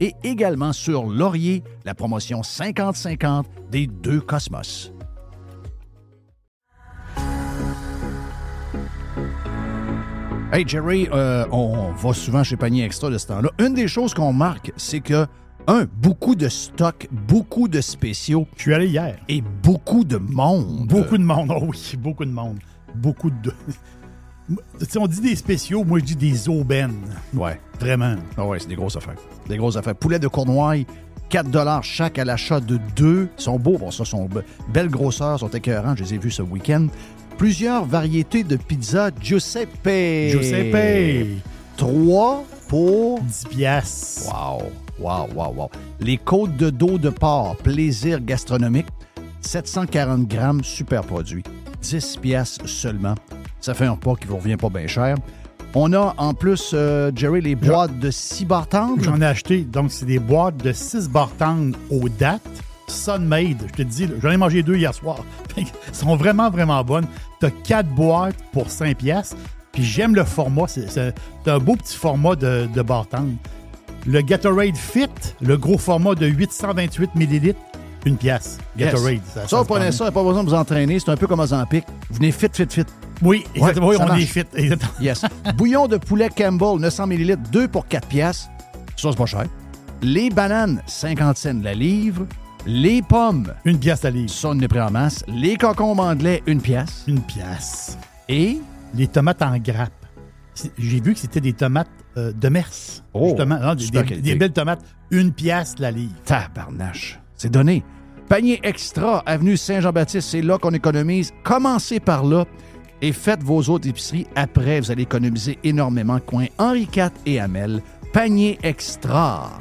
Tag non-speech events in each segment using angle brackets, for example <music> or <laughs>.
et également sur Laurier, la promotion 50-50 des deux Cosmos. Hey Jerry, euh, on va souvent chez Panier Extra de ce temps-là. Une des choses qu'on marque, c'est que, un, beaucoup de stocks, beaucoup de spéciaux. Je suis allé hier. Et beaucoup de monde. Beaucoup de monde, <laughs> oh oui, beaucoup de monde. Beaucoup de. Si on dit des spéciaux, moi je dis des aubaines. Ouais. Vraiment. Ah ouais, c'est des grosses affaires. Des grosses affaires. Poulet de Cournoye, 4 chaque à l'achat de deux. Ils sont beaux, bon, ça, sont be- belles grosseurs, sont écœurants. Je les ai vus ce week-end. Plusieurs variétés de pizza Giuseppe. Giuseppe. 3 pour 10 piastres. Wow, wow, wow, wow. Les côtes de dos de porc, plaisir gastronomique, 740 grammes, super produit. 10 piastres seulement. Ça fait un repas qui vous revient pas bien cher. On a en plus, euh, Jerry, les boîtes de 6 bartendes. J'en ai acheté. Donc, c'est des boîtes de 6 bartendes aux dates. Sunmade, je te dis, j'en ai mangé deux hier soir. <laughs> Elles sont vraiment, vraiment bonnes. Tu as 4 boîtes pour 5 piastres. Puis j'aime le format. C'est un beau petit format de, de bartende. Le Gatorade Fit, le gros format de 828 ml, une pièce. Yes. Gatorade. Ça, se vous prenez ça, pas besoin de vous entraîner. C'est un peu comme Ozempic. Vous venez fit, fit, fit. Oui, exactement. Ouais, oui, ça on marche. est fit. exactement. <laughs> Yes. Bouillon de poulet Campbell, 900 ml, 2 pour 4 piastres. Ça, c'est pas cher. Les bananes, 50 cents la livre. Les pommes, Une pièce à livre. ça, on est pris en masse. Les concombres anglais, une pièce. Une pièce. Et? Les tomates en grappe. J'ai vu que c'était des tomates euh, de Mers. Oh, justement. Non, des, des belles tomates. Une pièce la livre. tabarnache. C'est donné. Panier extra, avenue Saint-Jean-Baptiste, c'est là qu'on économise. Commencez par là et faites vos autres épiceries. Après, vous allez économiser énormément. Coin Henri IV et Hamel. Panier extra.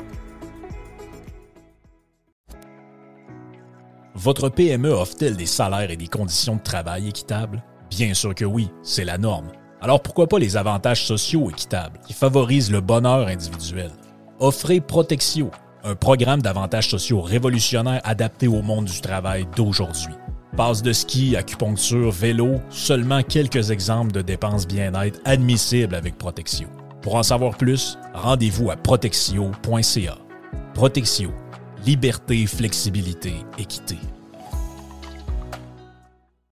Votre PME offre-t-elle des salaires et des conditions de travail équitables? Bien sûr que oui, c'est la norme. Alors pourquoi pas les avantages sociaux équitables qui favorisent le bonheur individuel? Offrez Protexio, un programme d'avantages sociaux révolutionnaire adapté au monde du travail d'aujourd'hui. Passe de ski, acupuncture, vélo, seulement quelques exemples de dépenses bien-être admissibles avec Protexio. Pour en savoir plus, rendez-vous à protexio.ca. Protexio, liberté, flexibilité, équité.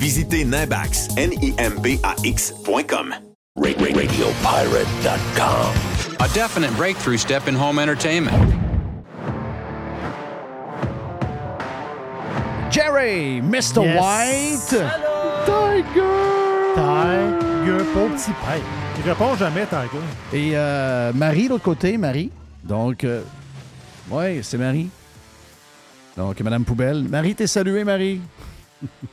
Visitez Nimbax, N-I-M-B-A-X.com. RadioPirate.com. A definite breakthrough step in home entertainment. Jerry, Mr. Yes. White. Tiger. Tiger, pauvre petit père. Il répond jamais, Tiger. Et euh, Marie, de l'autre côté, Marie. Donc, euh, ouais, c'est Marie. Donc, Madame Poubelle. Marie, t'es saluée, Marie.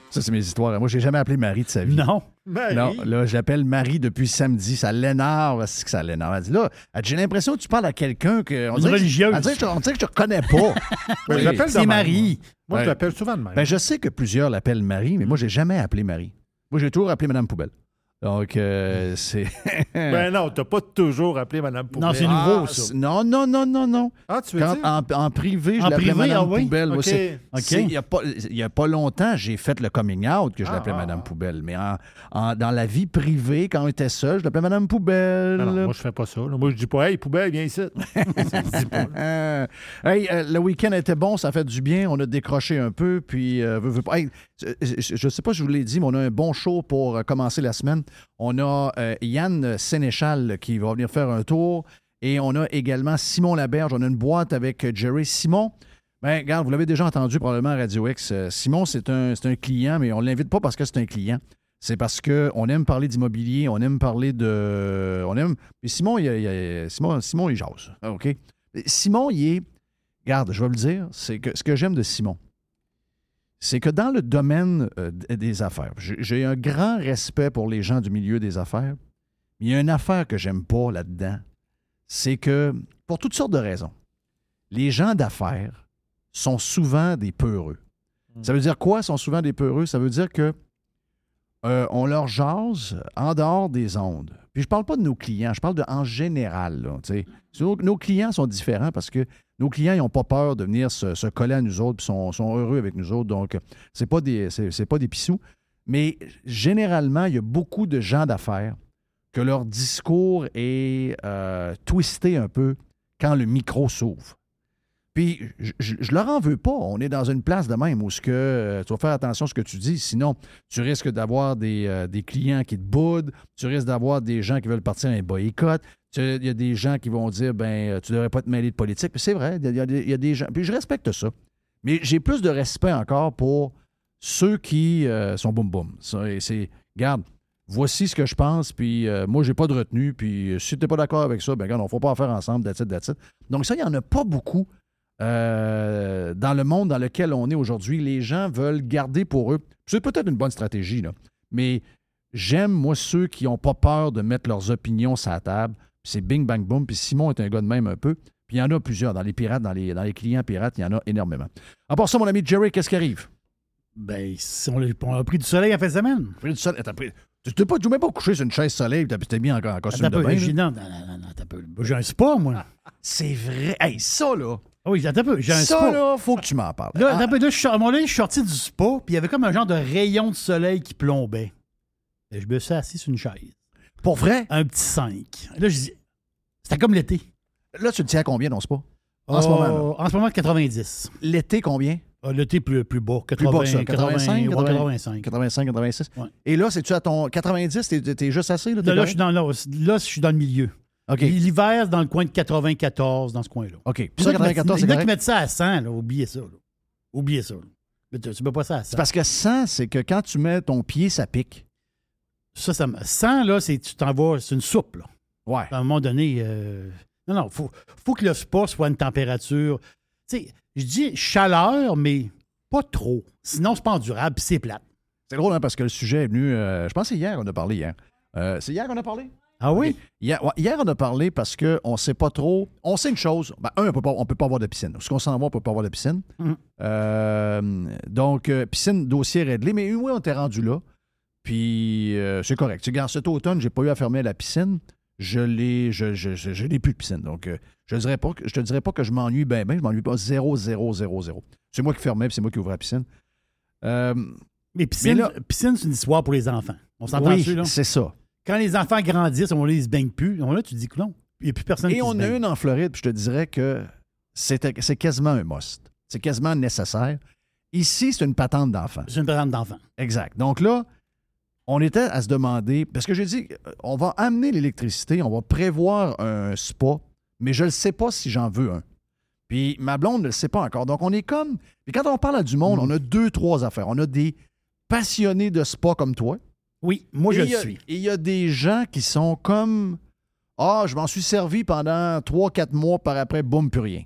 Ça, c'est mes histoires. Moi, j'ai jamais appelé Marie de sa vie. Non. Marie? Non, là, j'appelle Marie depuis samedi. Ça l'énerve. C'est que ça l'énerve. Elle dit là, j'ai l'impression que tu parles à quelqu'un que. On Une que- religieuse. elle dit que je- on dirait que je te reconnais pas. <laughs> Oui. je C'est Marie. Moi, Moi, Ouais. je l'appelle souvent de même. Ben, je sais que plusieurs l'appellent Marie, mais moi, j'ai jamais appelé Marie. Moi, j'ai toujours appelé Madame Poubelle. Donc, euh, c'est. <laughs> Ben non, t'as pas toujours appelé Madame Poubelle. Non, c'est Ah, nouveau, ça. c'est- Non, non, non, non, non. Ah, tu veux Quand- dire? en, en privé, je En l'appelais privé, Madame ah oui? Poubelle. OK. Il n'y a, pas- il y a pas longtemps, j'ai fait le coming out que je Ah, l'appelais ah, Madame ah. Poubelle. Mais en- en- dans la vie privée, quand on était seul, je l'appelais Madame Poubelle. Non, non, moi, je fais pas ça. Moi, je dis pas, hey, Poubelle, viens ici. <laughs> ça pas. <laughs> hey, euh, le week-end était bon, ça fait du bien. On a décroché un peu, puis euh, veux, veux pas- hey, je ne sais pas si je vous l'ai dit, mais on a un bon show pour euh, commencer la semaine. On a euh, Yann Sénéchal qui va venir faire un tour, et on a également Simon Laberge. On a une boîte avec Jerry. Simon, Ben, regarde, vous l'avez déjà entendu probablement à Radio X. Euh, Simon, c'est un, client, mais on ne l'invite pas parce que c'est un client. C'est parce qu'on aime parler d'immobilier, on aime parler de. On aime. Simon, il, il Simon, Simon, il jase. Ah, OK? Simon, il est. Regarde, je vais le dire, c'est ce que j'aime de Simon, c'est que dans le domaine euh, des affaires, j'ai un grand respect pour les gens du milieu des affaires, mais il y a une affaire que j'aime pas là-dedans, c'est que, pour toutes sortes de raisons, les gens d'affaires sont souvent des peureux. Ça veut dire quoi, sont souvent des peureux? Ça veut dire que euh, on leur jase en dehors des ondes. Puis je parle pas de nos clients, je parle de en général. là, nos clients sont différents parce que nos clients, ils n'ont pas peur de venir se, coller à nous autres, puis sont, heureux avec nous autres. Donc, c'est, c'est pas des pissous. Mais généralement, il y a beaucoup de gens d'affaires que leur discours est euh, twisté un peu quand le micro s'ouvre. Puis, je, je leur en veux pas. On est dans une place de même où que, euh, tu vas faire attention à ce que tu dis. Sinon, tu risques d'avoir des, euh, des clients qui te boudent. Tu risques d'avoir des gens qui veulent partir à un boycott. Il y a des gens qui vont dire, ben, euh, tu devrais pas te mêler de politique. Puis c'est vrai, il y, a, des- gens. Puis je respecte ça. Mais j'ai plus de respect encore pour ceux qui sont boum boum. C'est, regarde, voici ce que je pense, puis euh, moi, j'ai pas de retenue, puis si tu n'es pas d'accord avec ça, ben regarde, on ne faut pas en faire ensemble, that's it. Donc ça, il n'y en a pas beaucoup euh, dans le monde dans lequel on est aujourd'hui. Les gens veulent garder pour eux, c'est peut-être une bonne stratégie, là, mais j'aime, moi, ceux qui n'ont pas peur de mettre leurs opinions sur la table. C'est bing, bang, boom, puis Simon est un gars de même un peu. Puis il y en a plusieurs. Dans les pirates, dans les, dans les clients pirates, il y en a énormément. À part ça, mon ami Jerry, qu'est-ce qui arrive? Ben, si on, a, on a pris du soleil à fin de semaine. Pris du soleil. T'as pris- Tu t'es pas, tu m'es pas couché sur une chaise soleil, puis t'es mis en, en costume de bain. non, non, non, non. J'ai un spa, moi. C'est vrai. Hey, ça, là. Ah oui, attends un peu, j'ai un Ça, spa. là, faut que tu m'en parles. Là, Ah, attends un peu, là, je suis, à je suis sorti du spa, puis il y avait comme un genre de rayon de soleil qui plombait. Et je me suis assis sur une chaise. pour vrai? Un petit 5. Là, je dis, c'était comme l'été. Là, tu le tiens à combien dans ce pas? En ce moment, là. Oh, En ce moment, 90. L'été, combien? Ah, l'été plus, plus bas, 80, Plus bas que ça. 85, 80, 85. 85, 86. Ouais. Et là, c'est-tu à ton 90? T'es, t'es juste assez? Là, t'es Là, je suis dans, là, là, je suis dans le milieu. OK. L'hiver, dans le coin de 94, dans ce coin-là. OK. Puis Il y ça, en a qui mettent- 94, il c'est y en a qui mettent ça à 100, là. Oubliez ça. Là. Oubliez ça. là. Mais Tu mets pas ça à 100. C'est parce que 100, c'est que quand tu mets ton pied, ça pique. Ça, ça me- 100, là, c'est tu t'en vas, c'est une soupe, là. Ouais. À un moment donné, euh, non, non, faut, faut que le spa soit une température. Tu sais, je dis chaleur, mais pas trop. Sinon, c'est pas endurable, puis c'est plate. C'est drôle, hein, parce que le sujet est venu. euh, je pense que c'est hier qu'on a parlé hier. Euh, c'est hier qu'on a parlé? Ah oui? Hier, ouais, hier, on a parlé parce qu'on ne sait pas trop. On sait une chose. Ben, un, on peut pas- on peut pas avoir de piscine. Ce qu'on s'en va, on ne peut pas avoir de piscine. Mhm. Euh, donc, euh, piscine, dossier réglé. Mais oui, on t'est rendu là. Puis, euh, c'est correct. Tu regardes, cet automne, j'ai pas eu à fermer la piscine. Je l'ai, je, je, je, plus de piscine. Donc, euh, je ne dirais pas, que- je te dirais pas que je m'ennuie bien, bien. Je m'ennuie pas 0, 0, 0, 0. C'est moi qui fermais, puis c'est moi qui ouvrais la piscine. Mais piscine, piscine, c'est une histoire pour les enfants. On s'entend oui, dessus, là? c'est ça. Quand les enfants grandissent, on les se baigne plus. On, là, tu te dis que non. Il n'y a plus personne Et qui se on a une en Floride, puis je te dirais que c'est quasiment un must. C'est quasiment nécessaire. Ici, c'est une patente d'enfant. C'est une parente d'enfants. Exact. Donc là, on était à se demander, parce que j'ai dit, euh, on va amener l'électricité, on va prévoir un spa, mais je ne sais pas si j'en veux un. Puis ma blonde ne le sait pas encore. Donc on est comme. Puis quand on parle à du monde, on a deux, trois affaires. On a des passionnés de spa comme toi. Oui, moi, je le il y a- suis. Et il y a des gens qui sont comme Ah, je m'en suis servi pendant 3-4 mois, par après, boum, plus rien.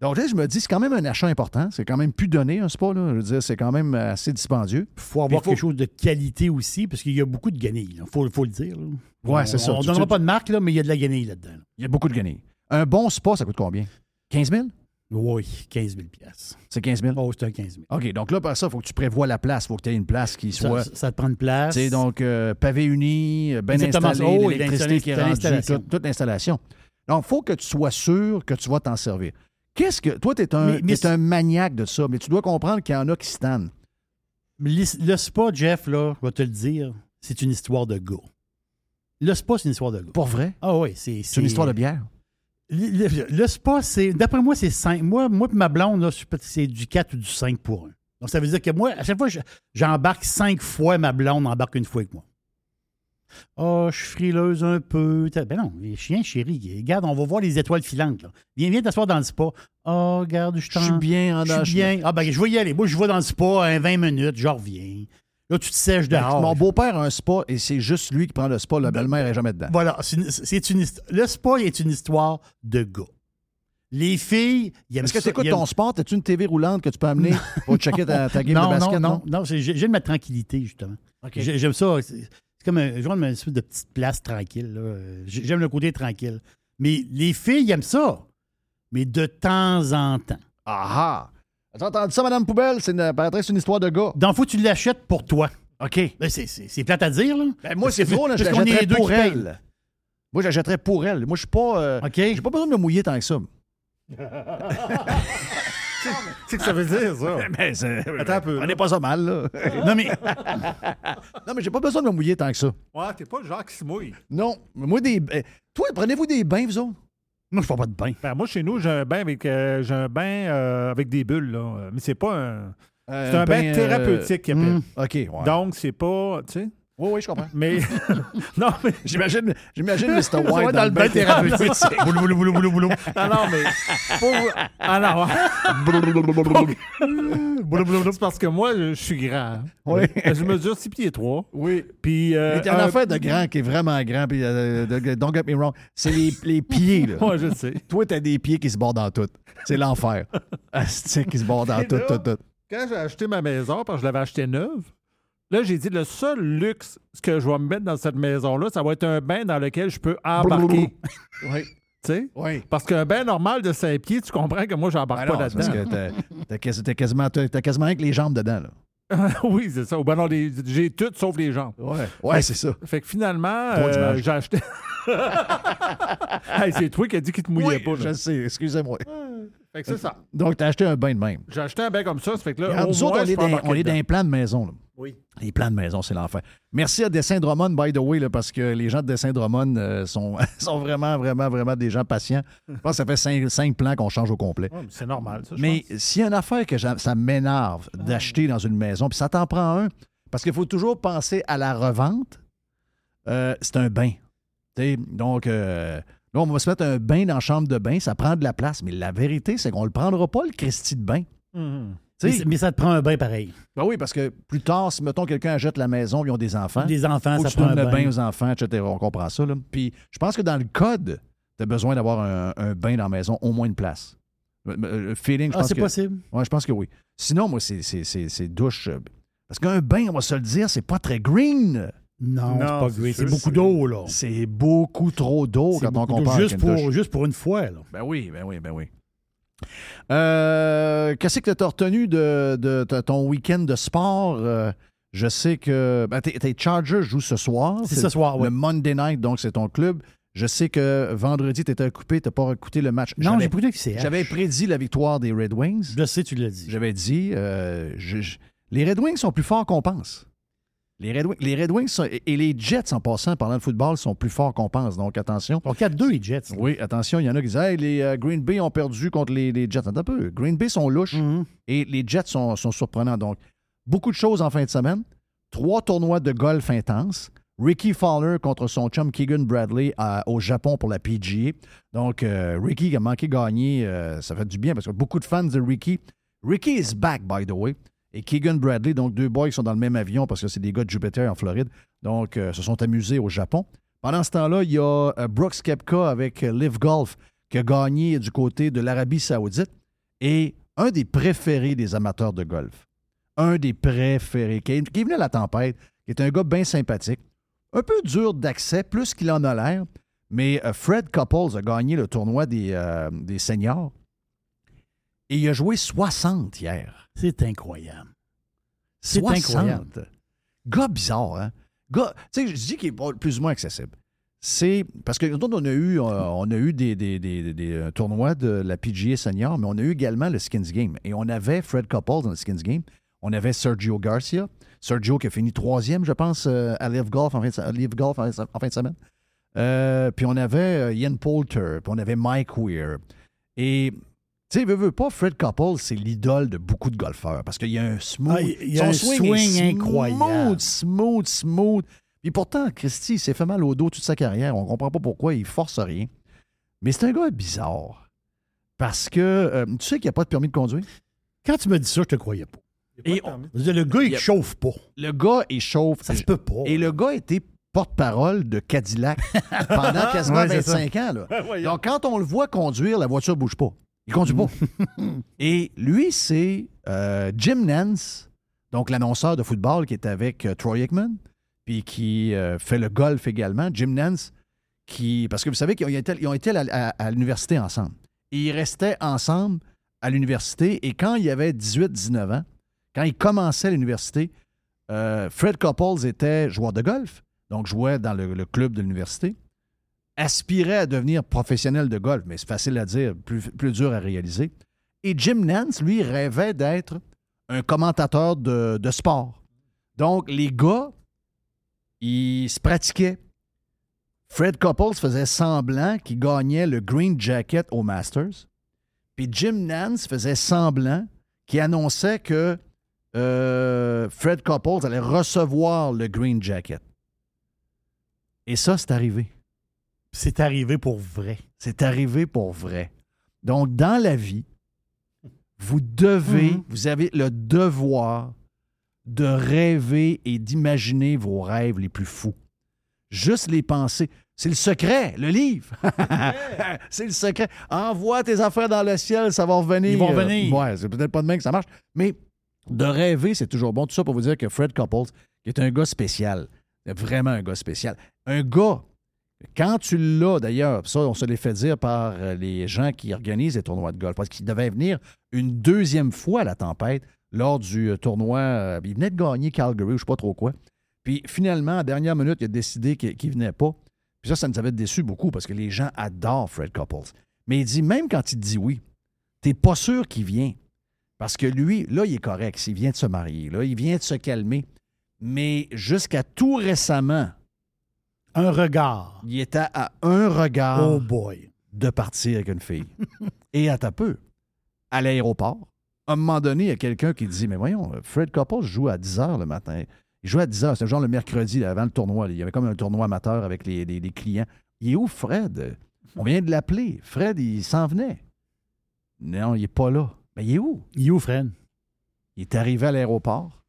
Donc là, je me dis, c'est quand même un achat important. C'est quand même plus donné, un spa. Là. Je veux dire, c'est quand même assez dispendieux. Il faut avoir faut- quelque chose de qualité aussi, parce qu'il y a beaucoup de guenilles. Il faut, faut le dire. On- c'est ça. On ne donnera tu- pas de marque, là, mais il y a de la guenille là-dedans. là. Il y a beaucoup de guenilles. Un bon spa, ça coûte combien? 15 000? Oui, 15 000 piastres. C'est 15 000? Oh, c'est un 15 000. OK, donc là, par ça, il faut que tu prévois la place. Il faut que tu aies une place qui soit. ça- ça te prend une place. Tu sais, donc, euh, pavé uni, euh, bien installé. Oh, l'électricité qui est rendue, l'installation. toute, toute l'installation. Donc, il faut que tu sois sûr que tu vas t'en servir. Qu'est-ce que. Toi, tu es, un, Mais- mais t'es un maniaque de ça, mais tu dois comprendre qu'il y en a qui se tannent. Le spa, Jeff, là, je vais te le dire, c'est une histoire de gars. Le spa, c'est une histoire de gars. Pour vrai? Ah oui, c'est. C'est une histoire de bière? Le, spa, c'est. D'après moi, c'est 5. Moi, moi et ma blonde, là, c'est du 4 ou du 5 pour 1. Donc, ça veut dire que moi, à chaque fois, je- j'embarque 5 fois, ma blonde embarque une fois avec moi. Oh, je suis frileuse un peu. Ben non, les chiens, chérie. Regarde, on va voir les étoiles filantes. Là. Viens, viens t'asseoir dans le spa. Oh, regarde, je Je suis bien en Je suis bien. Ah, ben, je vais y aller. Moi, je vais dans le spa, hein, 20 minutes, je reviens. Là, tu te sèches dehors. Mon beau-père a un spa et c'est juste lui qui prend le spa. La belle-mère n'est jamais dedans. Voilà, c'est une- le spa est une histoire de gars. Les filles, aiment Est-ce que tu écoutes ton sport? As-tu une TV roulante que tu peux amener pour checker ta, ta game non, de basket? non, non, non, j'aime ma tranquillité, justement. J'ai- J'aime ça. C'est comme un, genre une espèce de petite place tranquille. J'aime le côté tranquille. Mais les filles aiment ça. Mais de temps en temps. Ah ah! As-tu entendu ça, Madame Poubelle? C'est une, une histoire de gars. Faut que tu l'achètes pour toi. OK. Ben, c'est- c'est c'est plate à dire, là. Ben, moi, c'est faux, là. Je qu'on est l'achèterais pour elle. Moi, j'achèterais pour elle. Moi, je suis pas. euh, OK? J'ai pas besoin de me mouiller tant que ça. C'est que ça veut dire, ça? Mais <laughs> c'est- Attends un peu. On n'est pas ça mal, là. <laughs> Non, mais non, mais j'ai pas besoin de me mouiller tant que ça. Ouais, t'es pas le genre qui se mouille. Non. mais Moi, des. Toi, prenez-vous des bains, vous autres? Moi, je fais pas de bain. Ben, moi, chez nous, j'ai un bain avec, euh, j'ai un bain, euh, avec des bulles, là. Euh, Mais c'est pas un. C'est un bain, euh, thérapeutique hmm. OK, ouais. Donc, c'est pas. Tu sais. Oui, oui, je comprends. Mais. <laughs> non, mais. J'imagine, j'imagine Mr. White dans le bain thérapeutique. boulou, boulou, boulou, boulou, boulou. Non, non, mais. Pour... Ah non. <laughs> c'est parce que moi, je suis grand. Oui. Je mesure 6 pieds 3. Oui. Puis. euh, Mais un- affaire de grand qui est vraiment grand, puis euh, de- don't get me wrong, c'est les, les pieds, là. <laughs> Ouais, je sais. Toi, t'as des pieds qui se bordent dans tout. C'est l'enfer. Asti qui se bordent dans tout, tout, tout. Quand j'ai acheté ma maison, parce que je l'avais acheté neuve, là, j'ai dit le seul luxe que je vais me mettre dans cette maison-là, ça va être un bain dans lequel je peux embarquer. <laughs> Oui. Tu sais? Oui. Parce qu'un bain normal de 5 pieds, tu comprends que moi, j'embarque Ben pas c'est parce là-dedans. que t'as- t'as quasi- t'as quasiment, quasiment avec les jambes dedans, là. <laughs> oui, c'est ça. Ben non, j'ai tout sauf les jambes. Ouais. Ouais, c'est ça. Fait que finalement, euh, j'ai acheté. <laughs> hey, c'est toi qui as dit qu'il te mouillait Oui, pas. là. je sais, excusez-moi. Fait que c'est ça. Donc, t'as acheté un bain de même. J'ai acheté un bain comme ça, ça fait que là, au nous autres, moins, on je est peux dans, embarquer on est dans dedans. les plans de maison, là. Oui. Les plans de maison, c'est l'enfer. Merci à Dessin Drummond, by the way, là, parce que les gens de Dessin Drummond euh, sont, <laughs> sont vraiment, vraiment, vraiment des gens patients. Je pense que ça fait cinq, cinq plans qu'on change au complet. Ouais, mais c'est normal, ça. je Mais pense. s'il y a une affaire que j'a- ça m'énerve d'acheter dans une maison, puis ça t'en prend un, parce qu'il faut toujours penser à la revente, euh, c'est un bain. T'sais, donc, euh, là, on va se mettre un bain dans la chambre de bain, ça prend de la place. Mais la vérité, c'est qu'on ne le prendra pas, le Christy de bain. Mhm. Mais, mais ça te prend un bain pareil. ben oui, parce que plus tard, si, mettons, quelqu'un achète la maison, ils ont des enfants, Des enfants, faut que ça tu prend un le bain. bain aux enfants, etc. On comprend ça. Là. Puis, je pense que dans le code, tu as besoin d'avoir un, un bain dans la maison, au moins une place. Le- Le feeling, je Ah, pense c'est que... possible. Ouais, je pense que oui. Sinon, moi, c'est douche. euh, Parce qu'un bain, on va se le dire, c'est pas très green. Non, Non, c'est pas beaucoup d'eau, là. C'est beaucoup trop d'eau quand on compare juste pour, juste pour une fois, là. Ben oui, ben oui, ben oui. Euh, qu'est-ce que tu as retenu de, de- de ton week-end de sport? Euh, je sais que ben, tes, Chargers jouent ce soir. C'est ce soir, oui. Le Monday night, donc c'est ton club. Je sais que vendredi, tu étais occupé, tu n'as pas écouté le match. Non, j'ai écouté que c'est. J'avais prédit la victoire des Red Wings. Je sais, tu l'as dit. J'avais dit, euh, je- je- les Red Wings sont plus forts qu'on pense. Les Red, Wings, les Red Wings sont- et les Jets, en passant, parlant de football, sont plus forts qu'on pense. Donc, attention. Sont 4-2, les Jets. là. Oui, attention, il y en a qui disent Hey, les euh, Green Bay ont perdu contre les, les Jets. Attends un peu. Green Bay sont louches Mhm. et les Jets sont, sont surprenants. Donc, beaucoup de choses en fin de semaine. Trois tournois de golf intenses. Ricky Fowler contre son chum Keegan Bradley à- au Japon pour la PGA. Donc, euh, Ricky qui a manqué gagner, euh, ça fait du bien parce que beaucoup de fans de Ricky. Ricky is back, by the way. Et Keegan Bradley, donc deux boys qui sont dans le même avion parce que c'est des gars de Jupiter en Floride. Donc, euh, se sont amusés au Japon. Pendant ce temps-là, il y a euh, Brooks Kepka avec euh, Live Golf qui a gagné du côté de l'Arabie Saoudite. Et un des préférés des amateurs de golf. Un des préférés. Qui qui venu à la tempête, qui est un gars bien sympathique. Un peu dur d'accès, plus qu'il en a l'air. Mais Fred Couples a gagné le tournoi des seniors. Et il a joué 60 hier. C'est incroyable. C'est 60. incroyable. Gars bizarre, hein? Gars, tu sais, je dis qu'il est plus ou moins accessible. C'est parce que on a eu, euh, on a eu des, des- des- des- euh, tournois de la PGA Senior, mais on a eu également le Skins Game. Et on avait Fred Couples dans le Skins Game. On avait Sergio Garcia. Sergio qui a fini troisième, je pense, euh, à Live Golf en fin de, Golf en, fin de semaine. Euh, puis on avait Ian Poulter, puis on avait Mike Weir. Et, tu sais, veut, veut pas, Fred Couples, c'est l'idole de beaucoup de golfeurs parce qu'il y a un smooth. Ah, il y a son un swing, est incroyable. Smooth, smooth, smooth. Puis pourtant, Christy, il s'est fait mal au dos toute sa carrière. On comprend pas pourquoi, il force rien. Mais c'est un gars bizarre. Parce que euh, tu sais qu'il n'y a pas de permis de conduire? Quand tu me dis ça, je te croyais pas. Et veux Le gars, il Il chauffe pas. le gars, il chauffe. Ça se peut pas. Et le gars était porte-parole de Cadillac pendant <laughs> quasiment Ouais, c'est ça. 25 ans. là. <laughs> Donc, quand on le voit conduire, la voiture ne bouge pas. Il conduit pas. <laughs> Et lui, c'est euh, Jim Nance, donc l'annonceur de football qui est avec euh, Troy Aikman, puis qui euh, fait le golf également. Jim Nance, qui. Parce que vous savez qu'ils ont été, ils ont été à, à- à l'université ensemble. Et ils restaient ensemble à l'université. Et quand il avait 18-19 ans, quand il commençait l'université, Fred Couples était joueur de golf, donc jouait dans le, le club de l'université, aspirait à devenir professionnel de golf, mais c'est facile à dire, plus, dur à réaliser. Et Jim Nance, lui, rêvait d'être un commentateur de, de sport. Donc, les gars, ils se pratiquaient. Fred Couples faisait semblant qu'il gagnait le Green Jacket au Masters. Puis Jim Nance faisait semblant qu'il annonçait que euh, Fred Couples allait recevoir le Green Jacket. Et ça, c'est arrivé. C'est arrivé pour vrai. C'est arrivé pour vrai. Donc, dans la vie, vous devez, Mhm. vous avez le devoir de rêver et d'imaginer vos rêves les plus fous. Juste les penser. C'est le secret, le livre. <laughs> c'est le secret. Envoie tes affaires dans le ciel, ça va revenir. Ils vont revenir. Ouais, c'est peut-être pas demain que ça marche, mais de rêver, c'est toujours bon. Tout ça pour vous dire que Fred Couples, qui est un gars spécial, vraiment un gars spécial, un gars quand tu l'as, d'ailleurs, ça, on se l'est fait dire par euh, les gens qui organisent les tournois de golf, parce qu'il devait venir une deuxième fois à la tempête lors du euh, tournoi. euh, il venait de gagner Calgary, ou je ne sais pas trop quoi. Puis finalement, à dernière minute, il a décidé qu'il ne venait pas. Puis ça, ça nous avait déçu beaucoup parce que les gens adorent Fred Couples. Mais il dit, même quand il dit oui, tu n'es pas sûr qu'il vient. Parce que lui, là, il est correct. S'il vient de se marier, là, il vient de se calmer. Mais jusqu'à tout récemment, Un regard. il était à un regard Oh boy. de partir avec une fille. <laughs> Et à ta peu, à l'aéroport, à un moment donné, il y a quelqu'un qui dit Mais voyons, Fred Couples joue à 10 h le matin. Il joue à 10 h, c'est genre le mercredi avant le tournoi. Il y avait comme un tournoi amateur avec les, les- les clients. Il est où, Fred? On vient de l'appeler. Fred, il s'en venait. Non, il n'est pas là. Mais il est où? Il est où, Fred? Il est arrivé à l'aéroport.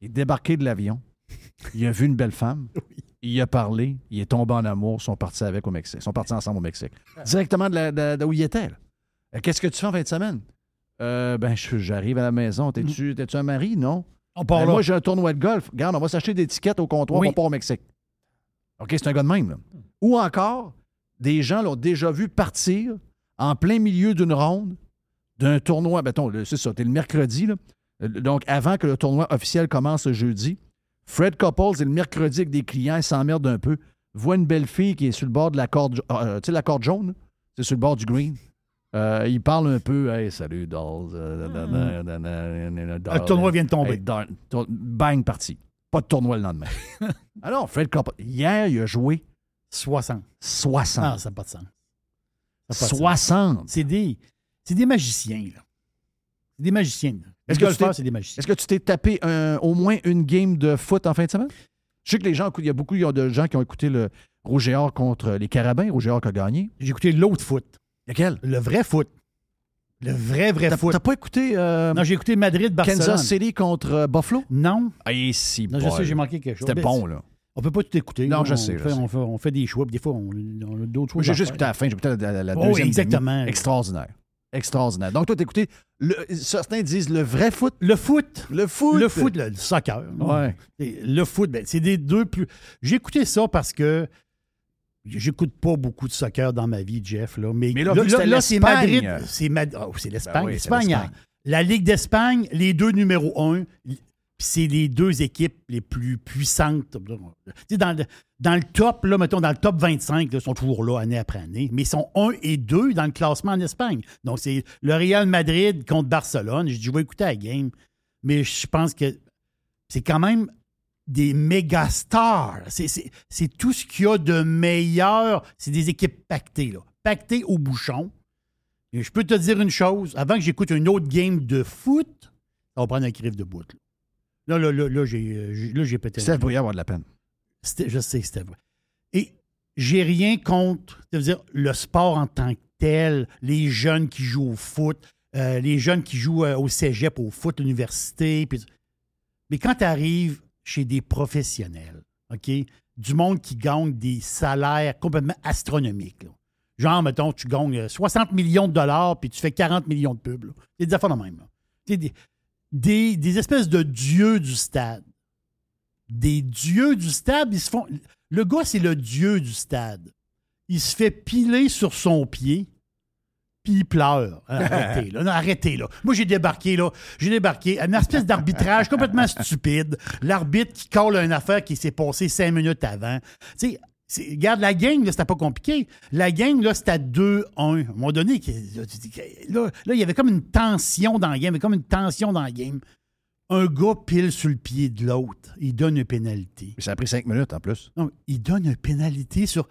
Il est débarqué de l'avion. Il a vu une belle femme. <laughs> Il a parlé. Il est tombé en amour. Ils sont partis avec au Mexique. Ils sont partis ensemble au Mexique. Directement de, la- de- de où il était. Euh, Qu'est-ce que tu fais en fin de semaine? Euh, ben, j'arrive à la maison. T'es-tu t'es-tu un mari? Non. On part Ben, là. moi, j'ai un tournoi de golf. Regarde, on va s'acheter des tickets au comptoir, Oui. on part au Mexique. OK, c'est un gars de même. là. Ou encore, des gens l'ont déjà vu partir en plein milieu d'une ronde d'un tournoi. Le- c'est ça, t'es le mercredi. là. Euh, Donc, avant que le tournoi officiel commence le jeudi, Fred Couples est le mercredi avec des clients, il s'emmerde un peu, voit une belle fille qui est sur le bord de la corde, ja- euh, tu sais, la corde jaune, c'est sur le bord du green. Euh, il parle un peu, hey, salut, dolls. euh, Le tournoi vient de tomber. Hey, darn, tour- bang, parti. Pas de tournoi le lendemain. <laughs> Alors, Fred Couples, hier, il a joué 60. 60. Ah, ça n'a pas de sens. Ça n'a pas de sens. 60. C'est des, c'est des magiciens, là. C'est des magiciens. là. Est-ce que tu t'es- c'est des magiciens. Est-ce que tu t'es tapé un- au moins une game de foot en fin de semaine? Je sais que les gens, il y a beaucoup de gens qui ont écouté le Rouge et Or contre les Carabins. Rouge et Or qui a gagné. J'ai écouté l'autre foot. Lequel? Le vrai foot. Le vrai, vrai T'as foot. t'as pas écouté euh, Non, j'ai écouté Madrid-Barcelone. Kansas City contre euh, Buffalo? Non. Ah, si, Non, je sais, j'ai manqué quelque chose. C'était bon, là. On peut pas tout écouter. Non, là. je on sais, je Fait, sais. On, fait, on fait des choix, puis des fois, on, on a d'autres choses. J'ai juste écouté à la fin. J'ai écouté la, la- la Oh, deuxième. exactement. demi. Extraordinaire. Extraordinaire. Donc, toi, le- certains disent le vrai foot. Le foot. Le foot. Le foot, le, le soccer. Ouais. Le foot, ben, c'est des deux plus. J'ai écouté ça parce que j'écoute pas beaucoup de soccer dans ma vie, Jeff. Là, mais, Mais là, c'est. Madrid. C'est Mad- oh, l'Espagne. Ben oui, c'est L'Espagne, l'Espagne. La Ligue d'Espagne, les deux numéros un, c'est les deux équipes les plus puissantes. Dans, le, dans le top, là, mettons, dans le top 25, là, ils sont toujours là année après année, mais ils sont 1 et 2 dans le classement en Espagne. Donc, c'est le Real Madrid contre Barcelone. Je dis, je vais écouter la game, mais je pense que c'est quand même des méga stars. C'est- tout ce qu'il y a de meilleur. C'est des équipes pactées, là. Pactées au bouchon. Je peux te dire une chose, avant que j'écoute une autre game de foot, ça va prendre un crif de bout. Là, là, là, là, j'ai euh, j'ai- là, j'ai pété. Steph Brouillard avoir de la peine. Je sais que c'était vrai. Et j'ai rien contre ça veut dire, le sport en tant que tel, les jeunes qui jouent au foot, euh, les jeunes qui jouent euh, au cégep, au foot, à l'université. Mais quand tu arrives chez des professionnels, OK, du monde qui gagne des salaires complètement astronomiques, là. genre, mettons, tu gagnes euh, 60 millions de dollars puis tu fais 40 millions de pubs. C'est des affaires de même. là. Des, des, des espèces de dieux du stade. Des dieux du stade, ils se font. Le gars, c'est le dieu du stade. Il se fait piler sur son pied, puis il pleure. <laughs> Arrêtez, là. Non, arrêtez, là. Moi, j'ai débarqué, là. J'ai débarqué. Une espèce d'arbitrage complètement stupide. L'arbitre qui colle une affaire qui s'est passée cinq minutes avant. Tu sais, regarde, la game, là, c'était pas compliqué. La game, là, c'était à 2-1. À un moment donné, que- là, tu dis que- là, là, il y avait comme une tension dans la game. Il y avait comme une tension dans la game. Un gars pile sur le pied de l'autre. Il donne une pénalité. Ça a pris cinq minutes en plus. Non, il donne une pénalité sur.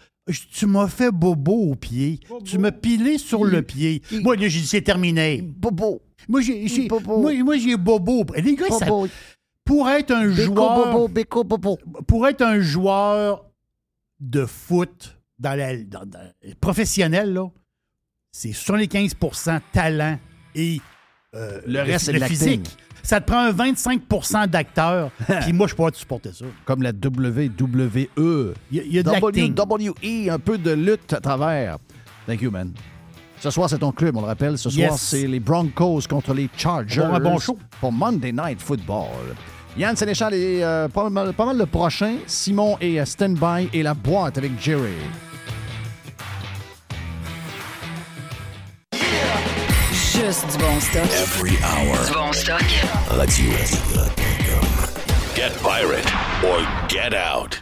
Tu m'as fait bobo au pied. Tu m'as pilé sur le pied. Moi, là, j'ai dit, c'est terminé. Bobo. Moi, j'ai, j'ai- Bobo. moi, moi, j'ai bobo. Les gars, ça- pour être un joueur. béco, bobo. Pour être un joueur de foot dans la, dans- dans- professionnel, là, c'est 75% talent et euh, Le reste, c'est de l'acting. physique. Ça te prend un 25% d'acteur. <laughs> Puis moi, je peux pas te supporter ça. Comme la WWE. Il y a, il y a de l'acting. WWE, un peu de lutte à travers. Thank you, man. Ce soir, c'est ton club, on le rappelle. Ce soir, c'est les Broncos contre les Chargers. Bon, un bon show. Pour Monday Night Football. Yann Sénéchal est euh, pas, mal, pas mal le prochain. Simon est à stand-by et la boîte avec Jerry. Juste du bon stock. Every hour. Du bon stock. Get pirate or get out.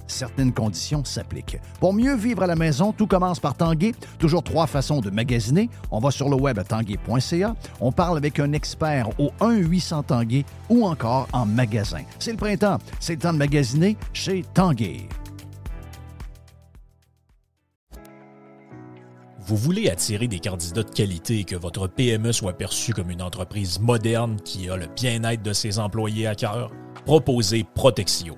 Certaines conditions s'appliquent. Pour mieux vivre à la maison, tout commence par Tanguay. Toujours trois façons de magasiner. On va sur le web à tanguay.ca. On parle avec un expert au 1-800 Tanguay ou encore en magasin. C'est le printemps. C'est le temps de magasiner chez Tanguay. Vous voulez attirer des candidats de qualité et que votre PME soit perçue comme une entreprise moderne qui a le bien-être de ses employés à cœur? Proposez Protexio,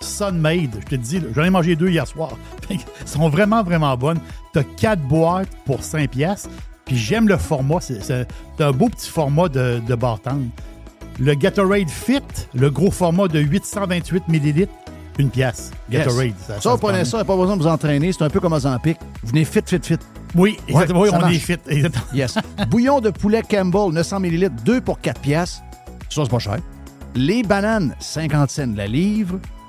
Sunmade, je te dis, j'en ai mangé deux hier soir. <laughs> Elles sont vraiment, vraiment bonnes. Tu as 4 boîtes pour 5 piastres. Puis j'aime le format. C'est un beau petit format de, de. Le Gatorade Fit, le gros format de 828 millilitres, une pièce. Yes. Gatorade. Ça, se vous prenez ça, pas besoin de vous entraîner. C'est un peu comme Ozempic. Vous venez fit, fit, fit. Oui, exactement. oui, ça on marche. est fit. Exactement. Yes. <laughs> Bouillon de poulet Campbell, 900 ml, 2 pour 4 piastres. Ça, c'est pas cher. Les bananes, 50 cents la livre.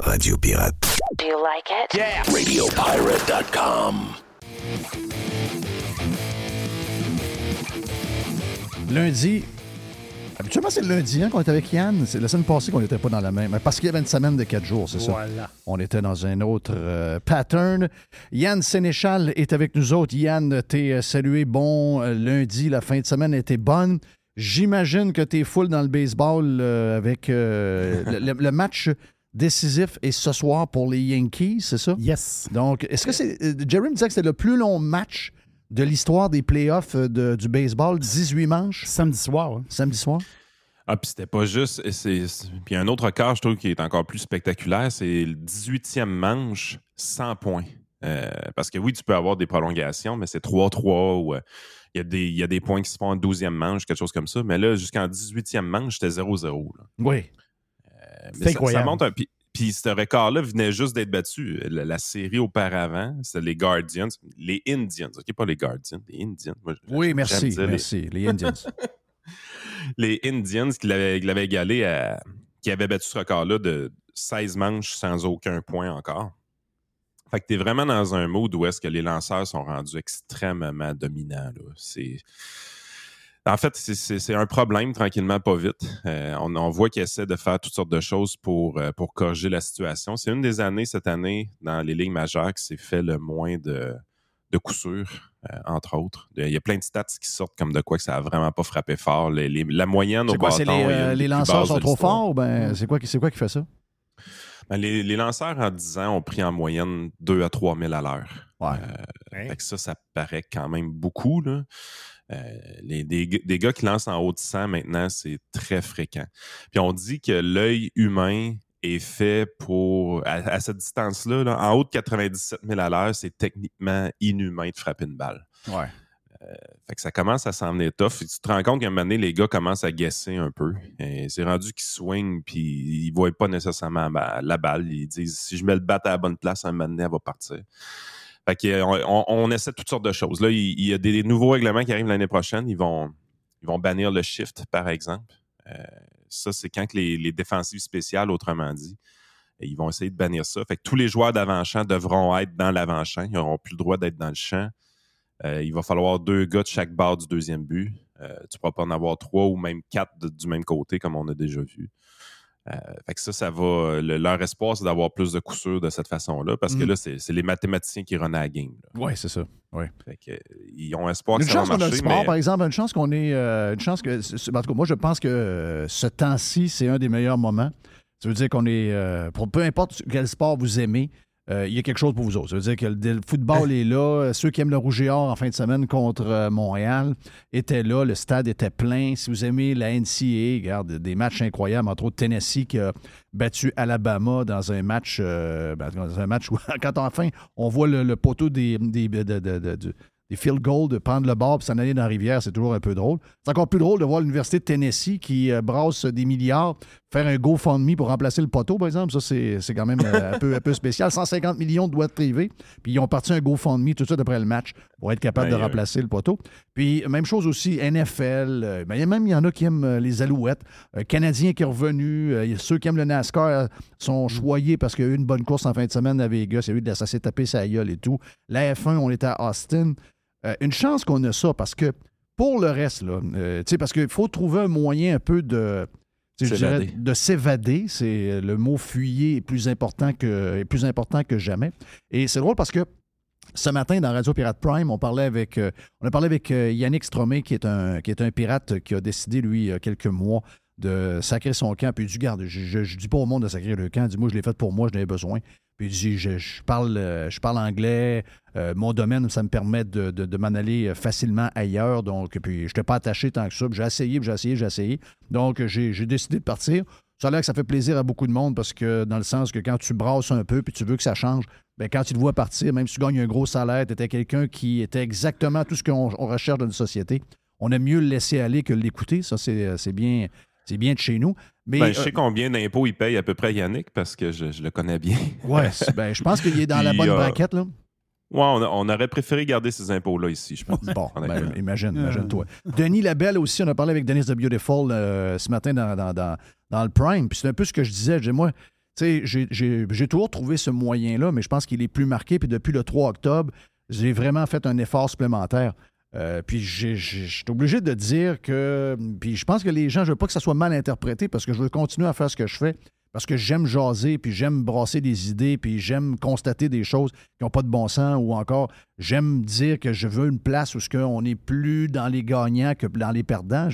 Radio Pirate. Do you like it? RadioPirate.com. Lundi. Habituellement, c'est le lundi hein, qu'on est avec Yann. C'est la semaine passée qu'on n'était pas dans la même. Parce qu'il y avait une semaine de quatre jours, c'est ça? Voilà. On était dans un autre euh, pattern. Yann Sénéchal est avec nous autres. Yann, t'es euh, salué. Bon euh, lundi, la fin de semaine était bonne. J'imagine que t'es full dans le baseball euh, avec euh, <laughs> le, le- le match décisif est ce soir pour les Yankees, c'est ça? Yes. Donc, est-ce que c'est. euh, Jerry me disait que c'était le plus long match de l'histoire des playoffs euh, de- du baseball, 18 manches, Samedi soir. hein. samedi soir? Ah, puis c'était pas juste. et c'est- c'est- Puis un autre record, je trouve, qui est encore plus spectaculaire, c'est le 18e manche, 100 points. Euh, parce que oui, tu peux avoir des prolongations, mais c'est 3-3 ou euh, il y, a des- il y a des points qui se font en 12e manche, quelque chose comme ça. Mais là, jusqu'en 18e manche, c'était 0-0. là. Oui. Euh, C'est incroyable. Ça, monte un. Puis, puis ce record-là venait juste d'être battu. La, la série auparavant, c'était les Guardians, les Indians, OK, pas les Guardians, les Indians. Moi, Oui, merci. les- Merci. Les Indians. <laughs> les Indians qui l'avaient égalé à. qui avaient battu ce record-là de 16 manches sans aucun point encore. Fait que t'es vraiment dans un mode où est-ce que les lanceurs sont rendus extrêmement dominants. là. C'est. En fait, c'est- un problème tranquillement, pas vite. Euh, on, on voit qu'ils essaient de faire toutes sortes de choses pour, euh, pour corriger la situation. C'est une des années, cette année, dans les ligues majeures, qui s'est fait le moins de, de coups sûrs, euh, entre autres. Il y a plein de stats qui sortent comme de quoi que ça a vraiment pas frappé fort. Les- les- la moyenne au C'est quoi, c'est bâton... les, euh, les lanceurs sont trop forts? Ou ben, c'est quoi, qui- c'est quoi qui fait ça? Ben, les, les lanceurs en 10 ans ont pris en moyenne 2 à 3 000 à l'heure. Ouais. Euh, fait que ça, ça paraît quand même beaucoup. Là. Euh, les, des, gars qui lancent en haut de 100 maintenant, c'est très fréquent. Puis on dit que l'œil humain est fait pour, à, à cette distance-là, là, en haut de 97 000 à l'heure, c'est techniquement inhumain de frapper une balle. Ouais. Fait que ça commence à s'en venir tough. Et tu te rends compte qu'à un moment donné, les gars commencent à guesser un peu. C'est rendu qu'ils swingent, puis ils voient pas nécessairement la balle. Ils disent si je mets le bat à la bonne place, un moment donné, elle va partir. Fait euh, on, on essaie toutes sortes de choses. Là, il, y a des, nouveaux règlements qui arrivent l'année prochaine. Ils vont, bannir le shift, par exemple. Euh, ça, c'est quand les, défensives spéciales, autrement dit, ils vont essayer de bannir ça. Fait que tous les joueurs d'avant-champ devront être dans l'avant-champ. Ils n'auront plus le droit d'être dans le champ. Euh, il va falloir deux gars de chaque barre du deuxième but. Tu ne pourras pas en avoir trois ou même quatre du même côté, comme on a déjà vu. Euh, fait que ça, ça va. le- leur espoir, c'est d'avoir plus de coups sûrs de cette façon-là, parce que Mm. là, c'est c'est les mathématiciens qui runnent à la game. Oui, c'est ça. Ouais. Fait que, euh, ils ont espoir que Une ça va chance qu'on a le marcher, sport, mais- par exemple, une chance qu'on ait. euh, une chance que. En tout cas, moi, je pense que euh, ce temps-ci, c'est un des meilleurs moments. Ça veut dire qu'on est. euh, pour peu importe quel sport vous aimez, euh, il y a quelque chose pour vous autres. Ça veut dire que le, le football est là. Ceux qui aiment le rouge et or en fin de semaine contre euh, Montréal étaient là. Le stade était plein. Si vous aimez la NCAA, regarde, des matchs incroyables, entre autres Tennessee qui a battu Alabama dans un match, euh, ben, dans un match où, <laughs> quand enfin on voit le, le poteau des, des, de- de- de- de- des field goals, de prendre le bord et s'en aller dans la rivière, c'est toujours un peu drôle. C'est encore plus drôle de voir l'Université de Tennessee qui euh, brasse des milliards faire un GoFundMe pour remplacer le poteau, par exemple. Ça, c'est quand même euh, un, peu, un peu spécial. 150 millions de boîtes privées. Puis ils ont parti un GoFundMe tout de suite après le match pour être capable de remplacer le poteau. Puis même chose aussi, NFL. euh, ben, il y a même il y en a qui aiment euh, les Alouettes. Un Canadien qui est revenu. euh, ceux qui aiment le NASCAR sont choyés parce qu'il y a eu une bonne course en fin de semaine à Vegas. Il y a eu de la s'est tapé sa gueule et tout. La F1, on était à Austin. Euh, une chance qu'on a ça parce que pour le reste, là, euh, tu sais, parce qu'il faut trouver un moyen un peu de. Je dirais, de s'évader, c'est euh, le mot fuyer est plus important que est plus important que jamais. Et c'est drôle parce que ce matin dans Radio Pirate Prime, on parlait avec euh, on a parlé avec euh, Yannick Stromé qui est un qui est un pirate qui a décidé lui il y a quelques mois de sacrer son camp puis il dit garde je, je, je dis pas au monde de sacrer le camp, dis moi je l'ai fait pour moi, je n'avais besoin. Puis il dit je, parle euh, je parle anglais, euh, mon domaine ça me permet de, m'en aller euh, facilement ailleurs donc puis je n'étais pas attaché tant que ça, j'ai essayé, j'ai essayé, j'ai essayé. Donc j'ai décidé de partir. Ça a l'air que ça fait plaisir à beaucoup de monde parce que, dans le sens que quand tu brasses un peu puis tu veux que ça change, ben quand tu te vois partir, même si tu gagnes un gros salaire, tu étais quelqu'un qui était exactement tout ce qu'on on recherche dans une société. On aime mieux le laisser aller que l'écouter. Ça, c'est bien, c'est bien de chez nous. Mais, Ben, je euh, sais combien d'impôts il paye à peu près Yannick parce que je, je le connais bien. <laughs> ouais, c'est- ben, je pense qu'il est dans la bonne euh, braquette. Là. Ouais, on, a- on aurait préféré garder ces impôts-là ici, je pense. Bon, ben, imagine, imagine-toi. Denis Labelle aussi, on a parlé avec Denis de Beautiful euh, ce matin dans, dans, dans- dans le Prime. Puis c'est un peu ce que je disais. Je dis, moi, tu sais, j'ai- j'ai j'ai toujours trouvé ce moyen-là, mais je pense qu'il est plus marqué. Puis depuis le 3 octobre, j'ai vraiment fait un effort supplémentaire. Euh, puis je suis obligé de dire que. Puis je pense que les gens, je veux pas que ça soit mal interprété parce que je veux continuer à faire ce que je fais. Parce que j'aime jaser, puis j'aime brasser des idées, puis j'aime constater des choses qui n'ont pas de bon sens, ou encore j'aime dire que je veux une place où ce qu'on n'est plus dans les gagnants que dans les perdants.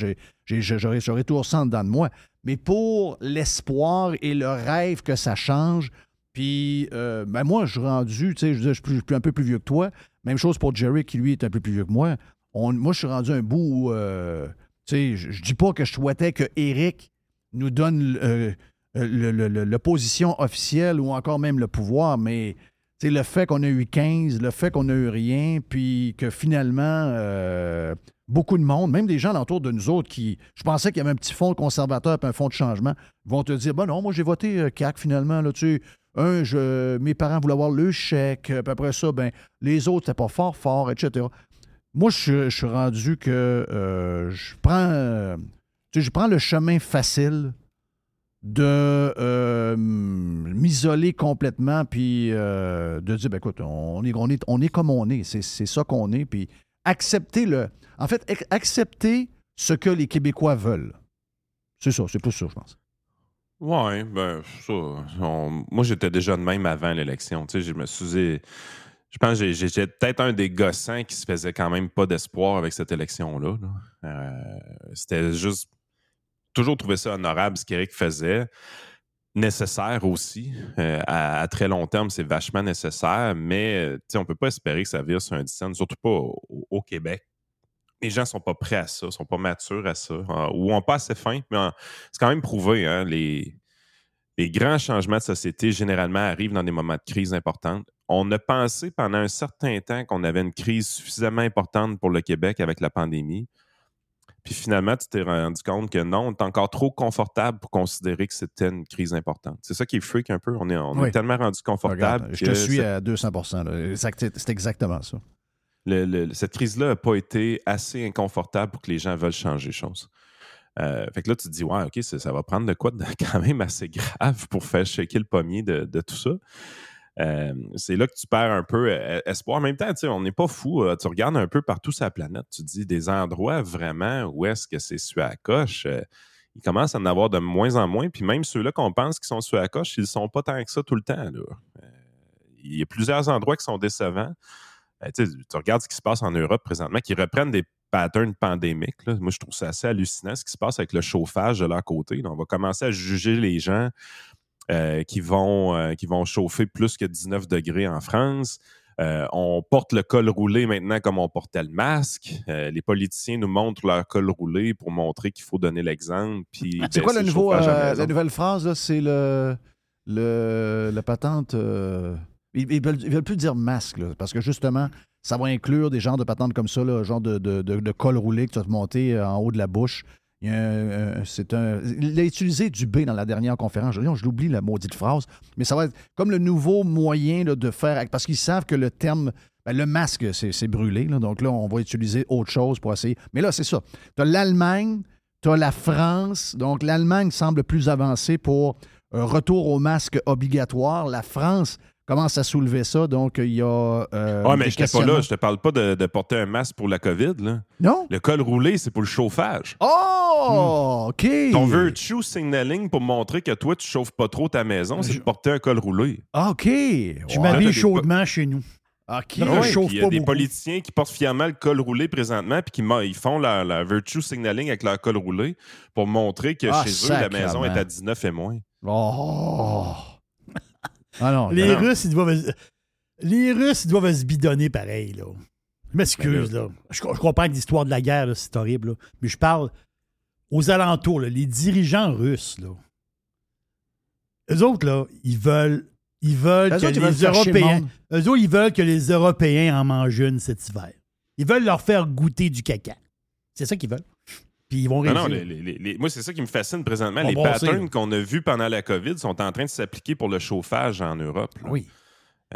J'aurais toujours ça dedans de moi. Mais pour l'espoir et le rêve que ça change, puis euh, ben moi, je suis rendu, tu sais, je je suis un peu plus vieux que toi. Même chose pour Jerry, qui lui est un peu plus vieux que moi. Moi, je suis rendu un bout où, euh, tu sais, je, je dis pas que je souhaitais que Eric nous donne euh, l'opposition officielle ou encore même le pouvoir, mais sais, le fait qu'on a eu 15, le fait qu'on a eu rien, puis que finalement, euh, beaucoup de monde, même des gens autour de nous autres qui, je pensais qu'il y avait un petit fonds conservateur puis un fonds de changement, vont te dire, ben non, moi j'ai voté CAC finalement, là, tu un, je, mes parents voulaient avoir le chèque, puis après ça, ben, les autres, c'était pas fort, fort, etc. Moi, je, je suis rendu que euh, je prends euh, je prends le chemin facile de euh, m'isoler complètement puis euh, de dire ben écoute, on est, on est, on est comme on est, c'est, ça qu'on est, puis accepter le. En fait, ac- accepter ce que les Québécois veulent. C'est ça, c'est plus ça, je pense. Ouais, ben, ça. on- moi, j'étais déjà de même avant l'élection. Tu sais, je me suis. Je pense que j'étais peut-être un des gossins qui se faisait quand même pas d'espoir avec cette élection-là. là. Euh, C'était juste. Toujours trouvé ça honorable ce qu'Éric faisait. Nécessaire aussi. Euh, à, très long terme, c'est vachement nécessaire, mais euh, tu sais, on peut pas espérer que ça vire sur un dizaine, surtout pas au Québec. Les gens sont pas prêts à ça, sont pas matures à ça, euh, ou ont pas assez faim. Mais c'est quand même prouvé, hein, les, les grands changements de société, généralement, arrivent dans des moments de crise importante. On a pensé pendant un certain temps qu'on avait une crise suffisamment importante pour le Québec avec la pandémie. Puis finalement, tu t'es rendu compte que non, on est encore trop confortable pour considérer que c'était une crise importante. C'est ça qui est freak un peu. On est, on Oui. est tellement rendu confortable. Regarde, je te suis à 200 là. Exact- C'est exactement ça. Cette crise-là n'a pas été assez inconfortable pour que les gens veulent changer les choses. Euh, fait que là, tu te dis, ouais, OK, ça, va prendre de quoi de <laughs> quand même assez grave pour faire shaker le pommier de, tout ça. Euh, c'est là que tu perds un peu euh, espoir. En même temps, on n'est pas fou. tu regardes un peu partout sur la planète, tu te dis des endroits vraiment où est-ce que c'est su à la coche. euh, il commence à en avoir de moins en moins. Puis même ceux-là qu'on pense qui sont sur la coche, ils ne sont pas tant que ça tout le temps. il y a plusieurs endroits qui sont décevants. Euh, tu regardes ce qui se passe en Europe présentement, qui reprennent des patterns pandémiques. là. Moi, je trouve ça assez hallucinant ce qui se passe avec le chauffage de leur côté. là. On va commencer à juger les gens euh, qui, vont, euh, qui vont chauffer plus que 19 degrés en France. Euh, on porte le col roulé maintenant comme on portait le masque. Les politiciens nous montrent leur col roulé pour montrer qu'il faut donner l'exemple. puis C'est quoi le baisser nouveau, chauffage à la nouvelle phrase? C'est le, le, la patente. Euh, ils, veulent, plus dire masque, parce que justement, ça va inclure des genres de patentes comme ça, là, genre de, de, de- col roulé que tu vas te monter euh, en haut de la bouche. Il, a un- un- c'est un, il a utilisé du B dans la dernière conférence. Je, je l'oublie, la maudite phrase. Mais ça va être comme le nouveau moyen là, de faire. Parce qu'ils savent que le terme. ben, le masque, c'est, c'est brûlé. là. donc là, on va utiliser autre chose pour essayer. Mais là, c'est ça. Tu as l'Allemagne, tu as la France. Donc, l'Allemagne semble plus avancée pour un retour au masque obligatoire. La France commence à soulever ça. Donc, il y a. euh, Ah, mais je pas là. Je te parle pas de, de porter un masque pour la COVID. Là. Non? Le col roulé, c'est pour le chauffage. Oh, OK. Ton virtue signaling pour montrer que toi, tu chauffes pas trop ta maison, c'est de porter un col roulé. Ah, OK. Je. Là, m'habille chaudement chez nous. OK. Non, Ouais, je chauffe puis il y a des beaucoup. politiciens qui portent fièrement le col roulé présentement, puis qui ils font la, la virtue signaling avec leur col roulé pour montrer que Ah, chez eux, la maison est à 19 et moins. Oh. Ah non. Les non. Russes, ils doivent. Les Russes, ils doivent se bidonner pareil, là. Je m'excuse, là. Je, je comprends que l'histoire de la guerre, c'est horrible, là. Mais je parle aux alentours, là, les dirigeants russes, là. Eux autres, là, ils veulent. Ils veulent que autres, ils veulent les le Européens. Eux autres, ils veulent que les Européens en mangent une cet hiver. Ils veulent leur faire goûter du caca. C'est ça qu'ils veulent. Puis ils vont Non, réussir. non, les- les- les- les- moi, c'est ça qui me fascine présentement. Les patterns qu'on a vus pendant la COVID sont en train de s'appliquer pour le chauffage en Europe. là. Oui.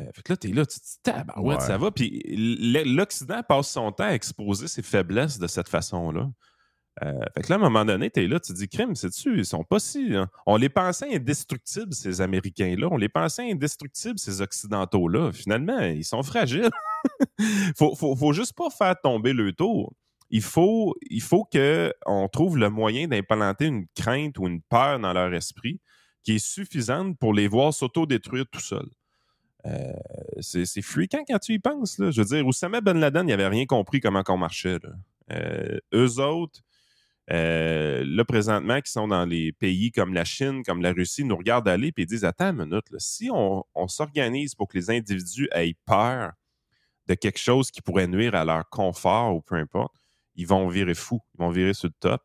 Euh, fait que là, t'es là, tu te dis, tabarouette, Ouais. ça va. Puis l'Occident passe son temps à exposer ses faiblesses de cette façon-là. Euh, fait que là, à un moment donné, t'es là, tu te dis, crime, c'est-tu, ils sont pas si. hein. On les pensait indestructibles, ces Américains-là. On les pensait indestructibles, ces Occidentaux-là. Finalement, ils sont fragiles. <laughs> faut, faut, faut juste pas faire tomber le tour. Il faut, il faut qu'on trouve le moyen d'implanter une crainte ou une peur dans leur esprit qui est suffisante pour les voir s'autodétruire tout seuls. Euh, c'est fréquent quand tu y penses. Je veux dire, Oussama Ben Laden, il n'avait rien compris comment on marchait. Euh, eux autres, euh, là, présentement, qui sont dans les pays comme la Chine, comme la Russie, nous regardent aller et disent Attends une minute, si on, on s'organise pour que les individus aient peur de quelque chose qui pourrait nuire à leur confort ou peu importe, ils vont virer fous, ils vont virer sur le top,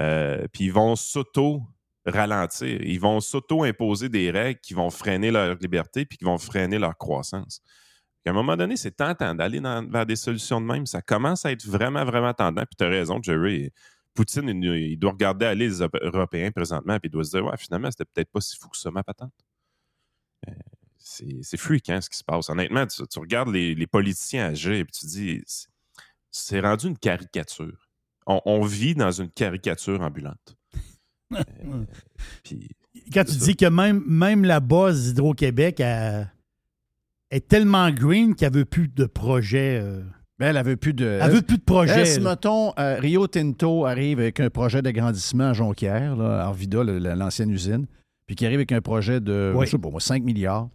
euh, puis ils vont s'auto-ralentir, ils vont s'auto-imposer des règles qui vont freiner leur liberté puis qui vont freiner leur croissance. À un moment donné, c'est tentant d'aller vers des solutions de même. Ça commence à être vraiment, vraiment tendant. Puis tu as raison, Jerry. Poutine, il, doit regarder aller les Euro- Européens présentement, puis il doit se dire, ouais, finalement, c'était peut-être pas si fou que ça, ma patente. Euh, c'est fréquent ce qui se passe. Honnêtement, tu, regardes les, politiciens agir et tu dis, c'est- rendu une caricature. On, on vit dans une caricature ambulante. <laughs> Euh, puis, Quand tu ça. dis que même, même la base d'Hydro-Québec elle- est tellement green qu'elle veut plus de projet. euh, Ben, elle veut plus de. elle veut plus de projet. Elle, si, là. mettons, euh, Rio Tinto arrive avec un projet d'agrandissement à Jonquière, là, Arvida, l'ancienne usine, puis qui arrive avec un projet de, Oui. je sais pas moi, 5 milliards,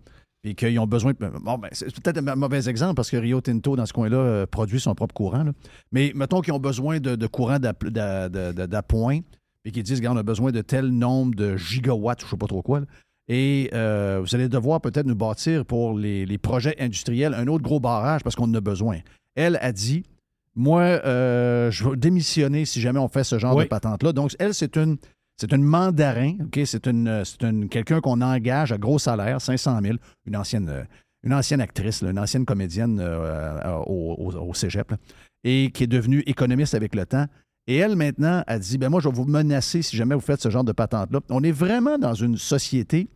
puis qu'ils ont besoin de... Bon, ben, c'est peut-être un mauvais exemple parce que Rio Tinto, dans ce coin-là, euh, produit son propre courant. là. Mais mettons qu'ils ont besoin de, de courant d'app- d'a- d'a- d'a- d'appoint, puis qu'ils disent, regarde, on a besoin de tel nombre de gigawatts, je sais pas trop quoi, là. Et euh, vous allez devoir peut-être nous bâtir pour les, les projets industriels un autre gros barrage parce qu'on en a besoin. Elle a dit moi, euh, je vais démissionner si jamais on fait ce genre Oui. de patente-là. Donc, elle, c'est une, c'est une mandarin, OK? Euh, c'est une, quelqu'un qu'on engage à gros salaire, 500 000, une ancienne, euh, une ancienne actrice, une ancienne comédienne euh, au, cégep, et qui est devenue économiste avec le temps. Et elle, maintenant, a dit, ben moi, je vais vous menacer si jamais vous faites ce genre de patente-là. On est vraiment dans une société,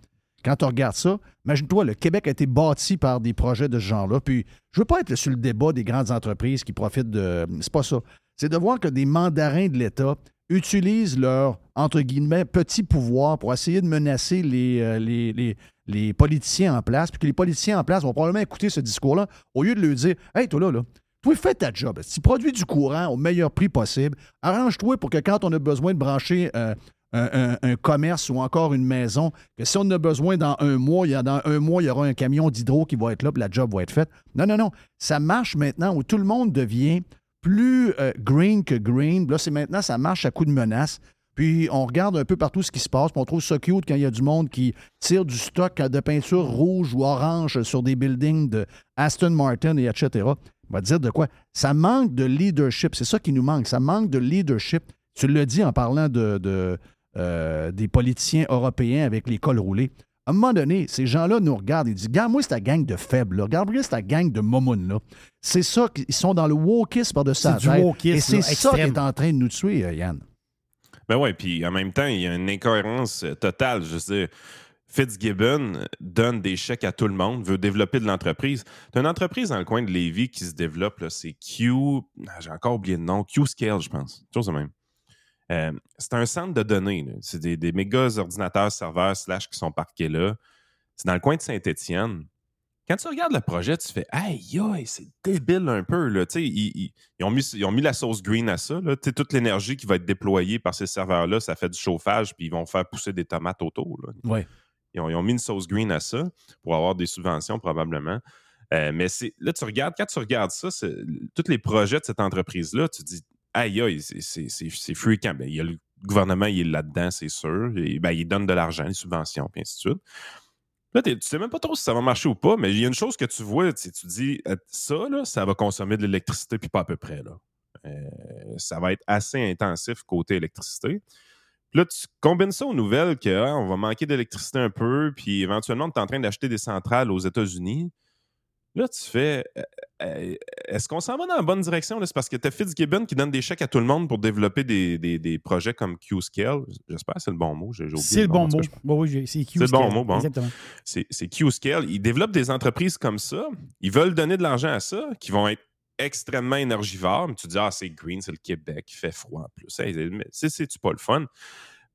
quand on regarde ça, imagine-toi, le Québec a été bâti par des projets de ce genre-là. Puis, je veux pas être sur le débat des grandes entreprises qui profitent de... C'est pas ça. C'est de voir que des mandarins de l'État utilisent leur, entre guillemets, petit pouvoir pour essayer de menacer les, euh, les, les- les politiciens en place, puis que les politiciens en place vont probablement écouter ce discours-là, au lieu de leur dire Hey, toi là, là, toi, fais ta job. Si tu produis du courant au meilleur prix possible, arrange-toi pour que quand on a besoin de brancher euh, un, un- commerce ou encore une maison, que si on a besoin dans un mois, il y a, dans un mois, il y aura un camion d'hydro qui va être là, puis la job va être faite. Non, non, non. Ça marche maintenant où tout le monde devient plus euh, green que green. Là, c'est maintenant, ça marche à coup de menace Puis on regarde un peu partout ce qui se passe, puis on trouve ça cute quand il y a du monde qui tire du stock de peinture rouge ou orange sur des buildings de Aston Martin et etc. On va dire de quoi? Ça manque de leadership. C'est ça qui nous manque. Ça manque de leadership. Tu le dis en parlant de, euh, des politiciens européens avec les cols roulés. À un moment donné, ces gens-là nous regardent et disent Regarde-moi cette gang de faibles, regarde-moi cette gang de momounes. là. C'est ça, qu'ils sont dans le wokisme par-dessus C'est la du tête. wokisme, Et c'est ça qui est en train de nous tuer, euh, Yann. Ben ouais, puis en même temps, il y a une incohérence euh, totale. Je dire, Fitzgibbon donne des chèques à tout le monde, veut développer de l'entreprise. Tu une entreprise dans le coin de Lévis qui se développe, là, c'est Q. ah, J'ai encore oublié le nom. Q Scale, je pense. Chose de même. Euh, c'est un centre de données. C'est des, des méga ordinateurs serveurs slash qui sont parqués là. C'est dans le coin de Saint-Étienne. Quand tu regardes le projet, tu fais Aïe, aïe, c'est débile un peu. Là. Ils, ils- ils ont mis, ils ont mis la sauce green à ça. Là. Toute l'énergie qui va être déployée par ces serveurs-là, ça fait du chauffage, puis ils vont faire pousser des tomates autour. là. Ouais. Ils ont, ils ont mis une sauce green à ça pour avoir des subventions probablement. Euh, mais c'est là, tu regardes, quand tu regardes ça, c'est- tous les projets de cette entreprise-là, tu dis aïe c'est- fréquent. Ben, il y a le gouvernement, il est là-dedans, c'est sûr. Ben, il donne de l'argent, des subventions, puis ainsi de suite. Là, tu sais même pas trop si ça va marcher ou pas, mais il y a une chose que tu vois, tu dis euh, ça, là, ça va consommer de l'électricité, puis pas à peu près. Là. Euh, ça va être assez intensif côté électricité. Là, tu combines ça aux nouvelles qu'on va manquer d'électricité un peu, puis éventuellement, tu es en train d'acheter des centrales aux États-Unis. Là, tu fais. euh, euh, Est-ce qu'on s'en va dans la bonne direction? C'est parce que tu as Fitzgibbon qui donne des chèques à tout le monde pour développer des, des- des projets comme Q-Scale. J'espère que c'est le bon mot. C'est le bon mot. Bon, oui, c'est Q C'est le bon mot, bon. Exactement. c'est Q-Scale. Ils développent des entreprises comme ça. Ils veulent donner de l'argent à ça, qui vont être extrêmement énergivores. Mais tu dis, ah, c'est green, c'est le Québec, il fait froid en plus. Hey, C'est-tu pas le fun?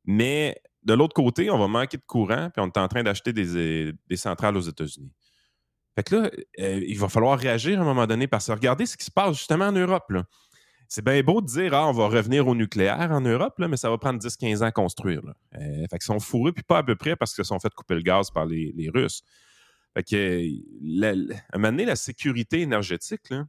Mais de l'autre côté, on va manquer de courant, puis on est en train d'acheter des, des centrales aux États-Unis. Fait que là, euh, il va falloir réagir à un moment donné parce que regardez ce qui se passe justement en Europe. là. C'est bien beau de dire, ah, on va revenir au nucléaire en Europe, là, mais ça va prendre 10-15 ans à construire. Là. Euh, fait qu'ils sont fourrés, puis pas à peu près parce qu'ils sont fait couper le gaz par les, les Russes. Fait que, euh, la- à un moment donné, la sécurité énergétique, là,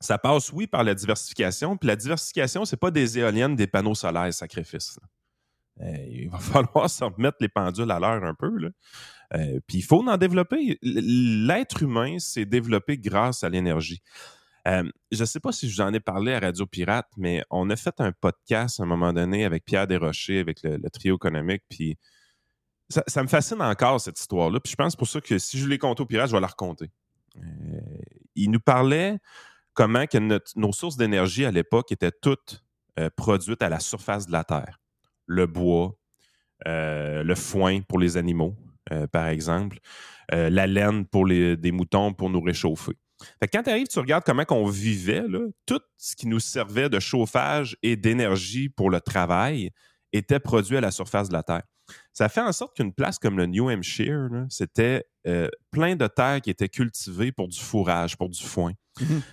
ça passe, oui, par la diversification. Puis la diversification, c'est pas des éoliennes, des panneaux solaires, sacrifice. là. Euh, il va <laughs> falloir se remettre les pendules à l'heure un peu. là. Euh, puis il faut en développer. L'être humain s'est développé grâce à l'énergie. Euh, je ne sais pas si je vous en ai parlé à Radio Pirate, mais on a fait un podcast à un moment donné avec Pierre Desrochers, avec le, trio économique, puis ça, me fascine encore, cette histoire-là. Puis je pense pour ça que si je l'ai conté au Pirate, je vais la raconter. Euh, il nous parlait comment que nos sources d'énergie à l'époque étaient toutes produites à la surface de la Terre. Le bois, le foin pour les animaux, euh, par exemple, euh, la laine pour les, des moutons pour nous réchauffer. Fait que quand tu arrives, tu regardes comment on vivait, là, tout ce qui nous servait de chauffage et d'énergie pour le travail était produit à la surface de la Terre. Ça fait en sorte qu'une place comme le New Hampshire, c'était euh, plein de terres qui étaient cultivées pour du fourrage, pour du foin.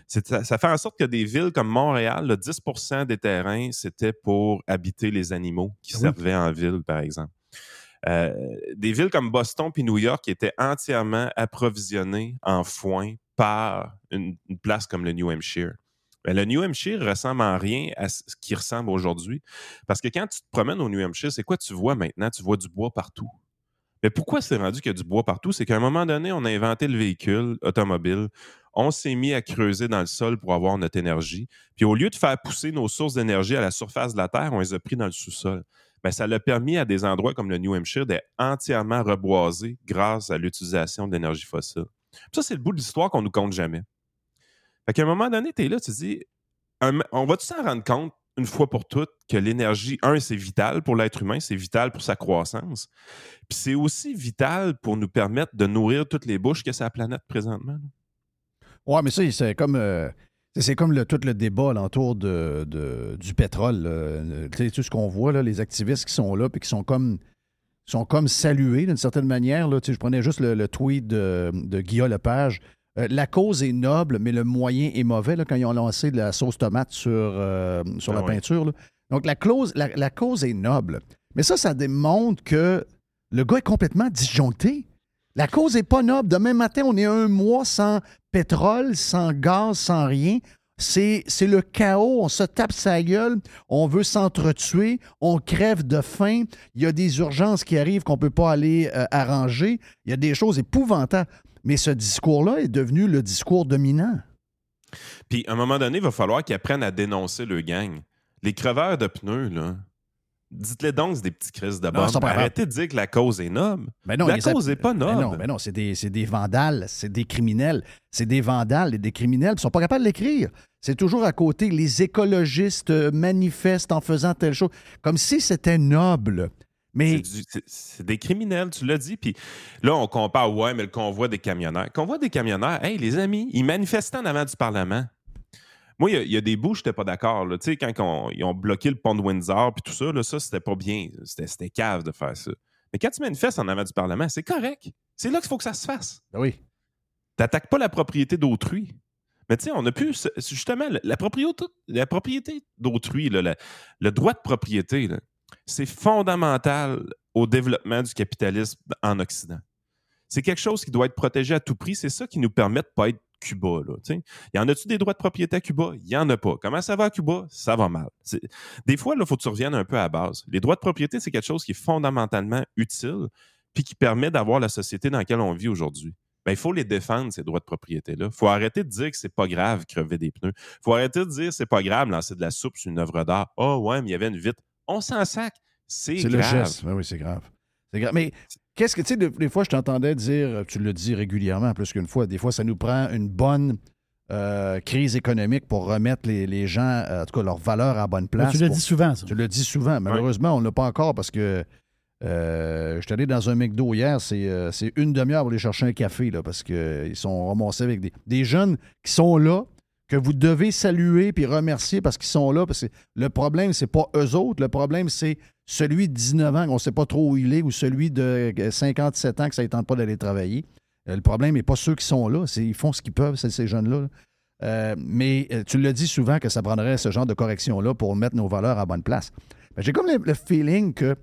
C'est- Ça, ça fait en sorte que des villes comme Montréal, le 10% des terrains, c'était pour habiter les animaux qui Oui. servaient en ville, par exemple. Euh, des villes comme Boston puis New York étaient entièrement approvisionnées en foin par une, place comme le New Hampshire. Mais le New Hampshire ressemble en rien à ce qui ressemble aujourd'hui. Parce que quand tu te promènes au New Hampshire, c'est quoi tu vois maintenant? Tu vois du bois partout. Mais pourquoi c'est rendu qu'il y a du bois partout? C'est qu'à un moment donné, on a inventé le véhicule automobile. On s'est mis à creuser dans le sol pour avoir notre énergie. Puis au lieu de faire pousser nos sources d'énergie à la surface de la Terre, on les a pris dans le sous-sol. Ben, ça l'a permis à des endroits comme le New Hampshire d'être entièrement reboisés grâce à l'utilisation de l'énergie fossile. Ça, c'est le bout de l'histoire qu'on nous compte jamais. Fait qu'à un moment donné, tu es là, tu te dis, on va-tu s'en rendre compte une fois pour toutes que l'énergie, un, c'est vital pour l'être humain, c'est vital pour sa croissance. Puis c'est aussi vital pour nous permettre de nourrir toutes les bouches que sa planète présentement. là? Ouais, mais ça, c'est comme. euh, c'est- comme le, tout le débat alentour de, de- du pétrole. là. Le- tu sais, tout ce qu'on voit, là, les activistes qui sont là puis qui sont comme sont comme salués d'une certaine manière. Là. Je prenais juste le, le tweet de, de Guillaume Lepage. Euh, la cause est noble, mais le moyen est mauvais là, quand ils ont lancé de la sauce tomate sur, euh, sur Ah la oui. peinture. là. Donc, la, clause, la, la cause est noble. Mais ça, ça démontre que le gars est complètement disjoncté. La cause n'est pas noble. Demain matin, on est un mois sans pétrole, sans gaz, sans rien. C'est le chaos. On se tape sa gueule. On veut s'entretuer. On crève de faim. Il y a des urgences qui arrivent qu'on ne peut pas aller euh, arranger. Il y a des choses épouvantables. Mais ce discours-là est devenu le discours dominant. Puis, à un moment donné, il va falloir qu'ils apprennent à dénoncer le gang. Les creveurs de pneus, là, dites-les donc, c'est des petits crises de bombe. Arrêtez de dire que la cause est noble. Ben non, la cause n'est pas Ben noble. non, ben non, c'est des, vandales, c'est des criminels. C'est des vandales et des criminels. Ils sont pas capables de l'écrire. C'est toujours à côté. Les écologistes euh, manifestent en faisant telle chose. Comme si c'était noble. Mais c'est des criminels, tu l'as dit. Puis là, on compare, ouais, mais le convoi des camionneurs. Le convoi des camionneurs, hey, les amis, ils manifestaient en avant du Parlement. Moi, il y a- il y, a des bouts, je n'étais pas d'accord. Tu sais, quand on- ils ont bloqué le pont de Windsor puis tout ça, là, ça, c'était pas bien. C'était cave de faire ça. Mais quand tu manifestes en avant du Parlement, c'est correct. C'est là qu'il faut que ça se fasse. Ben oui. T'attaques pas la propriété d'autrui. Mais tu sais, on a pu, justement, la, propriété, la propriété d'autrui, le droit de propriété, c'est fondamental au développement du capitalisme en Occident. C'est quelque chose qui doit être protégé à tout prix. C'est ça qui nous permet de ne pas être Cuba. Là, y en a-tu des droits de propriété à Cuba? Il n'y en a pas. Comment ça va à Cuba? Ça va mal. Des fois, il faut que tu reviennes un peu à la base. Les droits de propriété, c'est quelque chose qui est fondamentalement utile puis qui permet d'avoir la société dans laquelle on vit aujourd'hui. Ben, il faut les défendre, ces droits de propriété-là. Il faut arrêter de dire que c'est pas grave crever des pneus. Il faut arrêter de dire que c'est pas grave lancer de la soupe sur une œuvre d'art. Oh ouais, mais il y avait une vitre. On s'en sac. C'est c'est le grave. geste. Ben oui, c'est grave. C'est grave. Mais qu'est-ce que, tu sais, des, des fois, je t'entendais dire, tu le dis régulièrement, plus qu'une fois, des fois, ça nous prend une bonne euh, crise économique pour remettre les, les gens, euh, en tout cas, leur valeur à la bonne place. tu le pour- dis souvent, ça. Tu le dis souvent. Malheureusement, on ne l'a pas encore parce que euh, je suis allé dans un McDo hier, c'est euh, c'est une demi-heure pour aller chercher un café là, parce qu'ils sont ramassés avec des, des jeunes qui sont là, que vous devez saluer puis remercier parce qu'ils sont là. Parce que le problème, c'est pas eux autres. Le problème, c'est celui de 19 ans qu'on ne sait pas trop où il est ou celui de 57 ans que ça ne tente pas d'aller travailler. Euh, le problème n'est pas ceux qui sont là. c'est- Ils font ce qu'ils peuvent, c'est ces jeunes-là. là. Euh, mais euh, tu le dis souvent que ça prendrait ce genre de correction-là pour mettre nos valeurs à bonne place. J'ai comme le, le feeling que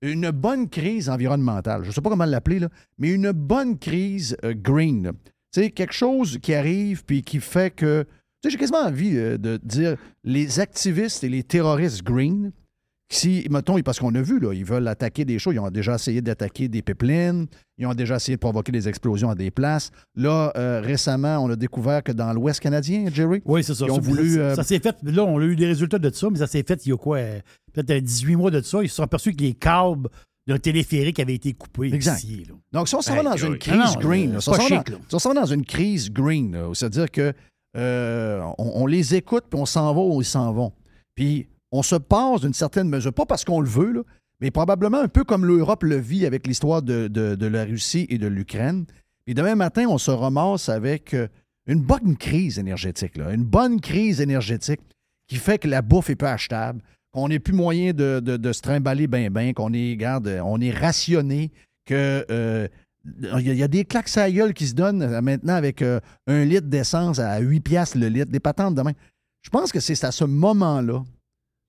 une bonne crise environnementale, je ne sais pas comment l'appeler, mais une bonne crise euh, green, sais, quelque chose qui arrive puis qui fait que. Tu sais, j'ai quasiment envie euh, de dire les activistes et les terroristes green, si, mettons, parce qu'on a vu, là, ils veulent attaquer des choses. Ils ont déjà essayé d'attaquer des pipelines. Ils ont déjà essayé de provoquer des explosions à des places. Là, euh, récemment, on a découvert que dans l'Ouest canadien, Jerry, Oui, c'est ça. Ils ont Ça, voulu, ça, euh, ça s'est fait. Là, on a eu des résultats de ça, mais ça s'est fait il y a quoi? Peut-être euh, 18 mois de ça. Ils se sont aperçus que les câbles d'un téléphérique avaient été coupés. Exact. ici, là. Donc, si on s'en va dans une crise green, si on s'en va dans- une crise green, c'est-à-dire que euh, on, les écoute, puis on s'en va où ils s'en vont. Puis on se passe d'une certaine mesure, pas parce qu'on le veut, mais probablement un peu comme l'Europe le vit avec l'histoire de, la Russie et de l'Ukraine. Puis demain matin, on se ramasse avec euh, une bonne crise énergétique, une bonne crise énergétique qui fait que la bouffe est peu achetable, qu'on n'ait plus moyen de, se trimballer bien, bien, qu'on est, garde, on est rationné, que euh, il y, a- des claques à gueule qui se donnent euh, maintenant avec euh, un litre d'essence à 8 piastres le litre, des patentes de main. Je pense que c'est à ce moment-là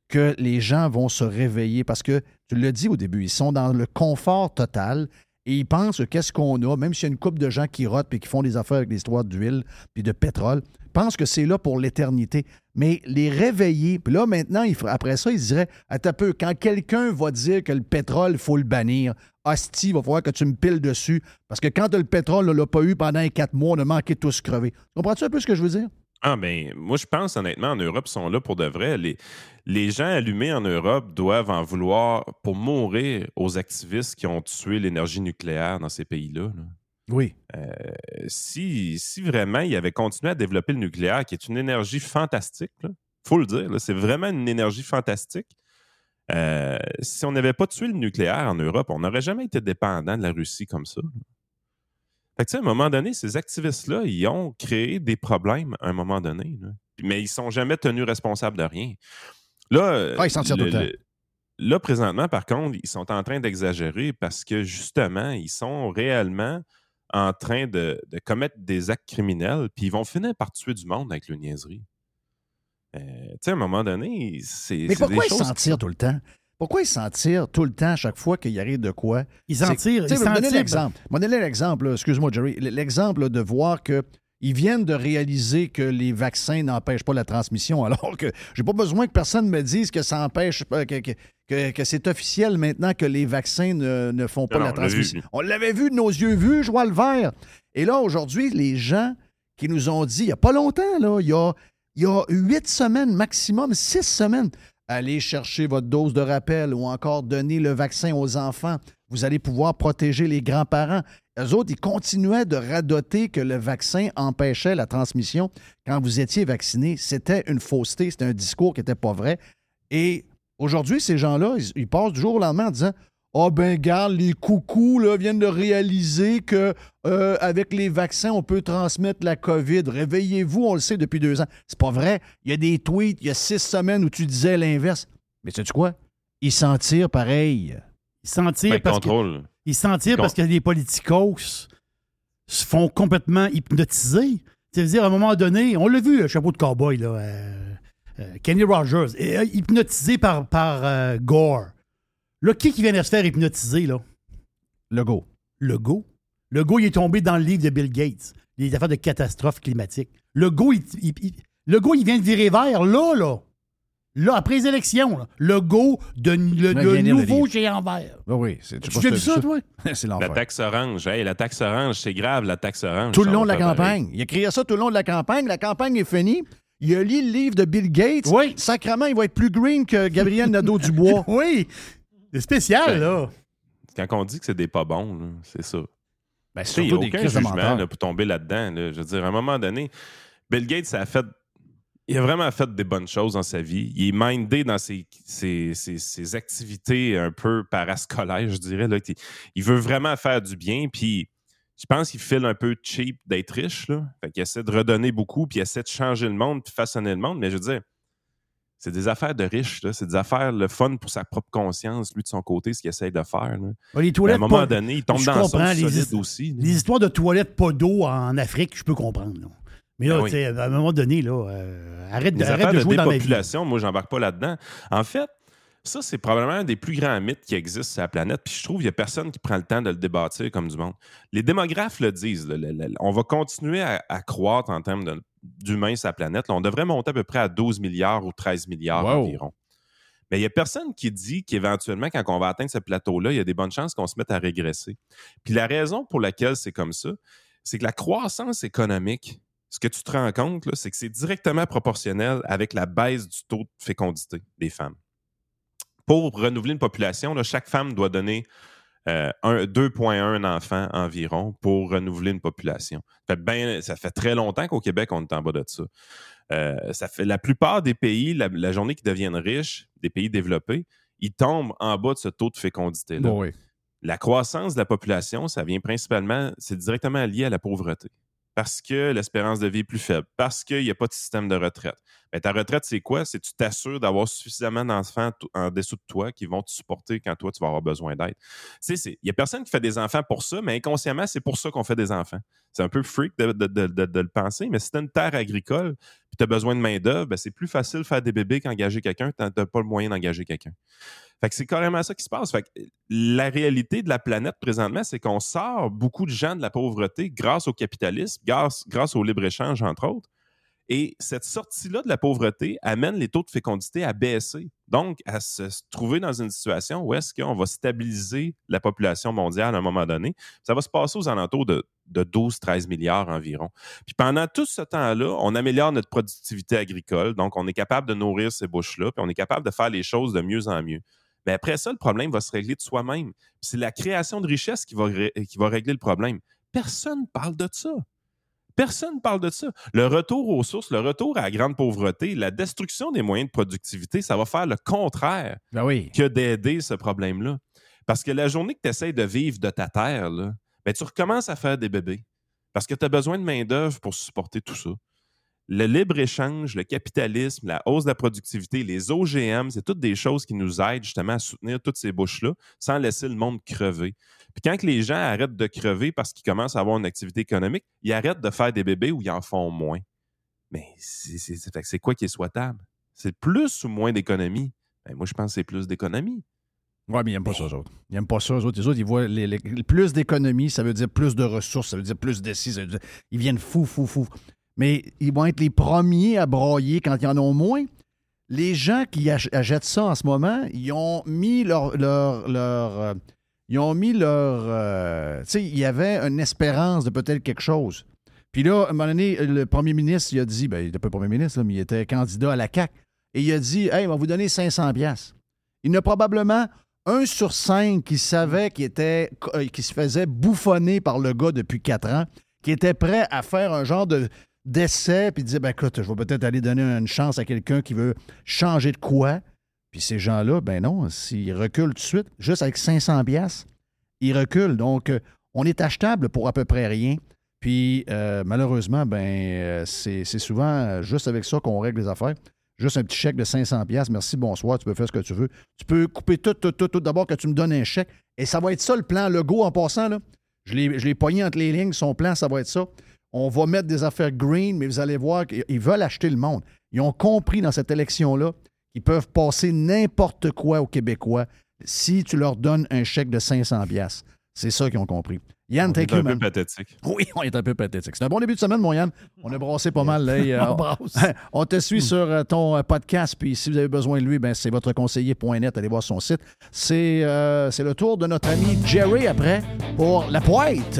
que les gens vont se réveiller parce que, tu l'as dit au début, ils sont dans le confort total et ils pensent que qu'est-ce qu'on a, même s'il y a une couple de gens qui rotent et qui font des affaires avec des histoires d'huile puis de pétrole, pensent que c'est là pour l'éternité. Mais les réveiller, puis là, maintenant, après ça, ils diraient Attends un peu, quand quelqu'un va dire que le pétrole, il faut le bannir, hostie, il va falloir que tu me piles dessus. Parce que quand le pétrole, on l'a pas eu pendant quatre mois, on a manqué tous crever. Comprends-tu un peu ce que je veux dire? Ah, ben, moi, je pense honnêtement, en Europe, ils sont là pour de vrai. Les, les gens allumés en Europe doivent en vouloir pour mourir aux activistes qui ont tué l'énergie nucléaire dans ces pays-là. là. Oui. Euh, si, si vraiment ils avaient continué à développer le nucléaire, qui est une énergie fantastique, il faut le dire, c'est vraiment une énergie fantastique. Euh, si on n'avait pas tué le nucléaire en Europe, on n'aurait jamais été dépendant de la Russie comme ça. là. Fait que, à un moment donné, ces activistes-là, ils ont créé des problèmes à un moment donné. là. Mais ils ne sont jamais tenus responsables de rien. Là, Ah, ils s'en tirent tout le temps. là, présentement, par contre, ils sont en train d'exagérer parce que justement, ils sont réellement en train de, de commettre des actes criminels, puis ils vont finir par tuer du monde avec le niaiserie. Euh, tu sais, à un moment donné, c'est. Mais pourquoi des ils choses s'en tirent tout le temps? Pourquoi ils s'en tirent tout le temps à chaque fois qu'il arrive de quoi? Ils s'en C'est- tirent. Ils vous donner l'exemple. Je vais vous donner l'exemple, là, excuse-moi, Jerry. L'exemple de voir qu'il Ils viennent de réaliser que les vaccins n'empêchent pas la transmission, <laughs> alors que j'ai pas besoin que personne me dise que ça empêche, euh, que, que- que- que c'est officiel maintenant que les vaccins ne, ne font pas Non, la transmission. On l'avait vu de nos yeux vus, je vois le vert. Et là, aujourd'hui, les gens qui nous ont dit, il n'y a pas longtemps, là, il y a, il y a huit semaines maximum, six semaines, allez chercher votre dose de rappel ou encore donner le vaccin aux enfants. Vous allez pouvoir protéger les grands-parents. Eux autres, ils continuaient de radoter que le vaccin empêchait la transmission quand vous étiez vacciné. C'était une fausseté, c'était un discours qui n'était pas vrai. Et aujourd'hui, ces gens-là, ils, ils passent du jour au lendemain en disant Ah ben garde, les coucous là, viennent de réaliser que euh, avec les vaccins, on peut transmettre la COVID. Réveillez-vous, on le sait depuis deux ans. C'est pas vrai. Il y a des tweets, il y a six semaines où tu disais l'inverse. Mais sais-tu quoi? Ils s'en tirent pareil. Ils s'en tirent Ben, parce que, ils s'en tirent Con- parce que les politicos se font complètement hypnotiser. Ça veut dire, à un moment donné, on l'a vu, le chapeau de cowboy, là, euh, euh, Kenny Rogers, euh, hypnotisé par, par euh, Gore. Là, qui qui vient de se faire hypnotiser, là? Le go. Le go. Le go, il est tombé dans le livre de Bill Gates, les affaires de catastrophes climatiques. Le go, il, il- il- le go, il vient de virer vert, là, là. Là, après les élections, là. Le go de le, le nouveau géant vert. Ah oui, c'est Tu as vu ça, toi? <laughs> c'est La taxe orange. Hey, la taxe orange, c'est grave, la taxe orange. Tout le long de la campagne. Il a créé ça tout le long de la campagne. La campagne est finie. Il a lu le livre de Bill Gates. Oui. Sacrement, il va être plus green que Gabriel Nadeau-Dubois. <laughs> Oui. C'est spécial, Ben, là. Quand on dit que c'est des pas bons, là, c'est ça. Ben, sais, Il n'y a aucun jugement là, pour tomber là-dedans. là. Je veux dire, à un moment donné, Bill Gates, ça a fait. Il a vraiment fait des bonnes choses dans sa vie. Il est mindé dans ses, ses, ses- ses activités un peu parascolaires, je dirais. Là. Il- Il veut vraiment faire du bien. Puis je pense qu'il file un peu cheap d'être riche. Là. Fait qu'il essaie de redonner beaucoup, puis il essaie de changer le monde, puis façonner le monde. Mais je veux dire, c'est des affaires de riches. C'est des affaires, le fun pour sa propre conscience, lui, de son côté, ce qu'il essaie de faire. là. Les Mais à un moment pas- donné, il tombe Je dans comprends, les aussi. là. Les histoires de toilettes pas d'eau en Afrique, je peux comprendre. là. Mais là, oui. sais, à un moment donné, là, euh, arrête, de, Les arrête de de jouer dans ma vie. dépopulation, moi, j'embarque pas là-dedans. En fait, ça, c'est probablement un des plus grands mythes qui existent sur la planète. Puis je trouve qu'il n'y a personne qui prend le temps de le débattre comme du monde. Les démographes le disent. là, le- le- on va continuer à, à croître en termes de- d'humains sur la planète. Là, on devrait monter à peu près à 12 milliards ou 13 milliards Wow. environ. Mais il n'y a personne qui dit qu'éventuellement, quand on va atteindre ce plateau-là, il y a des bonnes chances qu'on se mette à régresser. Puis la raison pour laquelle c'est comme ça, c'est que la croissance économique, ce que tu te rends compte, c'est que c'est directement proportionnel avec la baisse du taux de fécondité des femmes. Pour renouveler une population, là, chaque femme doit donner euh, un- 2,1 enfants environ pour renouveler une population. Ça fait, ben- ça fait très longtemps qu'au Québec, on est en bas de ça. Euh, ça fait la plupart des pays, la, la journée qu'ils deviennent riches, des pays développés, ils tombent en bas de ce taux de fécondité-là. Bon, oui. La croissance de la population, ça vient principalement, c'est directement lié à la pauvreté. Parce que l'espérance de vie est plus faible, parce qu'il n'y a pas de système de retraite. Mais ta retraite, c'est quoi? C'est que tu t'assures d'avoir suffisamment d'enfants en dessous de toi qui vont te supporter quand toi, tu vas avoir besoin d'aide. C'est- il n'y a personne qui fait des enfants pour ça, mais inconsciemment, c'est pour ça qu'on fait des enfants. C'est un peu freak de, le penser, mais as une terre agricole tu besoin de main-d'œuvre, ben, c'est plus facile de faire des bébés qu'engager quelqu'un. Tu n'as pas le moyen d'engager quelqu'un. Fait c'est carrément ça qui se passe. La réalité de la planète présentement, c'est qu'on sort beaucoup de gens de la pauvreté grâce au capitalisme, grâce, grâce au libre-échange, entre autres. Et cette sortie-là de la pauvreté amène les taux de fécondité à baisser. Donc, à se trouver dans une situation où est-ce qu'on va stabiliser la population mondiale à un moment donné. Ça va se passer aux alentours de, de 12-13 milliards environ. Puis pendant tout ce temps-là, on améliore notre productivité agricole. Donc, on est capable de nourrir ces bouches-là, puis on est capable de faire les choses de mieux en mieux. Mais après ça, le problème va se régler de soi-même. C'est la création de richesse qui va, qui va régler le problème. Personne ne parle de ça. Personne ne parle de ça. Le retour aux sources, le retour à la grande pauvreté, la destruction des moyens de productivité, ça va faire le contraire Ben oui. que d'aider ce problème-là. Parce que la journée que tu essaies de vivre de ta terre, là, ben, tu recommences à faire des bébés. Parce que tu as besoin de main-d'œuvre pour supporter tout ça. Le libre-échange, le capitalisme, la hausse de la productivité, les OGM, c'est toutes des choses qui nous aident justement à soutenir toutes ces bouches-là sans laisser le monde crever. Puis quand les gens arrêtent de crever parce qu'ils commencent à avoir une activité économique, ils arrêtent de faire des bébés ou ils en font moins. Mais c'est- quoi qui est souhaitable? C'est plus ou moins d'économie? Ben, moi, je pense que c'est plus d'économie. Oui, mais ils n'aiment pas ça, eux autres. Ils n'aiment pas ça, eux autres. Les autres, ils voient les- les- plus d'économies, ça veut dire plus de ressources, ça veut dire plus de ci, ça veut dire- Ils viennent fous, fous, fous. Mais ils vont être les premiers à broyer quand ils en ont moins. Les gens qui ach- achètent ça en ce moment, ils ont mis leur. leur, euh, ils ont mis leur. euh, tu sais, il y avait une espérance de peut-être quelque chose. Puis là, à un moment donné, le premier ministre, il a dit, ben, il n'était pas premier ministre, mais il était candidat à la CAQ. Et il a dit, hey, on va vous donner 500 pièces. Il y a probablement un sur cinq qui savait qu'il était, euh, qui se faisait bouffonner par le gars depuis quatre ans, qui était prêt à faire un genre de d'essai, puis disait, ben écoute, je vais peut-être aller donner une chance à quelqu'un qui veut changer de quoi. Puis ces gens-là, ben non, s'ils reculent tout de suite, juste avec 500 pièces, ils reculent. Donc, euh, on est achetable pour à peu près rien. Puis, euh, malheureusement, ben, euh, c'est souvent juste avec ça qu'on règle les affaires. Juste un petit chèque de 500 pièces. Merci, bonsoir, tu peux faire ce que tu veux. Tu peux couper tout, tout, tout, tout. D'abord que tu me donnes un chèque. Et ça va être ça le plan Legault en passant. Là. Je l'ai je l'ai pogné entre les lignes. Son plan, ça va être ça. On va mettre des affaires green, mais vous allez voir qu'ils veulent acheter le monde. Ils ont compris dans cette élection-là qu'ils peuvent passer n'importe quoi aux Québécois si tu leur donnes un chèque de 500 pièces. C'est ça qu'ils ont compris. Yann, On thank est you, un peu pathétique. Oui, on est un peu pathétique. C'est un bon début de semaine, mon Yann. On a brassé pas mal. Là, et, euh, On brasse. <laughs> on te suit sur euh, ton euh, podcast, puis si vous avez besoin de lui, ben, c'est votre conseiller.net. Allez voir son site. C'est euh, c'est le tour de notre ami Jerry après pour la pointe.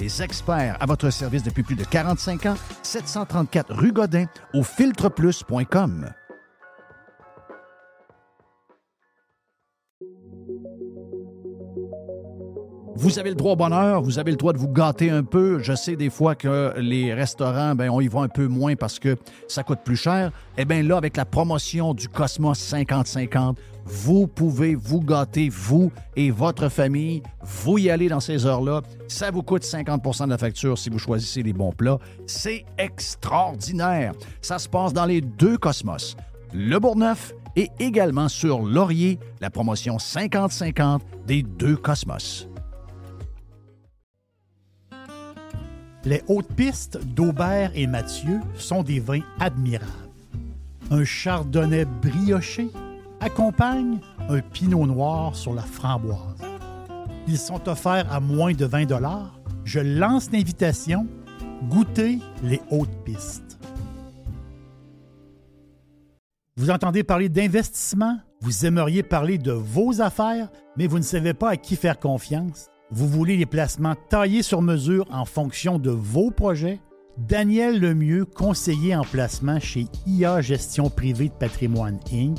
les experts à votre service depuis plus de 45 ans, 734 rue Godin au filtreplus.com. Vous avez le droit au bonheur, vous avez le droit de vous gâter un peu. Je sais des fois que les restaurants, ben, on y va un peu moins parce que ça coûte plus cher. Eh bien là, avec la promotion du Cosmos 50-50, vous pouvez vous gâter, vous et votre famille. Vous y allez dans ces heures-là. Ça vous coûte 50 de la facture si vous choisissez les bons plats. C'est extraordinaire. Ça se passe dans les deux Cosmos. Le Bourgneuf et également sur Laurier, la promotion 50-50 des deux Cosmos. Les hautes pistes d'Aubert et Mathieu sont des vins admirables. Un chardonnay brioché accompagne un pinot noir sur la framboise. Ils sont offerts à moins de 20 Je lance l'invitation. Goûtez les hautes pistes. Vous entendez parler d'investissement? Vous aimeriez parler de vos affaires, mais vous ne savez pas à qui faire confiance? Vous voulez les placements taillés sur mesure en fonction de vos projets? Daniel Lemieux, conseiller en placement chez IA Gestion Privée de Patrimoine Inc.,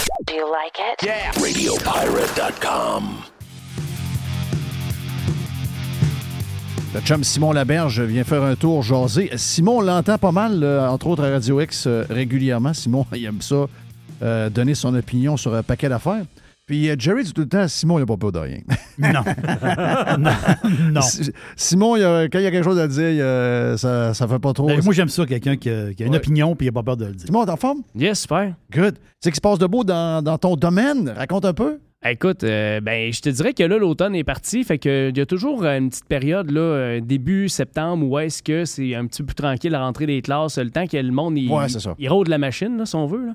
Do you like it? Yeah. RadioPirate.com. Le chum Simon Laberge vient faire un tour jaser. Simon, on l'entend pas mal, euh, entre autres à Radio X euh, régulièrement. Simon, <laughs> il aime ça, euh, donner son opinion sur un paquet d'affaires. Puis euh, Jerry dit tout le temps, Simon, il n'a pas peur de rien. Non. <laughs> non. non. Si- Simon, il a- quand il y a quelque chose à dire, il, euh, ça, ça fait pas trop. Ben, moi, j'aime ça, quelqu'un qui a, qui a une Ouais. opinion puis il n'a pas peur de le dire. Simon, t'es en forme? Yes, super. Good. C'est ce qui se passe de beau dans, dans ton domaine? Raconte un peu. Écoute, euh, ben, je te dirais que là, l'automne est parti. Fait que il y a toujours une petite période, là, début septembre, où est-ce que c'est un petit peu plus tranquille à rentrer des classes, le temps que le monde il, Ouais, c'est ça. il rôde la machine, là, si on veut. là.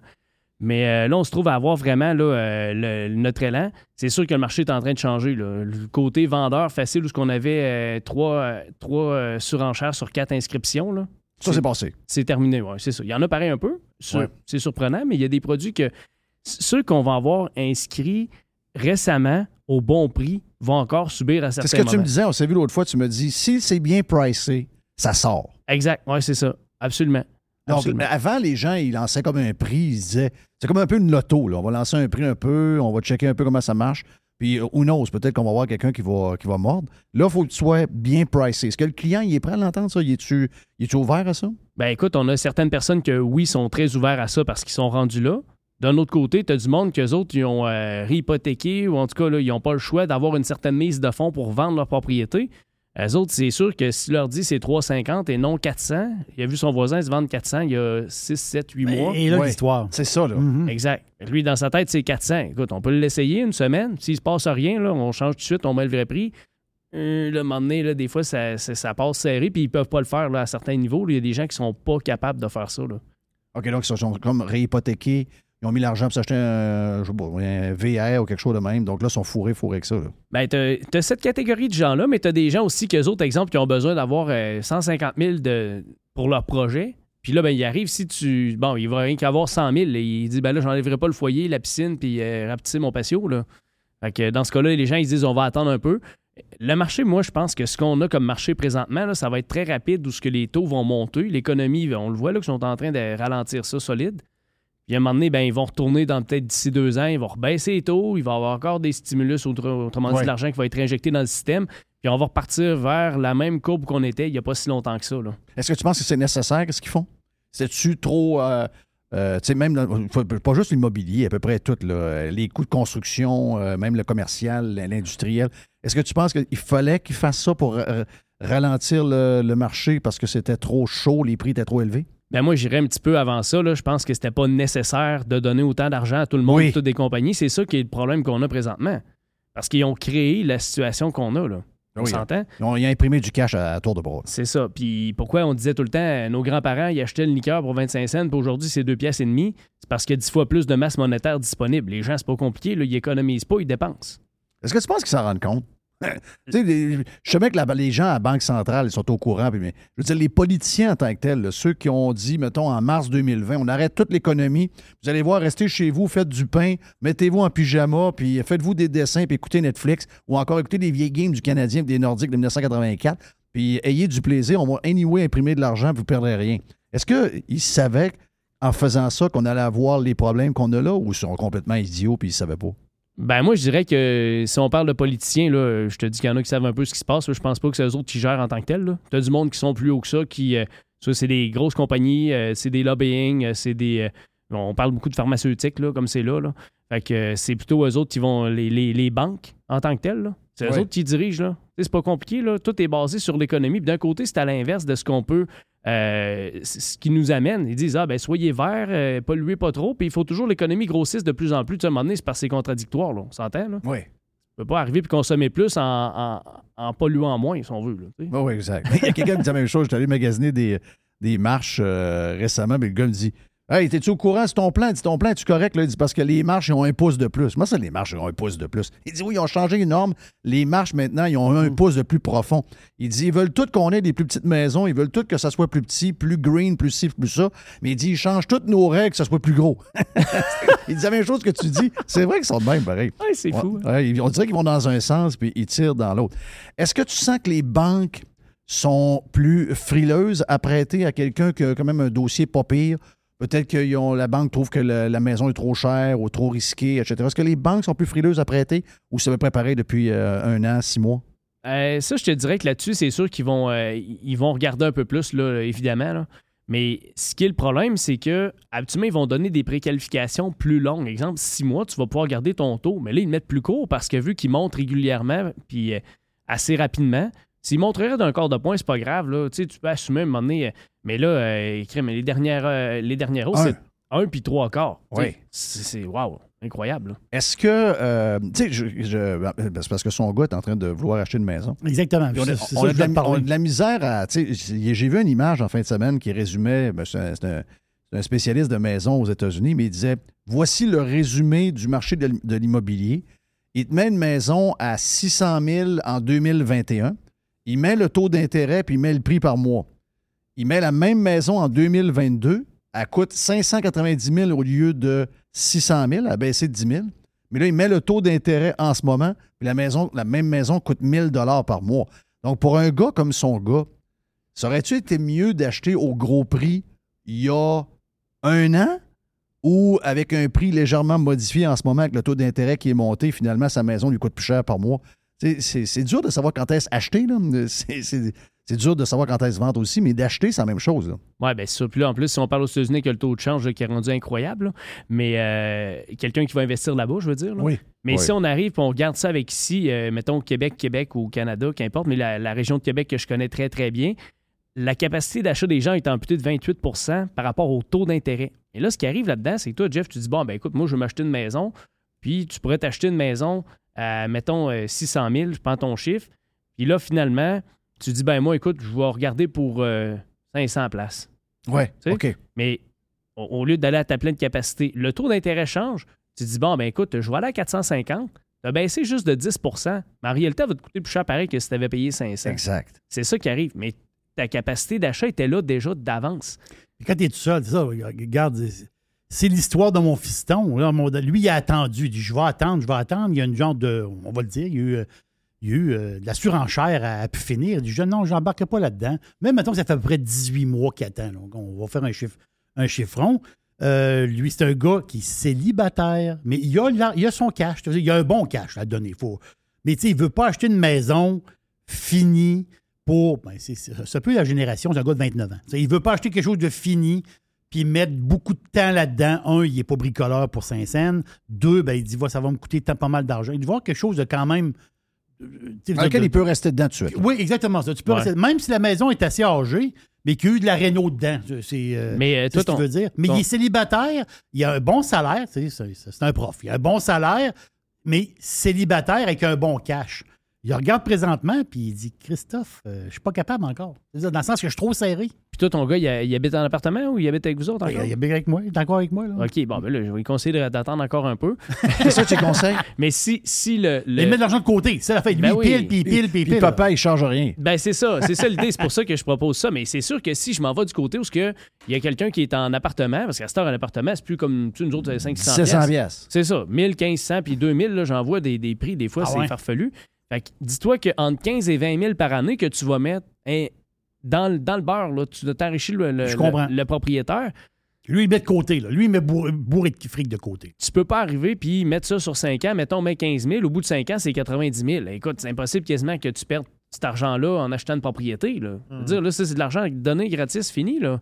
Mais euh, là, on se trouve à avoir vraiment là, euh, le- notre élan. C'est sûr que le marché est en train de changer. là. Le côté vendeur facile, où ce qu'on avait euh, trois, trois surenchères sur quatre inscriptions, là, Ça, c'est passé. c'est terminé, ouais, c'est ça. Il y en a pareil un peu. Ouais. C'est surprenant, mais il y a des produits que ceux qu'on va avoir inscrits récemment au bon prix vont encore subir à C'est certains ce que tu me disais, on s'est vu l'autre fois, tu me dis, si c'est bien pricé, ça sort. Exact, oui, c'est ça. Absolument. Donc, avant, les gens, ils lançaient comme un prix, ils disaient, c'est comme un peu une loto, là. on va lancer un prix un peu, on va checker un peu comment ça marche, puis euh, who knows, peut-être qu'on va voir quelqu'un qui va, qui va mordre. Là, il faut que tu sois bien pricé. Est-ce que le client, il est prêt à l'entendre, ça? Il est-tu est-tu ouvert à ça? Ben écoute, on a certaines personnes que oui, sont très ouverts à ça parce qu'ils sont rendus là. D'un autre côté, tu as du monde qu'eux autres, ils ont euh, réhypothéqué ou en tout cas, là, ils n'ont pas le choix d'avoir une certaine mise de fonds pour vendre leur propriété. Eux autres, c'est sûr que si leur dit c'est 3,50 et non 400, il a vu son voisin se vendre 400 il y a 6, 7, 8 mois. Et là, Ouais. l'histoire. C'est ça, là. Mhm. Exact. Lui, dans sa tête, c'est 400. Écoute, on peut l'essayer une semaine. S'il se passe rien, là, on change tout de suite, on met le vrai prix. Euh, un moment donné, là, des fois, ça, ça- ça passe serré, puis ils peuvent pas le faire là, à certains niveaux. Il y a des gens qui sont pas capables de faire ça. Là. OK, donc ils sont comme réhypothéqués, ils ont mis l'argent pour s'acheter un, VR ou quelque chose de même, donc là, ils sont fourrés, fourrés avec ça. là. Ben, t'as as cette catégorie de gens-là, mais t'as des gens aussi, qu'eux autres, exemple, qui ont besoin d'avoir euh, 150 000 de, pour leur projet. Puis là, ben, il arrive, si tu. Bon, il va rien qu'avoir 100 000. et il dit, ben là, j'enlèverai pas le foyer, la piscine, puis euh, rapetisser mon patio, là. Fait que dans ce cas-là, les gens, ils se disent, on va attendre un peu. Le marché, moi, je pense que ce qu'on a comme marché présentement, là, ça va être très rapide où ce que les taux vont monter. L'économie, on le voit, là, qu'ils sont en train de ralentir ça solide. Puis à un moment donné, ben, ils vont retourner dans peut-être d'ici deux ans, ils vont rebaisser les taux, il va y avoir encore des stimulus, autre- autrement dit, Ouais. de l'argent qui va être injecté dans le système. Puis on va repartir vers la même courbe qu'on était il n'y a pas si longtemps que ça. Est-ce que tu penses que c'est nécessaire, ce qu'ils font? C'est-tu trop. euh, euh, tu sais, même, pas juste l'immobilier, à peu près tout, là, les coûts de construction, euh, même le commercial, l'industriel. Est-ce que tu penses qu'il fallait qu'ils fassent ça pour ralentir le, le marché parce que c'était trop chaud, les prix étaient trop élevés? Ben moi, j'irais un petit peu avant ça. Là. Je pense que c'était pas nécessaire de donner autant d'argent à tout le monde, Oui. toutes des compagnies. C'est ça qui est le problème qu'on a présentement. Parce qu'ils ont créé la situation qu'on a. Là. On Oui. s'entend? Ils ont, ils ont imprimé du cash à, à tour de bras. C'est ça. Puis pourquoi on disait tout le temps, nos grands-parents, ils achetaient le liqueur pour 25 cents, puis aujourd'hui, c'est deux pièces et demie. C'est parce qu'il y a 10 fois plus de masse monétaire disponible. Les gens, c'est pas compliqué. Là, ils économisent pas, ils dépensent. Est-ce que tu penses qu'ils s'en rendent compte? Je sais bien que les gens à la Banque centrale ils sont au courant, mais je veux dire, les politiciens en tant que tels, ceux qui ont dit, mettons, en mars 2020, on arrête toute l'économie, vous allez voir, restez chez vous, faites du pain, mettez-vous en pyjama, puis faites-vous des dessins, puis écoutez Netflix, ou encore écoutez des vieilles games du Canadien et des Nordiques de 1984, puis ayez du plaisir, on va anyway imprimer de l'argent, vous ne perdrez rien. Est-ce qu'ils savaient, en faisant ça, qu'on allait avoir les problèmes qu'on a là, ou ils sont complètement idiots, puis ils ne savaient pas? Ben moi, je dirais que si on parle de politiciens, là, je te dis qu'il y en a qui savent un peu ce qui se passe. là. Je pense pas que c'est eux autres qui gèrent en tant que tels. Tu as du monde qui sont plus haut que ça, qui. euh, ça, c'est des grosses compagnies, euh, c'est des lobbying, euh, c'est des. euh, on parle beaucoup de pharmaceutique, là, comme c'est là, là. Fait que euh, c'est plutôt eux autres qui vont. Les, les- les banques en tant que telles, là. C'est eux Ouais. autres qui dirigent, là. C'est pas compliqué, là. Tout est basé sur l'économie. Puis d'un côté, c'est à l'inverse de ce qu'on peut. Euh, ce qui nous amène. Ils disent, ah, ben, soyez verts, euh, polluez pas trop. Puis il faut toujours l'économie grossisse de plus en plus. Tu sais, à un moment donné, c'est parce que c'est contradictoire, là. On s'entend, là. Oui. On peut pas arriver puis consommer plus en, en- en polluant moins, si on veut. là, tu. Oui, oui, exact. Il y a quelqu'un qui me dit la même chose. J'étais allé magasiner des, des marches euh, récemment, mais le gars me dit Hey, t'es-tu au courant? C'est ton plan? Dit ton plan, es-tu correct? Là? Il dit parce que les marches, ils ont un pouce de plus. Moi, ça, les marches, ils ont un pouce de plus. Il dit oui, ils ont changé les normes. Les marches, maintenant, ils ont un pouce de plus profond. Il dit ils veulent tout qu'on ait des plus petites maisons. Ils veulent tout que ça soit plus petit, plus green, plus ci, plus ça. Mais il dit ils changent toutes nos règles, que ça soit plus gros. <laughs> il dit la même chose que tu dis. C'est vrai qu'ils sont de même, pareil. Ouais, c'est fou. hein. Ouais, on dirait qu'ils vont dans un sens puis ils tirent dans l'autre. Est-ce que tu sens que les banques sont plus frileuses à prêter à quelqu'un qui a quand même un dossier pas pire? Peut-être que ont- la banque trouve que la maison est trop chère ou trop risquée, etc. Est-ce que les banques sont plus frileuses à prêter ou peu près pareil depuis euh, un an, six mois? Euh, ça, je te dirais que là-dessus, c'est sûr qu'ils vont, euh, vont regarder un peu plus, là, évidemment. Mais ce qui est le problème, c'est que habituellement, ils vont donner des préqualifications plus longues. Exemple, six mois, tu vas pouvoir garder ton taux. Mais là, ils le mettent plus court parce que vu qu'ils montent régulièrement puis assez rapidement, s'ils montreraient d'un quart de point, c'est pas grave. Tu sais, tu peux assumer à un moment donné. Mais là, euh, crème, les dernières, euh, les dernières hausses, Un. c'est un puis trois quarts. Oui. C'est wow. Incroyable. Est-ce que. euh, tu sais, je- je- ben, c'est parce que son gars est en train de vouloir acheter une maison. Exactement. On, a, c'est on ça a que de la, voulais te on a parler. de la misère à. tu sais, J'ai vu une image en fin de semaine qui résumait. ben, un, c'est un spécialiste de maison aux États-Unis, mais il disait Voici le résumé du marché de, de l'immobilier. Il te met une maison à 600 000 en 2021. Il met le taux d'intérêt puis il met le prix par mois. Il met la même maison en 2022. Elle coûte 590 000 au lieu de 600 000. Elle a baissé de 10 000. Mais là, il met le taux d'intérêt en ce moment. Puis la, maison, la même maison coûte 1000 par mois. Donc, pour un gars comme son gars, ça aurait-tu été mieux d'acheter au gros prix il y a un an ou avec un prix légèrement modifié en ce moment avec le taux d'intérêt qui est monté, finalement, sa maison lui coûte plus cher par mois? C'est- dur de savoir quand est-ce acheter. là. <laughs> c'est dur de savoir quand est-ce vendre aussi, mais d'acheter, c'est la même chose. ben c'est ça. Puis là, en plus, si on parle aux États-Unis que le taux de change là, qui est rendu incroyable, là, mais euh, quelqu'un qui va investir là-bas, je veux dire. là. Oui. Mais Oui. si on arrive et on regarde ça avec ici, euh, mettons Québec, Québec ou Canada, qu'importe, mais la, la région de Québec que je connais très, très bien, la capacité d'achat des gens est amputée de 28% par rapport au taux d'intérêt. Et là, ce qui arrive là-dedans, c'est que toi, Jeff, tu dis, bon, ben écoute, moi, je veux m'acheter une maison, puis tu pourrais t'acheter une maison à, mettons, euh, 600 000, je prends ton chiffre, puis là, finalement, tu dis, ben moi, écoute, je vais regarder pour euh, 500 places. Ouais, Tu sais? OK. Mais au, au lieu d'aller à ta pleine capacité, le taux d'intérêt change. Tu dis, bon, ben écoute, je vais aller à 450. Tu as baissé juste de 10% Mais en réalité, ça va te coûter plus cher pareil que si tu avais payé 500. Exact. C'est ça qui arrive. Mais ta capacité d'achat était là déjà d'avance. Quand tu es tout seul, ça, regarde, c'est- l'histoire de mon fiston. là, mon- lui, il a attendu. Il dit Je vais attendre, je vais attendre. Il y a une genre de, on va le dire, il y a eu, euh, il y a eu euh, de la surenchère à, pu finir. Il dit Je- Non, je n'embarque pas là-dedans. Même maintenant ça fait à peu près 18 mois qu'il attend. donc on va faire un, chiffre, un chiffron. Euh, lui, c'est un gars qui est célibataire, mais il a, son cash. Ça Il a un bon cash à donner. Mais il ne veut pas acheter une maison finie pour. Ben, c'est, c'est, c'est un peu la génération d'un gars de 29 ans. Il ne veut pas acheter quelque chose de fini puis mettre beaucoup de temps là-dedans. Un, il n'est pas bricoleur pour Saint-Saëns. Deux, ben, il dit ça va me coûter tant- pas mal d'argent. Il veut voir quelque chose de quand même. Tu Dans lequel de- il peut rester dedans tout de suite. Oui, exactement ça. Tu peux Ouais. rester- même si la maison est assez âgée, mais qu'il y a eu de la réno dedans. C'est euh, Mais, euh, c'est toi, ce qu'il ton- veut dire. Mais ton- il est célibataire, il a un bon salaire, tu sais, c'est c'est un prof. Il a un bon salaire, mais célibataire avec un bon cash. Il regarde présentement, puis il dit Christophe, euh, je suis pas capable encore. Dans le sens que je suis trop serré. Puis toi, ton gars, il, a- il habite en appartement ou il habite avec vous autres Il, encore? il bien avec moi, il est encore avec moi. Là. OK, bon, ben là, je vais lui conseiller de- d'attendre encore un peu. <laughs> C'est ça que tu conseilles? <laughs> Mais si, si le. le- Il met de l'argent de côté. C'est la fait. Lui, Ben il oui. pile, puis il pile, puis il Puis pile. papa, il charge rien. Ben c'est ça, c'est ça l'idée, c'est pour ça que je propose ça. Mais c'est sûr que si je m'en vais du côté où ce que il y a quelqu'un qui est en appartement, parce qu'à cette heure, un appartement, c'est plus comme tu nous autres, 500 700 pièces. C'est ça, 1000, 1500, puis 2000, là, j'en vois des, des prix, des fois, Ah c'est ouais? farfelu. Fait que dis-toi qu'entre 15 et 20 000 par année que tu vas mettre hein, dans, le- dans le beurre, là, tu t'enrichis le, le, propriétaire. Lui, il met de côté. Là. Lui, il met bourré, bourré de fric de côté. Tu peux pas arriver puis mettre ça sur 5 ans. Mettons, met 15 000. Au bout de 5 ans, c'est 90 000. Écoute, c'est impossible quasiment que tu perdes cet argent-là en achetant une propriété. Là. Veux dire, là, ça, c'est de l'argent donné gratis, fini. Là.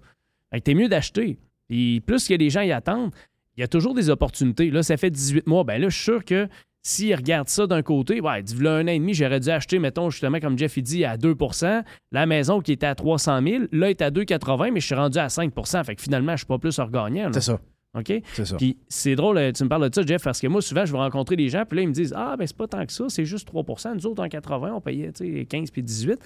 Fait que t'es mieux d'acheter. Puis plus que les gens y attendent, il y a toujours des opportunités. Là, ça fait 18 mois. Ben là, je suis sûr que s'ils regardent ça d'un côté, ouais, là un an et demi, j'aurais dû acheter, mettons, justement, comme Jeff il dit, à 2% La maison qui était à 300 000, là, est à 2,80 mais je suis rendu à 5% Fait que finalement, je suis pas plus regagnant. C'est ça. OK? C'est ça. Puis c'est drôle, euh, tu me parles de ça, Jeff, parce que moi, souvent, je vais rencontrer des gens, puis là, ils me disent Ah, ben c'est pas tant que ça, c'est juste 3% Nous autres, en 80, on payait tu sais, 15 puis 18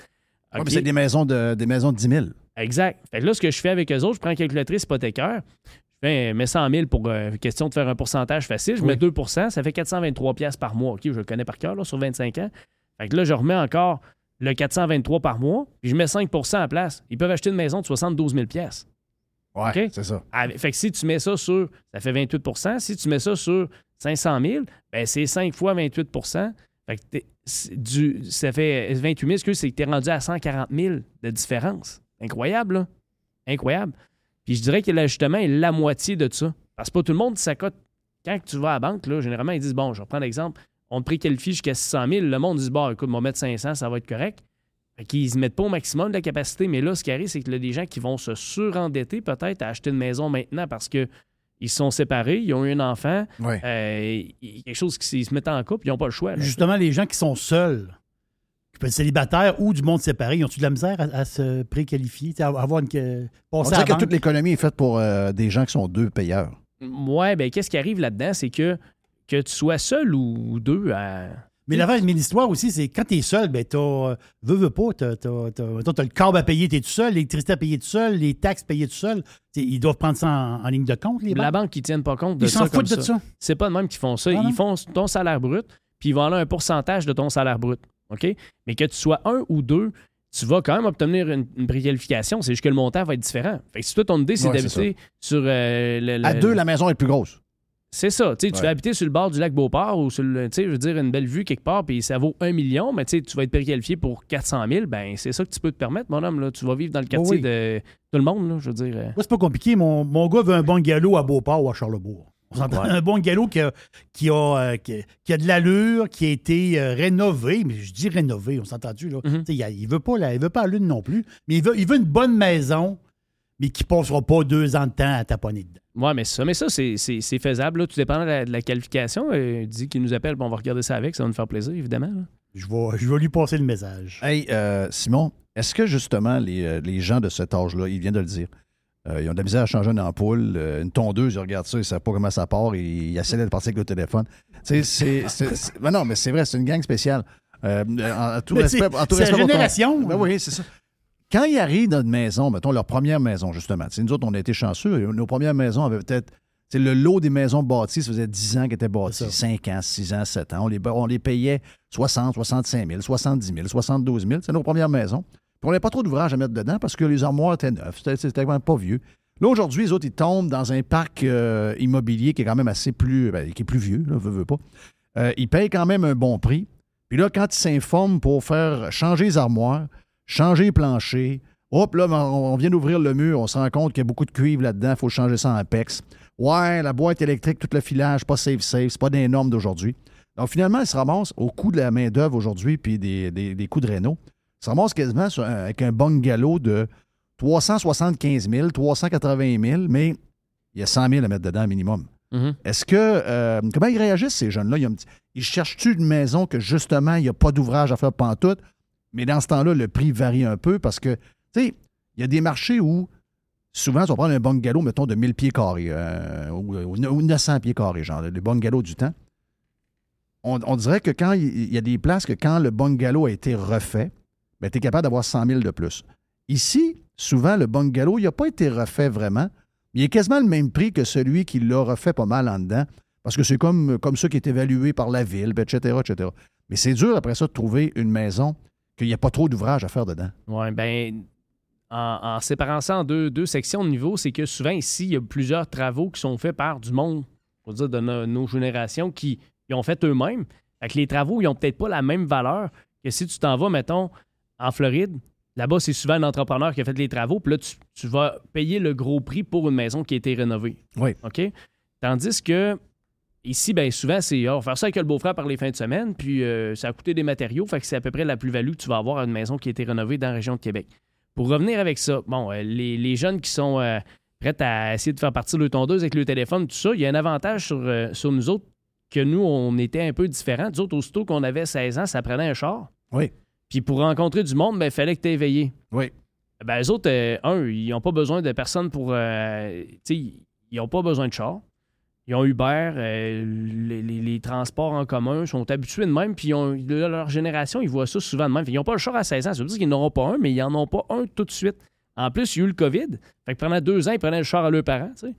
Ouais, OK. mais c'est des maisons, de, des maisons de 10 000. Exact. Fait que là, ce que je fais avec eux autres, je prends une calculatrice hypothécaire, fais, mets 100 000 pour euh, question de faire un pourcentage facile, je mets 2% ça fait 423 pièces par mois. OK, je le connais par cœur, là, sur 25 ans. Fait que là, je remets encore le 423 par mois, puis je mets 5 à la place. Ils peuvent acheter une maison de 72 000 pièces. Ouais, OK? c'est ça. Fait que si tu mets ça sur, ça fait 28% Si tu mets ça sur 500 000, ben c'est 5 fois 28 Fait que du, ça fait 28 000, excuse, c'est que tu es rendu à 140 000 de différence. Incroyable, là. Incroyable. Puis je dirais que l'ajustement est la moitié de ça. Parce que pas tout le monde s'accote. Quand tu vas à la banque, là, généralement, ils disent Bon, je vais prendre l'exemple, on te préqualifie jusqu'à 600 000. Le monde dit Bon, écoute, on va mettre 500, ça va être correct. Fait qu'ils ne mettent pas au maximum de la capacité. Mais là, ce qui arrive, c'est que là, des gens qui vont se surendetter peut-être à acheter une maison maintenant parce que ils se sont séparés, ils ont eu un enfant, Ouais. euh, il y a quelque chose qui se mettent en couple, ils n'ont pas le choix. là. Justement, les gens qui sont seuls, qui peuvent être célibataires ou du monde séparé, ils ont-tu de la misère à, à se préqualifier, à avoir une. que- On dirait la que toute l'économie est faite pour euh, des gens qui sont deux payeurs. Ouais, ben qu'est-ce qui arrive là-dedans, c'est que que tu sois seul ou deux à. Mais l'affaire de l'histoire aussi, c'est quand t'es seul, ben t'as. Veux, veux pas, t'as, t'as, t'as, mettons, t'as le câble à payer, t'es tout seul, l'électricité à payer tout seul, les taxes payées tout seul. T'sais, ils doivent prendre ça en, en ligne de compte, les La banques? banque, ils tiennent pas compte de Ils ça. s'en comme foutent de ça. C'est pas de même qu'ils font ça. Ah? Ils font ton salaire brut, puis ils vont aller un pourcentage de ton salaire brut. OK? Mais que tu sois un ou deux, tu vas quand même obtenir une, une préqualification. C'est juste que le montant va être différent. Fait que si toi, ton idée, c'est Ouais, d'habiter sur. euh, le- À deux, la maison est plus grosse. C'est ça. Tu Ouais. vas habiter sur le bord du lac Beauport ou sur le, je veux dire, une belle vue quelque part, puis ça vaut un million, mais tu vas être préqualifié pour 400 000, ben c'est ça que tu peux te permettre, mon homme. Là. Tu vas vivre dans le quartier oui. de tout le monde, là, je veux dire. euh. Moi, c'est pas compliqué. Mon, mon gars veut un bon galop à Beauport ou à Charlebourg. On s'entend Ouais. un bon galop qui a, qui a, euh, qui, qui a de l'allure, qui a été euh, rénové. Mais je dis rénové, on s'entend-tu, là? Mhm. Il, il veut pas la, il veut pas la lune non plus. Mais il veut, il veut une bonne maison, mais qui passera pas deux ans de temps à taponner dedans. Ouais, mais ça, mais ça c'est, faisable. Là. Tout dépend de la, de la qualification. Euh, dis qu'il nous appelle, on va regarder ça avec, ça va nous faire plaisir, évidemment. là. Je vais, je vais lui passer le message. Hey, euh, Simon, est-ce que justement les, les gens de cet âge-là, ils viennent de le dire, euh, ils ont de la misère à changer une ampoule, euh, une tondeuse, ils regardent ça, ils ne savent pas comment ça part, et ils essaient de partir avec le téléphone. C'est. ben non, mais c'est vrai, c'est une gang spéciale. Euh, en, en tout respect, c'est- en tout la ton- génération. Ben oui, c'est ça. Quand ils arrivent dans une maison, mettons leur première maison, justement, nous autres, on a été chanceux, nos premières maisons avaient peut-être. le lot des maisons bâties, ça faisait 10 ans qu'elles étaient bâties, C'est ça. 5 ans, 6 ans, 7 ans. On les, on les payait 60, 65 000, 70 000, 72 000. C'est nos premières maisons. Puis on n'avait pas trop d'ouvrages à mettre dedans parce que les armoires étaient neuves. C'était quand même pas vieux. Là, aujourd'hui, les autres, ils tombent dans un parc euh, immobilier qui est quand même assez plus, ben, qui est plus vieux, là, veut, pas. Euh, ils payent quand même un bon prix. Puis là, quand ils s'informent pour faire changer les armoires, changer les planchers, hop, là, on, on vient d'ouvrir le mur, on se rend compte qu'il y a beaucoup de cuivre là-dedans, il faut changer ça en PEX. Ouais, la boîte électrique, tout le filage, pas safe-safe, c'est pas des normes d'aujourd'hui. Donc finalement, ils se ramassent au coût de la main-d'œuvre aujourd'hui puis des, des, des coûts de réno. Ils se ramassent quasiment sur un- avec un bungalow de 375 000, 380 000, mais il y a 100 000 à mettre dedans minimum. Mhm. Est-ce que. euh, comment ils réagissent, ces jeunes-là? Ils, cherchent-tu une maison que justement, il n'y a pas d'ouvrage à faire pantoute? Mais dans ce temps-là, le prix varie un peu parce que, tu sais, il y a des marchés où souvent, tu vas prendre un bungalow, mettons, de 1000 pieds carrés euh, ou, ou 900 pieds carrés, genre, les bungalows du temps. On, on dirait que quand il il y a des places que quand le bungalow a été refait, ben, tu es capable d'avoir 100 000 de plus. Ici, souvent, le bungalow, il n'a pas été refait vraiment. Il est quasiment le même prix que celui qui l'a refait pas mal en dedans, parce que c'est comme, comme ça qui est évalué par la ville, etc., etc. Mais c'est dur après ça de trouver une maison qu'il n'y a pas trop d'ouvrage à faire dedans. Ouais, ben, en, séparant ça en deux, deux sections de niveau, c'est que souvent ici, il y a plusieurs travaux qui sont faits par du monde, on dire de no- nos générations, qui ils ont fait eux-mêmes. Fait que les travaux, ils n'ont peut-être pas la même valeur que si tu t'en vas, mettons, en Floride. Là-bas, c'est souvent un entrepreneur qui a fait les travaux, puis là, tu, tu vas payer le gros prix pour une maison qui a été rénovée. Oui. OK? Tandis que ici, bien souvent, c'est ah, on va faire ça avec le beau-frère par les fins de semaine, puis euh, ça a coûté des matériaux, fait que c'est à peu près la plus-value que tu vas avoir à une maison qui a été rénovée dans la région de Québec. Pour revenir avec ça, bon, euh, les, les jeunes qui sont euh, prêts à essayer de faire partir le tondeuse avec le téléphone, tout ça, il y a un avantage sur, sur nous autres que nous, on était un peu différents. Nous autres, aussitôt qu'on avait 16 ans, ça prenait un char. Oui. Puis pour rencontrer du monde, il fallait que tu éveillé. Oui. Ben, eux autres, euh, un, ils n'ont pas besoin de personne pour. euh, tu sais, ils n'ont pas besoin de char. Ils ont Uber, euh, les, les- les transports en commun sont habitués de même, puis ils leur génération, ils voient ça souvent de même. Fait, Ils n'ont pas le char à 16 ans. Ça veut dire qu'ils n'auront pas un, mais ils n'en ont pas un tout de suite. En plus, il y a eu le COVID. Fait que pendant deux ans, ils prenaient le char à leurs parents. tu sais.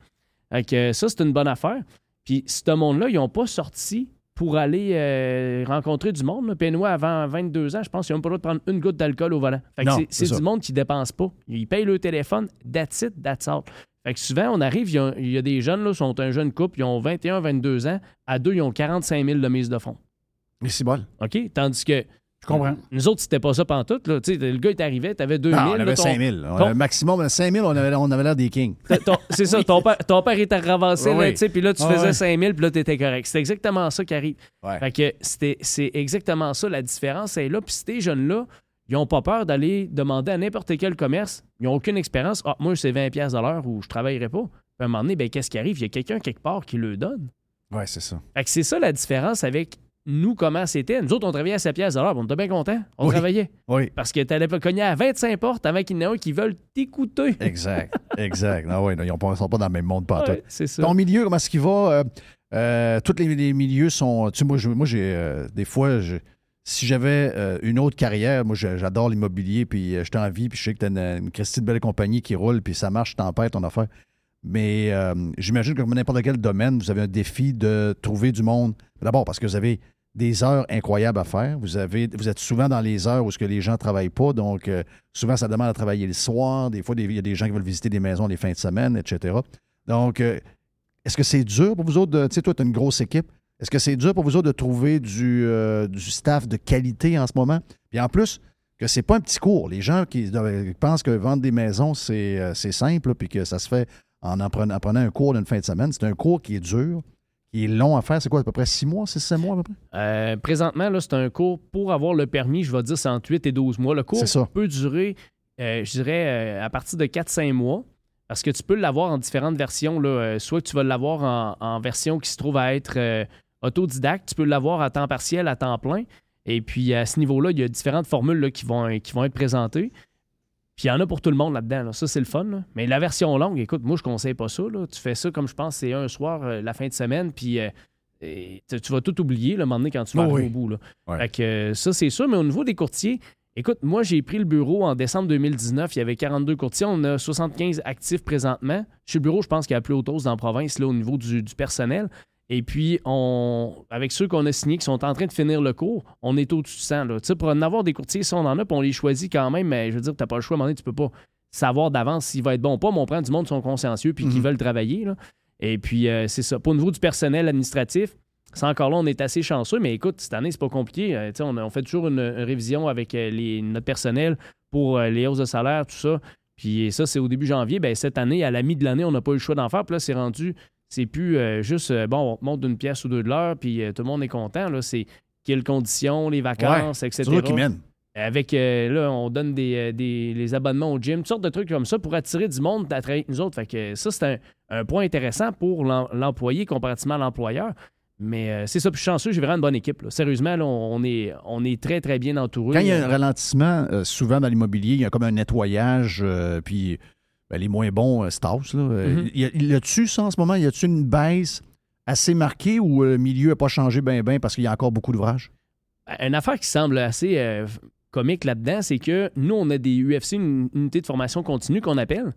Fait que ça, c'est une bonne affaire. Puis ce monde-là, ils n'ont pas sorti pour aller euh, rencontrer du monde. nous, avant 22 ans, je pense qu'ils n'ont pas le droit de prendre une goutte d'alcool au volant. C'est- du monde qui dépense pas. Ils payent le téléphone, that's it, that's all. Fait que souvent, on arrive, il y a, il y a des jeunes, là, sont un jeune couple, ils ont 21, 22 ans. À deux, ils ont 45 000 de mise de fonds. Mais c'est bon. OK? Tandis que. Je comprends. Nous autres, c'était pas ça pantoute. Là. Tu sais, le gars, il t'arrivait, t'avais 2 000. Non, on là, avait ton- 5 000. On ton- avait maximum 5 000, on avait, on avait l'air des kings. c'est ça, ton, père, ton père était ravancé, là, tu sais, puis là, tu faisais ouais. 5 000, puis là, t'étais correct. C'est exactement ça qui arrive. Ouais. Fait que c'était- c'est exactement ça, la différence est là. Puis ces jeunes-là, ils n'ont pas peur d'aller demander à n'importe quel commerce. Ils n'ont aucune expérience. Ah, moi, c'est 20$ piastres de l'heure ou je ne travaillerai pas. Puis à un moment donné, ben, qu'est-ce qui arrive? Il y a quelqu'un quelque part qui le donne. Ouais, c'est ça. Fait que c'est ça la différence avec nous, comment c'était. Nous autres, on travaillait à 7 piastres de l'heure, puis on était bien contents. On Oui. travaillait. Oui. Parce que tu allais cogner à 25 portes avant qu'il y en ait un qui veulent t'écouter. Exact. <laughs> exact. Non, ouais, non, ils ne sont pas dans le même monde, pas Ouais, c'est ça. Ton milieu, comment est-ce qu'il va? Euh, Euh, tous les, les milieux sont. Tu sais, moi, j'ai euh, des fois, je- si j'avais une autre carrière, moi, j'adore l'immobilier, puis je t'en vie, puis je sais que tu as une, une Christie de belle compagnie qui roule, puis ça marche, tempête, ton affaire. Mais euh, j'imagine que comme n'importe quel domaine, vous avez un défi de trouver du monde. D'abord, parce que vous avez des heures incroyables à faire. Vous, avez, vous êtes souvent dans les heures où ce que les gens ne travaillent pas. Donc, euh, souvent, ça demande à travailler le soir. Des fois, il y a des gens qui veulent visiter des maisons les fins de semaine, etc. Donc, euh, est-ce que c'est dur pour vous autres? de- Tu sais, toi, tu as une grosse équipe. Est-ce que c'est dur pour vous autres de trouver du, du staff de qualité en ce moment? Puis en plus, que c'est pas un petit cours. Les gens qui pensent que vendre des maisons, c'est simple, puis que ça se fait en, en prenant, en prenant un cours d'une fin de semaine. C'est un cours qui est dur, qui est long à faire. C'est quoi, à peu près six mois, six, sept mois à peu près? Euh, présentement, là, c'est un cours pour avoir le permis, je vais dire, c'est entre 8 et 12 mois. Le cours ça. peut durer, euh, je dirais, euh, à partir de 4-5 mois. Parce que tu peux l'avoir en différentes versions. Là. Soit tu vas l'avoir en, en version qui se trouve à être autodidacte, tu peux l'avoir à temps partiel, à temps plein. Et puis à ce niveau-là, il y a différentes formules là, qui, vont, qui vont être présentées. Puis il y en a pour tout le monde là-dedans. là. Ça, c'est le fun. là. Mais la version longue, écoute, moi, je conseille pas ça. là. Tu fais ça comme je pense, c'est un soir, euh, la fin de semaine, puis euh, tu vas tout oublier le moment donné quand tu vas Oh oui. au bout. Là. Ouais. Fait que euh, ça, c'est sûr. Mais au niveau des courtiers, écoute, moi, j'ai pris le bureau en décembre 2019. Il y avait 42 courtiers. On a 75 actifs présentement. Chez le bureau, je pense qu'il y a plus autre dans la province, là, au niveau du, du personnel. Et puis, on, avec ceux qu'on a signés qui sont en train de finir le cours, on est au-dessus de 100. Là. Tu sais, Pour en avoir des courtiers, si on en a, puis on les choisit quand même, mais je veux dire, tu n'as pas le choix. À un moment donné, tu peux pas savoir d'avance s'il va être bon ou pas, mais on prend du monde qui sont consciencieux puis qui Mhm. veulent travailler. là. Et puis, euh, c'est ça. Pour au niveau du personnel administratif, c'est encore là, on est assez chanceux, mais écoute, cette année, c'est pas compliqué. Euh, tu sais, on, on fait toujours une, une révision avec euh, les- notre personnel pour euh, les hausses de salaire, tout ça. Puis ça, c'est au début janvier. Ben, cette année, à la mi de l'année, on n'a pas eu le choix d'en faire. Puis là, c'est rendu, c'est plus euh, juste, euh, bon, on te monte d'une pièce ou deux de l'heure, puis euh, tout le monde est content. Là, c'est quelles conditions, les vacances, etc. C'est qui mènent. Avec, là, on donne des, des- les abonnements au gym, toutes sortes de trucs comme ça pour attirer du monde à travailler avec nous autres. Fait que ça, c'est un, un point intéressant pour l'em- l'employé comparativement à l'employeur. Mais euh, c'est ça, puis je suis chanceux, j'ai vraiment une bonne équipe. là. Sérieusement, là, on, est, on est très, très bien entouré. Quand il y a un ralentissement, euh, souvent dans l'immobilier, il y a comme un nettoyage, euh, puis ben, les moins bons euh, se tassent. Là. Euh, Mhm. y a- y a-tu ça en ce moment? Y a-tu une baisse assez marquée ou euh, le milieu n'a pas changé bien, bien parce qu'il y a encore beaucoup d'ouvrages? Une affaire qui semble assez euh, comique là-dedans, c'est que nous, on a des UFC, une unité de formation continue qu'on appelle.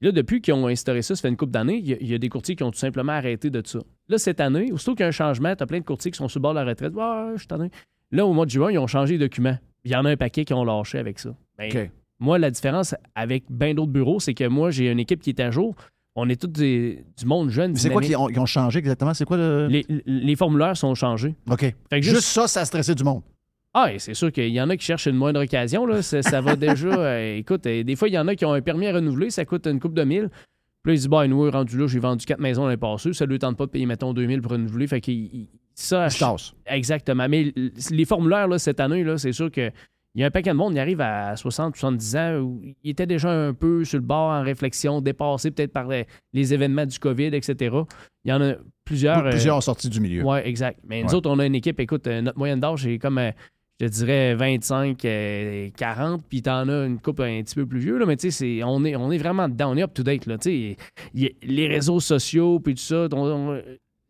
Là, depuis qu'ils ont instauré ça, ça fait une couple d'années, il y a- il y, a des courtiers qui ont tout simplement arrêté de ça. Là, cette année, aussitôt qu'il y a un changement, tu as plein de courtiers qui sont sur le bord de la retraite. Ah, je. Là, au mois de juin, ils ont changé les documents. Il y en a un paquet qui ont lâché avec ça. Ben, OK. Moi, la différence avec bien d'autres bureaux, c'est que moi, j'ai une équipe qui est à jour. On est tous des- du monde jeune. Mais C'est quoi qu'ils ont, changé exactement? C'est quoi le. Les, les formulaires sont changés. OK. Fait que juste... juste- ça, ça a stressé du monde. Ah, et c'est sûr qu'il y en a qui cherchent une moindre occasion. Là. Ça, ça va <laughs> déjà. euh, écoute, euh, des fois, il y en a qui ont un permis à renouveler, ça coûte une coupe de mille. Puis là, ils disent, bah, nous, rendu là, j'ai vendu quatre maisons l'année passée, ça ne lui tente pas de payer, mettons, 2000 pour renouveler. Fait qu'il. il- Ça, tassent. Exactement. Mais les formulaires, là, cette année, là, c'est sûr que. Il y a un paquet de monde, il arrive à 60, 70 ans, où il était déjà un peu sur le bord en réflexion, dépassé peut-être par les, les événements du COVID, etc. Il y en a plusieurs. Plusieurs euh, ont sorti du milieu. oui, exact. Mais nous Ouais. autres, on a une équipe, écoute, euh, notre moyenne d'âge, c'est comme, euh, je te dirais, 25, euh, 40, puis t'en as une couple un petit peu plus vieux, là, mais tu sais, on est, on est vraiment dedans, on est up-to-date, là, tu sais. Les réseaux sociaux, puis tout ça,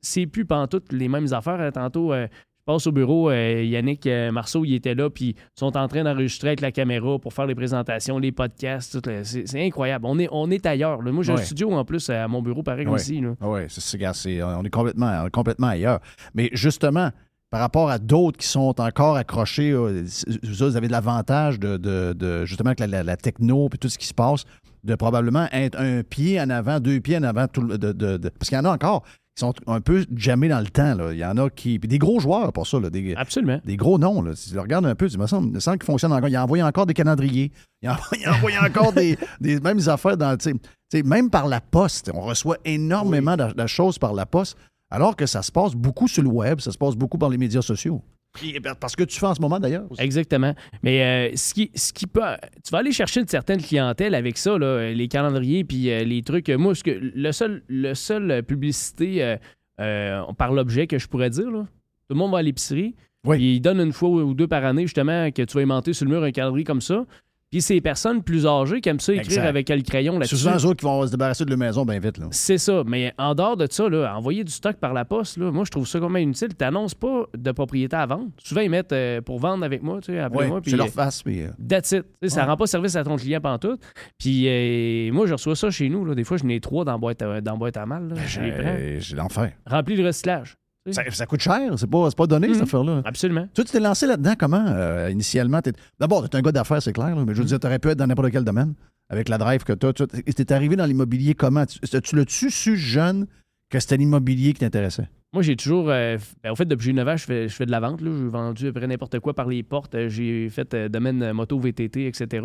c'est plus pantoute les mêmes affaires. hein. Tantôt, euh, je passe au bureau, euh, Yannick euh, Marceau, il était là, puis ils sont en train d'enregistrer avec la caméra pour faire les présentations, les podcasts, tout, c'est c'est incroyable. On est, on est ailleurs. là. Moi, j'ai Ouais. un studio en plus à mon bureau, pareil Ouais. ici. là. Oui, c'est, c'est- c'est- on est complètement, on est complètement ailleurs. Mais justement, par rapport à d'autres qui sont encore accrochés, euh, vous avez de l'avantage de, de- de- justement avec la, la- la techno et tout ce qui se passe, de probablement être un pied en avant, deux pieds en avant, tout le- de, de- de- parce qu'il y en a encore qui sont un peu jammés dans le temps. là. Il y en a qui. puis des gros joueurs pour ça, là, des, Absolument. des gros noms. Là. Si tu le regardes un peu, tu me semble, semble qu'ils fonctionnent encore. Il a envoyé encore des calendriers. Il a envoyé, il a envoyé encore des, <laughs> des mêmes affaires dans. tu sais, tu sais, même par la poste. On reçoit énormément de, de choses par la poste, alors que ça se passe beaucoup sur le web, ça se passe beaucoup par les médias sociaux. Puis, parce que tu fais en ce moment d'ailleurs. Exactement. Mais euh, ce, qui, ce qui peut. Tu vas aller chercher une certaine clientèle avec ça, là, les calendriers puis euh, les trucs. Moi, ce que, le seul, le seul euh, publicité euh, euh, par l'objet que je pourrais dire, là, tout le monde va à l'épicerie. Oui. Puis il donne une fois ou deux par année, justement, que tu vas aimanter sur le mur un calendrier comme ça. Puis c'est les personnes plus âgées qui aiment ça écrire Exact. avec le crayon C'est là-dessus. souvent eux autres qui vont se débarrasser de leur maison bien vite. Là. C'est ça. Mais en dehors de ça, là, envoyer du stock par la poste, là, moi, je trouve ça quand même inutile. Tu n'annonces pas de propriété à vendre. Souvent, ils mettent euh, pour vendre avec moi, tu sais, appelez-moi. Puis, c'est leur euh, face. Puis, euh, That's it. Ça rend pas service à ton client pantoute. Puis euh, moi, je reçois ça chez nous. là. Des fois, je n'ai trois dans la boîte à, dans la boîte à mal. j'ai j'ai l'enfer. Remplis le recyclage. Ça, ça coûte cher, c'est pas, pas donné, Mhm. cette affaire-là. Absolument. Toi, tu t'es lancé là-dedans comment, euh, initialement? T'es- D'abord, tu es un gars d'affaires, c'est clair, là, mais je veux dire, tu aurais pu être dans n'importe quel domaine avec la drive que tu as. Tu es arrivé dans l'immobilier comment? Tu, tu l'as-tu su jeune que c'était l'immobilier qui t'intéressait? Moi, j'ai toujours. euh, ben, au fait, depuis que j'ai 9 ans, je fais, je fais de la vente. J'ai vendu à peu près n'importe quoi par les portes. Euh, J'ai fait euh, domaine moto, VTT, etc.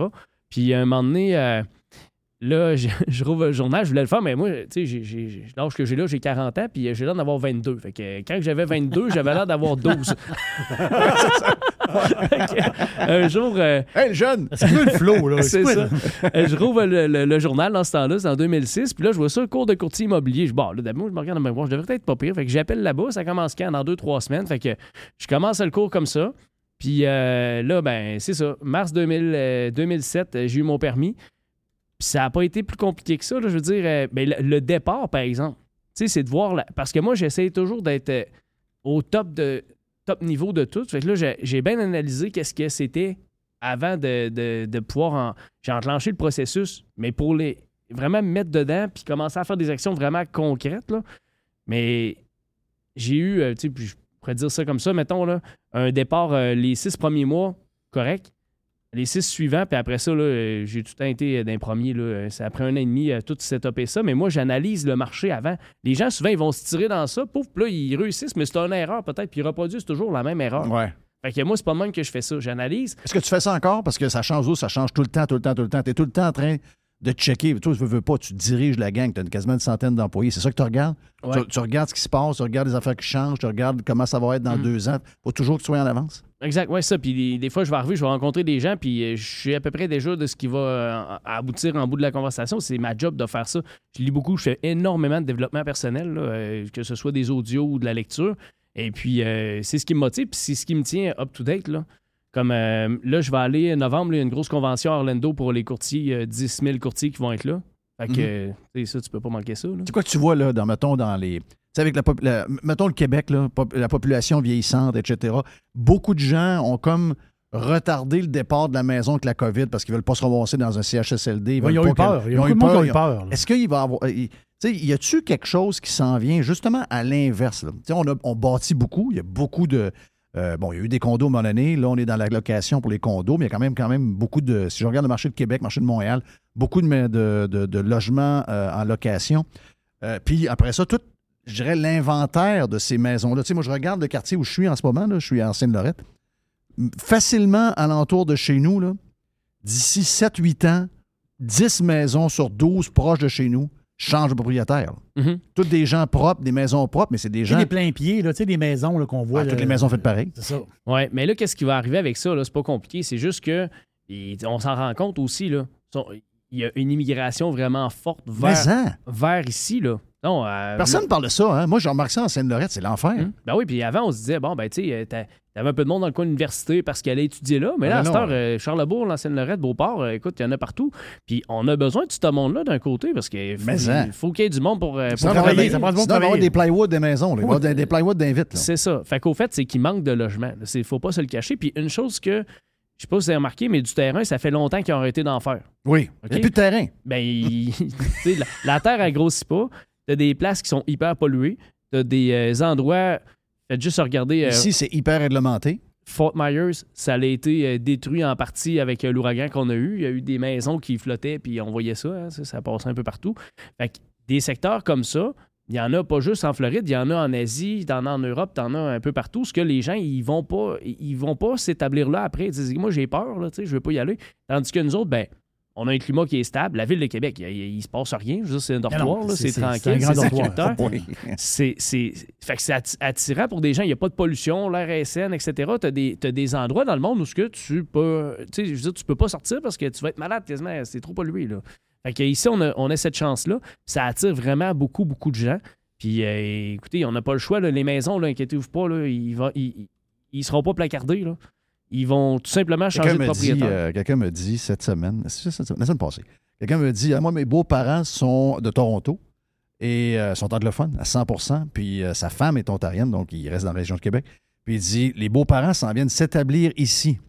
Puis, à un moment donné, là, <laughs> je, je rouvre le journal, je voulais le faire, mais moi, tu sais, l'âge que j'ai là, j'ai 40 ans, puis euh, j'ai l'air d'avoir 22. Fait que euh, quand j'avais 22, <laughs> j'avais l'air d'avoir 12. <laughs> Fait que, un jour. euh, Hey, le jeune! C'est quoi le flow, là? c'est quoi, ça. je rouvre le, le- le journal dans ce temps-là, c'est en 2006. Puis là, je vois ça, cours de courtier immobilier. Je bon, là, d'abord, je me regarde dans ma voix, je devrais être pas pire. Fait que j'appelle là-bas, ça commence quand? Dans deux, trois semaines. Fait que je commence le cours comme ça. Puis euh, là, ben, c'est ça. Mars 2000, euh, 2007, euh, j'ai eu mon permis. Puis ça n'a pas été plus compliqué que ça. là. Je veux dire, euh, le, départ, par exemple, c'est de voir. Parce que moi, j'essaie toujours d'être euh, au top de top niveau de tout. Fait que là, j'ai- bien analysé qu'est-ce que c'était avant de, de- pouvoir en- j'ai enclenché le processus, mais pour les vraiment me mettre dedans puis commencer à faire des actions vraiment concrètes. Là. Mais j'ai eu, euh, tu sais, je pourrais dire ça comme ça, mettons, là, un départ euh, les six premiers mois, correct. Les six suivants, puis après ça, là, euh, j'ai tout le temps été d'un premier. Là, euh, ça a pris un an et demi à tout setuper ça. Mais moi, j'analyse le marché avant. Les gens, souvent, ils vont se tirer dans ça. Pouf, puis là, ils réussissent, mais c'est une erreur peut-être, puis ils reproduisent toujours la même erreur. Ouais. Fait que moi, c'est pas de même que je fais ça. J'analyse. Est-ce que tu fais ça encore? Parce que ça change où? Ça change tout le temps, tout le temps, tout le temps. Tu es tout le temps en train de checker. Toi, tu veux, veux pas, tu diriges la gang, tu as quasiment une centaine d'employés. C'est ça que tu regardes? Ouais. Tu, tu regardes ce qui se passe, tu regardes les affaires qui changent, tu regardes comment ça va être dans Mhm. deux ans. faut toujours que tu sois en avance. Exact, ouais, ça. Puis des, fois, je vais arriver, je vais rencontrer des gens, puis euh, je suis à peu près déjà de ce qui va euh, aboutir en bout de la conversation. C'est ma job de faire ça. Je lis beaucoup, je fais énormément de développement personnel, là, euh, que ce soit des audios ou de la lecture. Et puis, euh, c'est ce qui me motive, puis c'est ce qui me tient up-to-date. Là. Comme euh, là, je vais aller en novembre, il y a une grosse convention à Orlando pour les courtiers, euh, 10 000 courtiers qui vont être là. Fait que, tu sais, ça, tu peux pas manquer ça. C'est quoi que tu vois, là, dans, mettons, dans les. Sais, avec la, la- mettons le Québec, là, pop- la population vieillissante, etc. Beaucoup de gens ont comme retardé le départ de la maison avec la COVID parce qu'ils veulent pas se ramasser dans un CHSLD. Ils veulent ont eu peur. que- Il y a beaucoup de monde qui ont eu peur. Est-ce qu'il va y avoir. il- Tu sais, y a-tu quelque chose qui s'en vient justement à l'inverse? là? Tu sais, On, a, on bâtit beaucoup. Il y a beaucoup de. euh, bon, il y a eu des condos à un moment donné. Là, on est dans la location pour les condos, mais il y a quand même, quand même beaucoup de. Si je regarde le marché de Québec, le marché de Montréal, beaucoup de, de, de- de logements euh, en location. Euh, puis après ça, tout, je dirais, l'inventaire de ces maisons-là. Tu sais, moi, je regarde le quartier où je suis en ce moment, là, je suis en Seine-Lorette. M- Facilement, alentour de chez nous, là, d'ici 7-8 ans, 10 maisons sur 12 proches de chez nous changent de propriétaire. Mhm. Toutes des gens propres, des maisons propres, mais c'est des gens. des pleins pieds, là, tu sais, des maisons là, qu'on voit. Ah, là, toutes les maisons faites pareil. C'est ça. Ouais, mais là, qu'est-ce qui va arriver avec ça? là? C'est pas compliqué. C'est juste que et on s'en rend compte aussi. Là. Il y a une immigration vraiment forte vers, hein, vers ici. Là. Non, euh, personne ne parle de ça. Hein? Moi, j'ai remarqué ça en Seine-Lorette, c'est l'enfer. Hum. Ben oui, puis avant, on se disait, bon, ben, tu sais, euh, t'a- t'avais un peu de monde dans le coin de l'université parce qu'elle allait étudier là. Mais là, Ah, à cette heure, euh, Charlebourg, l'ancienne Lorette, Beauport, euh, écoute, il y en a partout. Puis on a besoin de ce monde-là d'un côté parce qu'il faut, hein. faut qu'il y ait du monde pour, euh, pour travailler, ça y avoir travailler. des plywood des maisons. là. Des, des plywood d'invite. C'est ça. Fait qu'au fait, c'est qu'il manque de logement. Il faut pas se le cacher. Puis une chose que, je sais pas si vous avez remarqué, mais du terrain, ça fait longtemps qu'ils ont arrêté d'en faire. Oui. Il n'y a plus de terrain. Ben, il- <laughs> la terre, elle grossit pas. T'as des places qui sont hyper polluées. T'as des euh, endroits. Faites juste regarder euh, Ici, c'est hyper réglementé. Fort Myers, ça a été euh, détruit en partie avec l'ouragan qu'on a eu. Il y a eu des maisons qui flottaient, puis on voyait ça, hein, ça, ça passait un peu partout. Fait que des secteurs comme ça, il y en a pas juste en Floride, il y en a en Asie, t'en as en Europe, t'en as un peu partout. Ce que les gens, ils vont pas, ils vont pas s'établir là après. Ils disent, moi, j'ai peur, là, je veux pas y aller. Tandis que nous autres, ben, on a un climat qui est stable. La ville de Québec, il, il se passe rien. Je veux dire, c'est un dortoir, c'est- tranquille, c'est un dortoir. sécuritaire. <laughs> C'est, c'est, fait que c'est atti- attirant pour des gens. Il n'y a pas de pollution, l'air est sain, etc. Tu as des, t'as des endroits dans le monde où ce que tu peux. Tu sais, je veux dire, tu peux pas sortir parce que tu vas être malade quasiment. C'est trop pollué. Là. Fait que ici, on a, on a cette chance-là. Ça attire vraiment beaucoup, beaucoup de gens. Puis euh, écoutez, on n'a pas le choix. là. Les maisons, là, inquiétez-vous pas, là, ils, ils seront pas placardés. Là. Ils vont tout simplement changer Quelqu'un de propriétaire. euh, quelqu'un me dit cette semaine, c'est cette semaine, la semaine passée, quelqu'un me dit ah, Moi, mes beaux-parents sont de Toronto et euh, sont anglophones à 100% puis euh, sa femme est ontarienne, donc il reste dans la région de Québec. Puis il dit Les beaux-parents s'en viennent s'établir ici.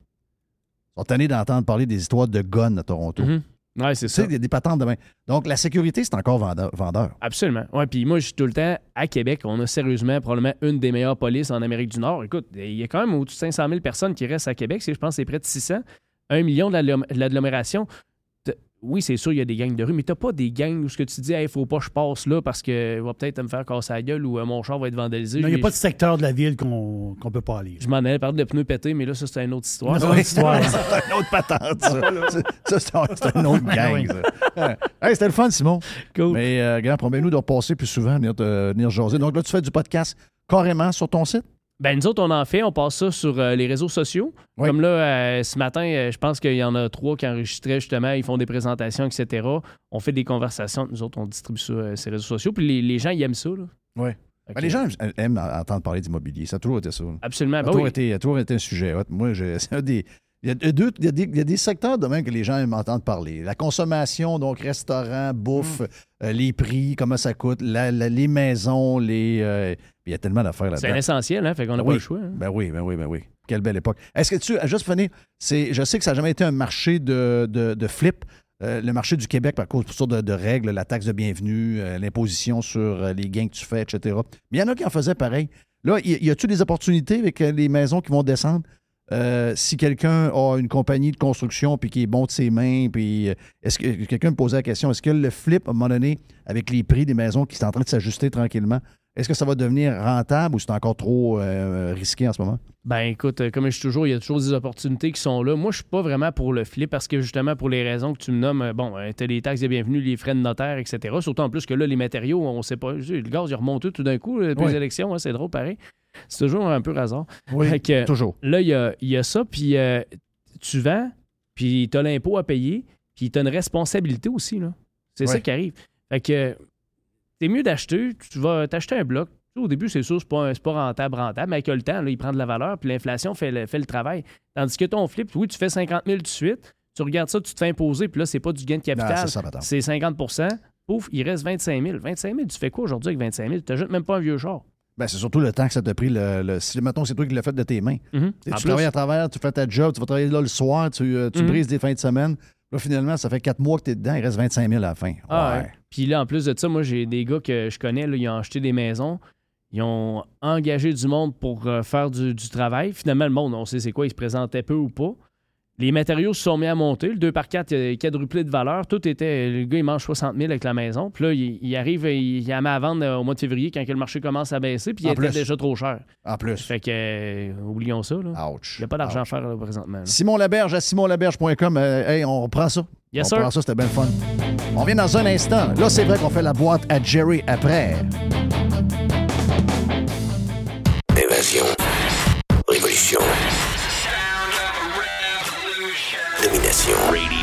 Ils sont tannés d'entendre parler des histoires de guns à Toronto. Mhm. Ouais, c'est Tu sais, ça. des, des patentes de main. Donc, la sécurité, c'est encore vendeur. vendeur. Absolument. Ouais, puis moi, je suis tout le temps à Québec. On a sérieusement probablement une des meilleures polices en Amérique du Nord. Écoute, il y a quand même au-dessus de 500 000 personnes qui restent à Québec. Je pense que c'est près de 600. Un million de l'agglomération. Oui, c'est sûr, il y a des gangs de rue, mais t'as pas des gangs où ce que tu dis, il faut pas que je passe là parce que va peut-être me faire casser la gueule ou euh, mon char va être vandalisé. Non, Il n'y a pas de secteur de la ville qu'on ne peut pas aller. Je m'en allais parler de pneus pétés, mais là, ça, c'est une autre histoire. C'est une autre histoire. <laughs> c'est une autre patente, ça. Ça, c'est un- autre <laughs> gang. ça. Hey, C'était le fun, Simon. Cool. Mais, euh, gars, promets-nous de repasser plus souvent, venir, te- venir jaser. Donc là, tu fais du podcast carrément sur ton site? Ben, nous autres, on en fait, on passe ça sur euh, les réseaux sociaux. Oui. Comme là, euh, ce matin, euh, je pense qu'il y en a trois qui enregistraient justement, ils font des présentations, etc. On fait des conversations, nous autres, on distribue ça euh, ces réseaux sociaux, puis les, les gens, ils aiment ça. Là. Oui. Ben, les gens aiment- entendre parler d'immobilier. Ça a toujours été ça. Ça Absolument. a, Ben toujours oui. été, a toujours été un sujet. Moi, c'est <laughs> un des. Il y, a deux, il, y a des, il y a des secteurs de même que les gens aiment entendre parler. La consommation, donc restaurant, bouffe, Mm. euh, les prix, comment ça coûte, la- la- les maisons, les. euh, il y a tellement d'affaires C'est là-dedans. un essentiel, hein, fait qu'on n'a Ben pas le choix. hein. Ben oui, ben oui, ben oui. Quelle belle époque. Est-ce que tu, juste pour finir, c'est, je sais que ça n'a jamais été un marché de, de, de flip. Euh, le marché du Québec, par cause pour de, de règles, la taxe de bienvenue, euh, l'imposition sur euh, les gains que tu fais, etc. Mais il y en a qui en faisaient pareil. Là, y, y a-tu des opportunités avec euh, les maisons qui vont descendre? Euh, si quelqu'un a une compagnie de construction puis qui est bon de ses mains, puis euh, est-ce que quelqu'un me posait la question, est-ce que le flip, à un moment donné, avec les prix des maisons qui sont en train de s'ajuster tranquillement, est-ce que ça va devenir rentable ou c'est encore trop euh, risqué en ce moment? Ben écoute, euh, comme je dis toujours, il y a toujours des opportunités qui sont là. Moi, je suis pas vraiment pour le flip parce que justement, pour les raisons que tu me nommes, euh, bon, tu as les taxes de bienvenue, les frais de notaire, etc. Surtout en plus que là, les matériaux, on sait pas. Le gaz, il a remonté tout d'un coup depuis Oui. les élections, hein, c'est drôle pareil. C'est toujours un peu hasard. Oui, que, toujours. Là, il y a, il y a ça, puis euh, tu vends, puis tu as l'impôt à payer, puis tu as une responsabilité aussi. là. C'est ça qui arrive. Fait que c'est mieux d'acheter, tu vas t'acheter un bloc. Au début, c'est sûr, c'est pas, pas rentable, rentable, mais avec le temps, là, il prend de la valeur, puis l'inflation fait le, fait le travail. Tandis que ton flip, oui, tu fais 50 000 tout de suite, tu regardes ça, tu te fais imposer, puis là, c'est pas du gain de capital, c'est ça, madame. c'est 50% Pouf, il reste 25 000. 25 000, tu fais quoi aujourd'hui avec 25 000? Tu n'ajoutes même pas un vieux char. Ben, c'est surtout le temps que ça t'a pris. Le, le- si, mettons, c'est toi qui l'as fait de tes mains. Mhm. Tu plus- travailles à travers, tu fais ta job, tu vas travailler là le soir, tu, euh, tu Mhm. brises des fins de semaine. Là, finalement, ça fait quatre mois que tu es dedans, il reste 25 000 à la fin. Ah Ouais. Puis là, en plus de ça, moi, j'ai des gars que je connais, là, ils ont acheté des maisons. Ils ont engagé du monde pour euh, faire du, du travail. Finalement, le monde, on sait c'est quoi, il se présentait peu ou pas. Les matériaux se sont mis à monter. Le 2 par 4 il a quadruplé de valeur. Tout était. Le gars, il mange 60 000 avec la maison. Puis là, il, il arrive, il, il la met à vendre euh, au mois de février quand que le marché commence à baisser. Puis il En était plus. déjà trop cher. En plus. Fait que, euh, oublions ça. Là. Ouch. Il n'y a pas d'argent à faire là, présentement. là. Simon Laberge à simonlaberge.com. Euh, hey, on reprend ça. Yes, on sir. reprend ça, c'était bien le fun. On vient dans un instant. Là, c'est vrai qu'on fait la boîte à Jerry après. Évasion.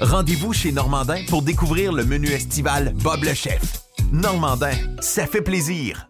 Rendez-vous chez Normandin pour découvrir le menu estival Bob le chef. Normandin, ça fait plaisir.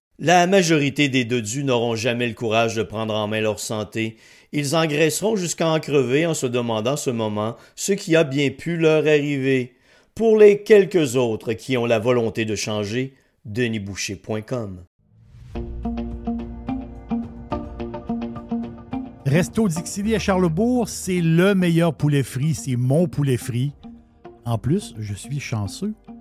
La majorité des dodus n'auront jamais le courage de prendre en main leur santé. Ils engraisseront jusqu'à en crever en se demandant ce moment ce qui a bien pu leur arriver. Pour les quelques autres qui ont la volonté de changer, denisboucher.com. Resto Dixili à Charlebourg, c'est le meilleur poulet frit. C'est mon poulet frit. En plus, je suis chanceux.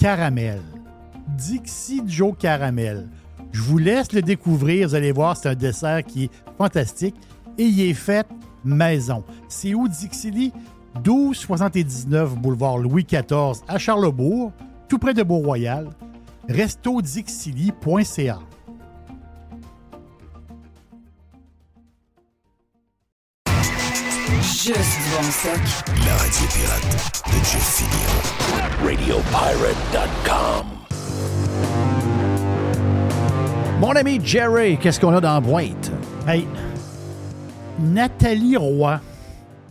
Caramel. Dixie Joe Caramel. Je vous laisse le découvrir. Vous allez voir, c'est un dessert qui est fantastique. Et il est fait maison. C'est où Dixili? 1279 boulevard Louis XIV à Charlebourg, tout près de Beau-Royal. restodixili.ca. Juste du bon stock. La radio pirate de Jeff Fillion. RadioPirate.com. Mon ami Jerry, qu'est-ce qu'on a dans la boîte? Hey, Nathalie Roy.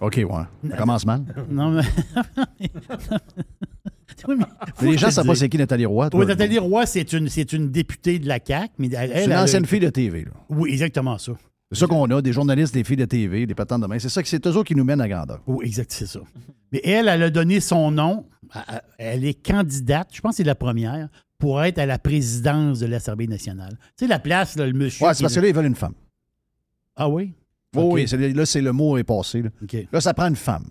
OK, ouais. Ça commence mal. Non, mais. Oui, <laughs> mais faut les gens ne savent pas c'est qui Nathalie Roy. toi. Oui, Nathalie Roy, c'est une, c'est une députée de la CAQ. mais elle, C'est une ancienne fille de TV. là. Oui, exactement ça. C'est ça qu'on a, des journalistes, des filles de TV, des patentes de main. C'est ça que c'est eux autres qui nous mènent à grandeur. Oui, exact, c'est ça. Mais elle, elle a donné son nom. Elle est candidate, je pense que c'est la première, pour être à la présidence de l'Assemblée nationale. Tu sais, la place, là, le monsieur. Ouais, c'est parce que là, ils veulent une femme. Ah oui? Oh. Oui, là, c'est le mot est passé. Là. Là, ça prend une femme.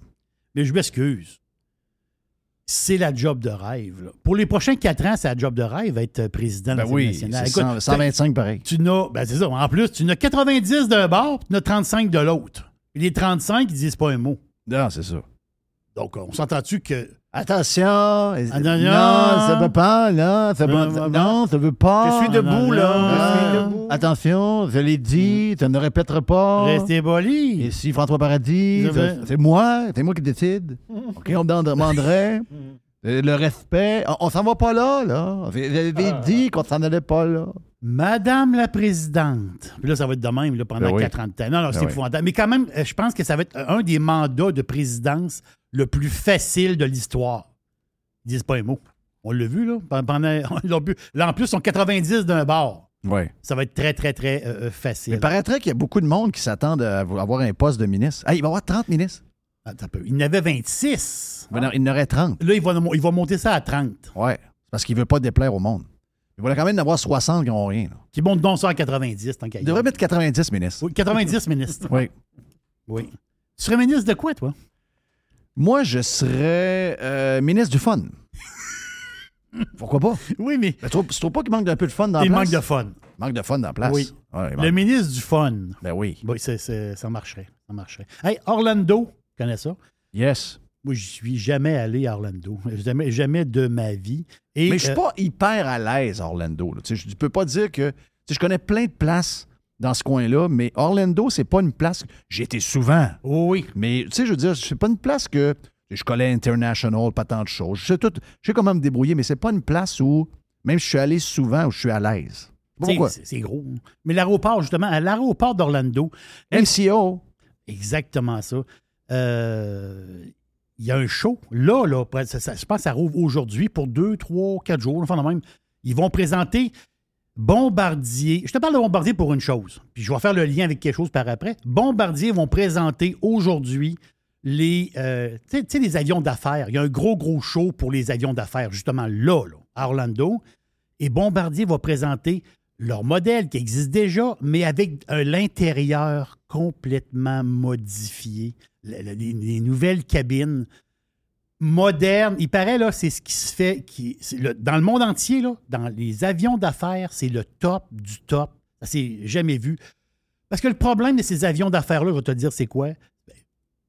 Mais je m'excuse. C'est la job de rêve. là. Pour les prochains quatre ans, c'est la job de rêve être président de Ben l'Assemblée oui, nationale. c'est Écoute, 100 125 pareil. Tu n'as, ben c'est ça. En plus, tu n'as 90 d'un bord, puis tu n'as 35 de l'autre. Et Les 35, ils disent pas un mot. Non, c'est ça. Donc, on s'entend-tu que. Attention! Attention. Non, ça veut pas, là. Ça Non, veut, non, ça veut pas. Je suis debout, là. Ah, Je suis debout. Attention, je l'ai dit, tu ne répéteras pas. Restez poli. Ici, François Paradis, c'est- moi, c'est moi qui décide. OK, on me demanderait <laughs> euh, le respect. On, on s'en va pas là, là. Vous avez Ah. dit qu'on s'en allait pas là. Madame la présidente. Puis là, ça va être de même là, pendant Ben oui. 4 ans de temps. Non, non, c'est Ben oui. épouvantable. Mais quand même, euh, je pense que ça va être un des mandats de présidence le plus facile de l'histoire. Ils disent pas un mot. On l'a vu, là. Pendant. <laughs> Là, en plus, ils sont 90 d'un bord. Oui. Ça va être très, très, très euh, euh, facile. Il paraîtrait qu'il y a beaucoup de monde qui s'attendent à avoir un poste de ministre. Ah, il va y avoir 30 ministres. Attends un peu. Il en avait 26. Il en aurait 30. Là, il va, il va monter ça à 30. Oui. Parce qu'il ne veut pas déplaire au monde. Il va quand même en avoir 60 qui n'ont rien. là. Qui monte donc ça à 90, tant qu'à y Il devrait mettre 90 ministres. Oui, 90 ministres. Oui. Oui. Tu serais ministre de quoi, toi? Moi, je serais euh, ministre du fun. Pourquoi pas? Oui, mais. Mais tu tu trouves pas qu'il manque d'un peu de fun dans la Il place? manque de fun. Manque de fun dans la place. Oui. Ouais, Le ministre du fun. Ben oui. Oui, c'est- c'est- ça marcherait. Ça marcherait. Hey, Orlando, tu connais ça? Yes. Moi, je suis jamais allé à Orlando. Jamais, jamais de ma vie. Et, Mais je suis euh, pas hyper à l'aise à Orlando. là. Tu sais, Je ne peux pas dire que. tu sais, Je connais plein de places dans ce coin-là, mais Orlando, c'est pas une place. J'ai été souvent. Oui. Mais tu sais, je veux dire, c'est pas une place que. Je connais International, pas tant de choses. Je sais, tout, je sais comment me débrouiller, mais c'est pas une place où, même si je suis allé souvent, où je suis à l'aise. C'est- Pourquoi? c'est c'est gros. Mais l'aéroport, justement, à l'aéroport d'Orlando, MCO. exactement ça. Euh, Il y a un show. Là, là, ça- ça- je pense que ça rouvre aujourd'hui pour deux, trois, quatre jours. Enfin, même. Ils vont présenter Bombardier. Je te parle de Bombardier pour une chose. Puis je vais faire le lien avec quelque chose par après. Bombardier vont présenter aujourd'hui les, euh, avions d'affaires. Il y a un gros, gros show pour les avions d'affaires, justement là, à Orlando. Et Bombardier va présenter leur modèle qui existe déjà, mais avec un- l'intérieur complètement modifié. Le- le- les, les nouvelles cabines modernes. Il paraît, là, c'est ce qui se fait qui, dans le monde entier, dans les avions d'affaires, c'est le top du top. Ça s'est jamais vu. Parce que le problème de ces avions d'affaires-là, je vais te dire, c'est quoi?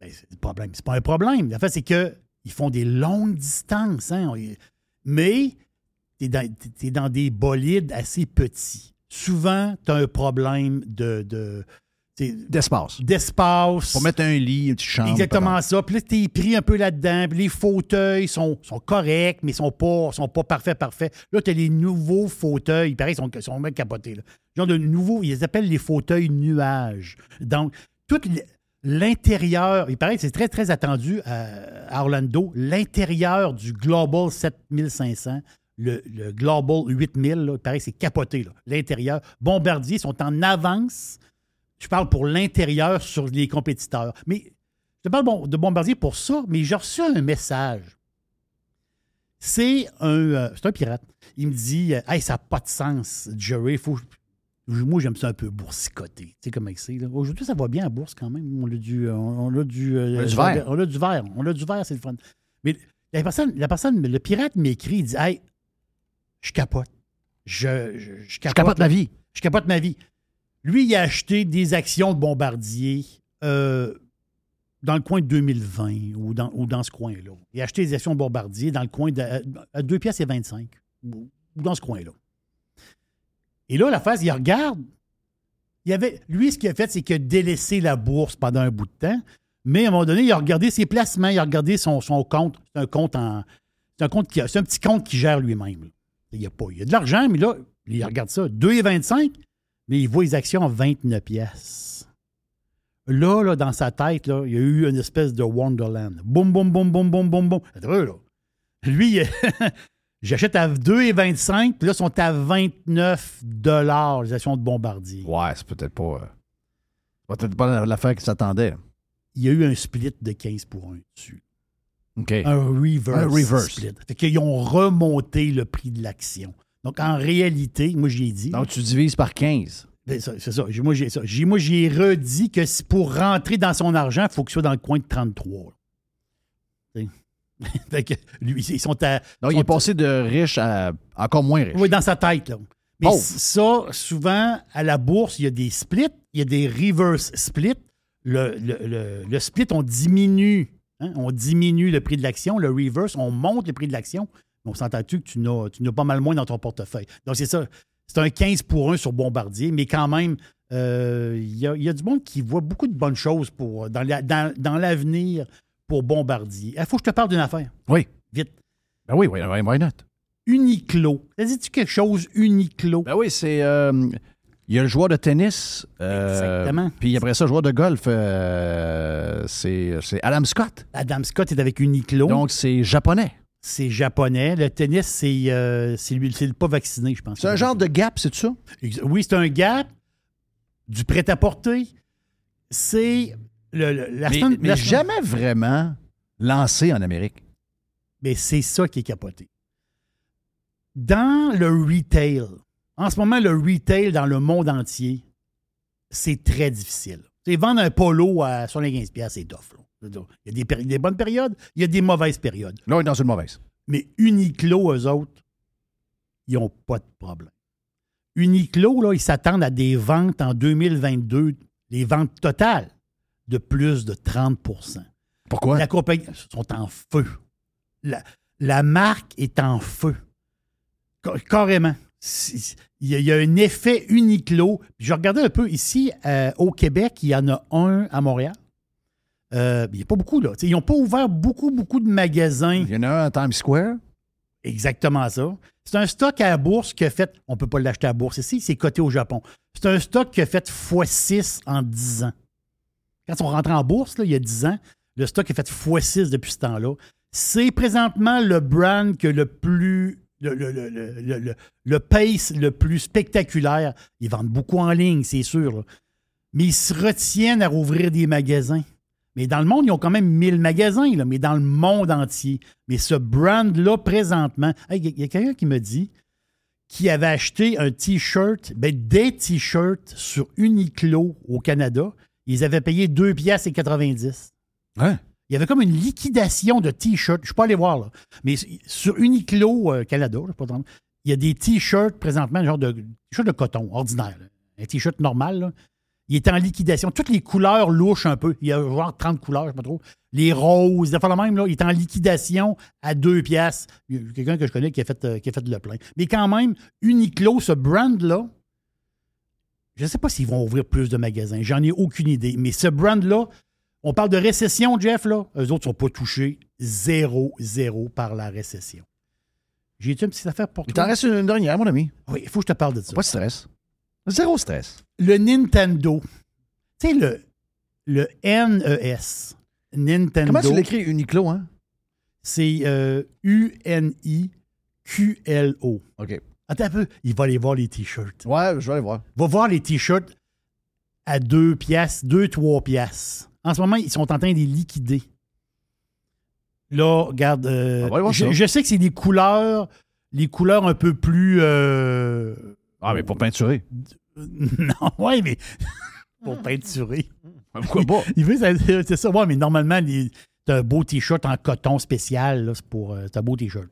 Ben, ben, c'est pas un problème. La fait, c'est que ils font des longues distances. hein. Mais tu es, dans, des bolides assez petits. Souvent, tu as un problème de. D'espace. D'espace. Pour mettre un lit, une petite chambre. Exactement ça. Puis là, t'es pris un peu là-dedans. Puis les fauteuils sont, sont corrects, mais ils sont pas, sont pas parfaits, parfaits. Là, t'as les nouveaux fauteuils. Pareil, ils sont, sont même capotés. Là. Genre de nouveaux, ils les appellent les fauteuils nuages. Donc, les- l'intérieur, il paraît que c'est très, très attendu à, à Orlando, l'intérieur du Global 7500, le, le Global 8000, là, il paraît que c'est capoté. L'intérieur. Bombardier sont en avance. Je parle pour l'intérieur sur les compétiteurs. Mais je te parle de Bombardier pour ça, mais j'ai reçu un message. C'est un, euh, c'est un pirate. Il me dit euh, Hey, ça n'a pas de sens, Jerry. Faut... Moi, j'aime ça un peu boursicoter. Tu sais comment c'est. Aujourd'hui, ça va bien à bourse quand même. On a du, euh, on a du, euh, On a du verre. On a du verre. On a du verre, c'est le fun. Mais la personne, la personne le pirate m'écrit il dit Hey, je capote. Je, je, je capote. capote ma vie. Je capote ma vie. Lui, il a acheté des actions de Bombardier euh, dans le coin de 2020 ou dans, ce coin-là. Il a acheté des actions de Bombardier dans le coin de à- à 2 pièces et 25 ou dans ce coin-là. Et là, la phase, il regarde. Il avait, lui, ce qu'il a fait, c'est qu'il a délaissé la bourse pendant un bout de temps. Mais à un moment donné, il a regardé ses placements, il a regardé son, compte. C'est un compte en. C'est un, compte qui, c'est un petit compte qui gère lui-même. Il y a pas. A de l'argent, mais là, il regarde ça. 2,25, mais il voit les actions en 29 pièces. Là, là, dans sa tête, là, il y a eu une espèce de Wonderland. Boum, boum, boum, boum, boum, boum, boum. Là. Lui, <laughs> j'achète à 2,25, puis là, ils sont à 29 les actions de Bombardier. Ouais, c'est peut-être pas. euh, c'est peut-être pas l'affaire qui s'attendait. Il y a eu un split de 15 pour 1 dessus. OK. Un reverse, Un reverse. split. Fait qu'ils ont remonté le prix de l'action. Donc, en réalité, moi, j'ai dit. Donc, tu divises par 15. Ben, c'est ça. Moi, j'ai ça. Moi, j'ai redit que pour rentrer dans son argent, il faut qu'il soit dans le coin de 33. Tu sais? <laughs> fait que lui, ils sont à. Donc, il est passé de riche à encore moins riche. Oui, dans sa tête. Là. Mais ça, souvent, à la bourse, il y a des splits, il y a des reverse splits. Le, le- le- le split, on diminue. hein, on diminue le prix de l'action. Le reverse, on monte le prix de l'action. On s'entend-tu que tu n'as, tu n'as pas mal moins dans ton portefeuille? Donc, c'est ça. C'est un 15 pour 1 sur Bombardier, mais quand même, euh, il y, y a du monde qui voit beaucoup de bonnes choses pour, dans, la- dans- dans l'avenir pour Bombardier. Il faut que je te parle d'une affaire. Oui. Vite. Ben oui, oui, oui, why not? Uniqlo. Ça dit-tu quelque chose, Uniqlo? Ben oui, c'est. euh, il y a le joueur de tennis. euh, Exactement. Puis après ça, joueur de golf, c'est c'est Adam Scott. Adam Scott est avec Uniqlo. Donc, c'est japonais. C'est japonais. Le tennis, c'est euh, c'est lui, c'est le pas vacciné, je pense. C'est un genre de gap, c'est ça? Oui, c'est un gap, du prêt-à-porter. C'est le, le- la Mais, semaine- mais la semaine- jamais vraiment lancé en Amérique. Mais c'est ça qui est capoté. Dans le retail, en ce moment, le retail dans le monde entier, c'est très difficile. C'est vendre un polo à 75$, piastres, c'est tough. là. Il y a des, péri- des bonnes périodes, il y a des mauvaises périodes. Là, on est dans une mauvaise. Mais Uniqlo, eux autres, ils n'ont pas de problème. Uniqlo, là, ils s'attendent à des ventes en 2022, les ventes totales, de plus de 30% Pourquoi? La compagnie sont en feu. La, la marque est en feu. Ca- Carrément. Il y, a, un effet Uniqlo. Je regardais un peu ici euh, au Québec, il y en a un à Montréal. Euh, il n'y a pas beaucoup, là. Ils n'ont pas ouvert beaucoup, beaucoup de magasins. Il y en a un à Times Square. Exactement ça. C'est un stock à la bourse qui a fait. On ne peut pas l'acheter à la bourse ici, c'est coté au Japon. C'est un stock qui a fait x6 en 10 ans. Quand on rentre en bourse, là, il y a 10 ans, le stock a fait x6 depuis ce temps-là. C'est présentement le brand que le plus. Le, le, le, le, le- le- le pace le plus spectaculaire. Ils vendent beaucoup en ligne, c'est sûr. là. Mais ils se retiennent à rouvrir des magasins. Mais dans le monde, ils ont quand même 1000 magasins, là, mais dans le monde entier. Mais ce brand-là, présentement, il y a- il y a, quelqu'un qui me dit qu'il avait acheté un T-shirt, ben, des T-shirts sur Uniqlo au Canada. Ils avaient payé 2 piastres et 90. Hein? Il y avait comme une liquidation de T-shirts. Je ne suis pas allé voir, là. Mais sur Uniqlo euh, Canada, je sais pas trop, il y a des T-shirts présentement, genre de t-shirt de coton ordinaire. là. Un T-shirt normal, là. Il est en liquidation. Toutes les couleurs louches un peu. Il y a genre 30 couleurs, je ne sais pas trop. Les roses, la même, là. Il est en liquidation à 2 piastres. Il y a quelqu'un que je connais qui a fait, euh, qui a fait le plein. Mais quand même, Uniqlo, ce brand-là, je ne sais pas s'ils vont ouvrir plus de magasins. J'en ai aucune idée. Mais ce brand-là, on parle de récession, Jeff, là. Eux autres ne sont pas touchés zéro, zéro par la récession. J'ai-tu une petite affaire pour Il toi? t'en reste une dernière, mon ami. Oui, il faut que je te parle de ça. Pas de stress. Zéro stress. Le Nintendo. Tu sais, le, le NES, Nintendo. Comment tu l'écris, Uniqlo, hein? C'est euh, U-N-I-Q-L-O. OK. Attends un peu, il va aller voir les t-shirts. Ouais, je vais aller voir. Va voir les t-shirts à 2 piastres, 2-3 piastres. En ce moment, ils sont en train de les liquider. Là, regarde, euh, je, je sais que c'est des couleurs, les couleurs un peu plus... euh, Ah, mais pour peinturer. <laughs> non, ouais, mais <laughs> pour peinturer. Pourquoi pas? Il veut, ça- c'est ça. Ouais, mais normalement, t'as un beau t-shirt en coton spécial. là, C'est pour. euh, t'as un beau t-shirt.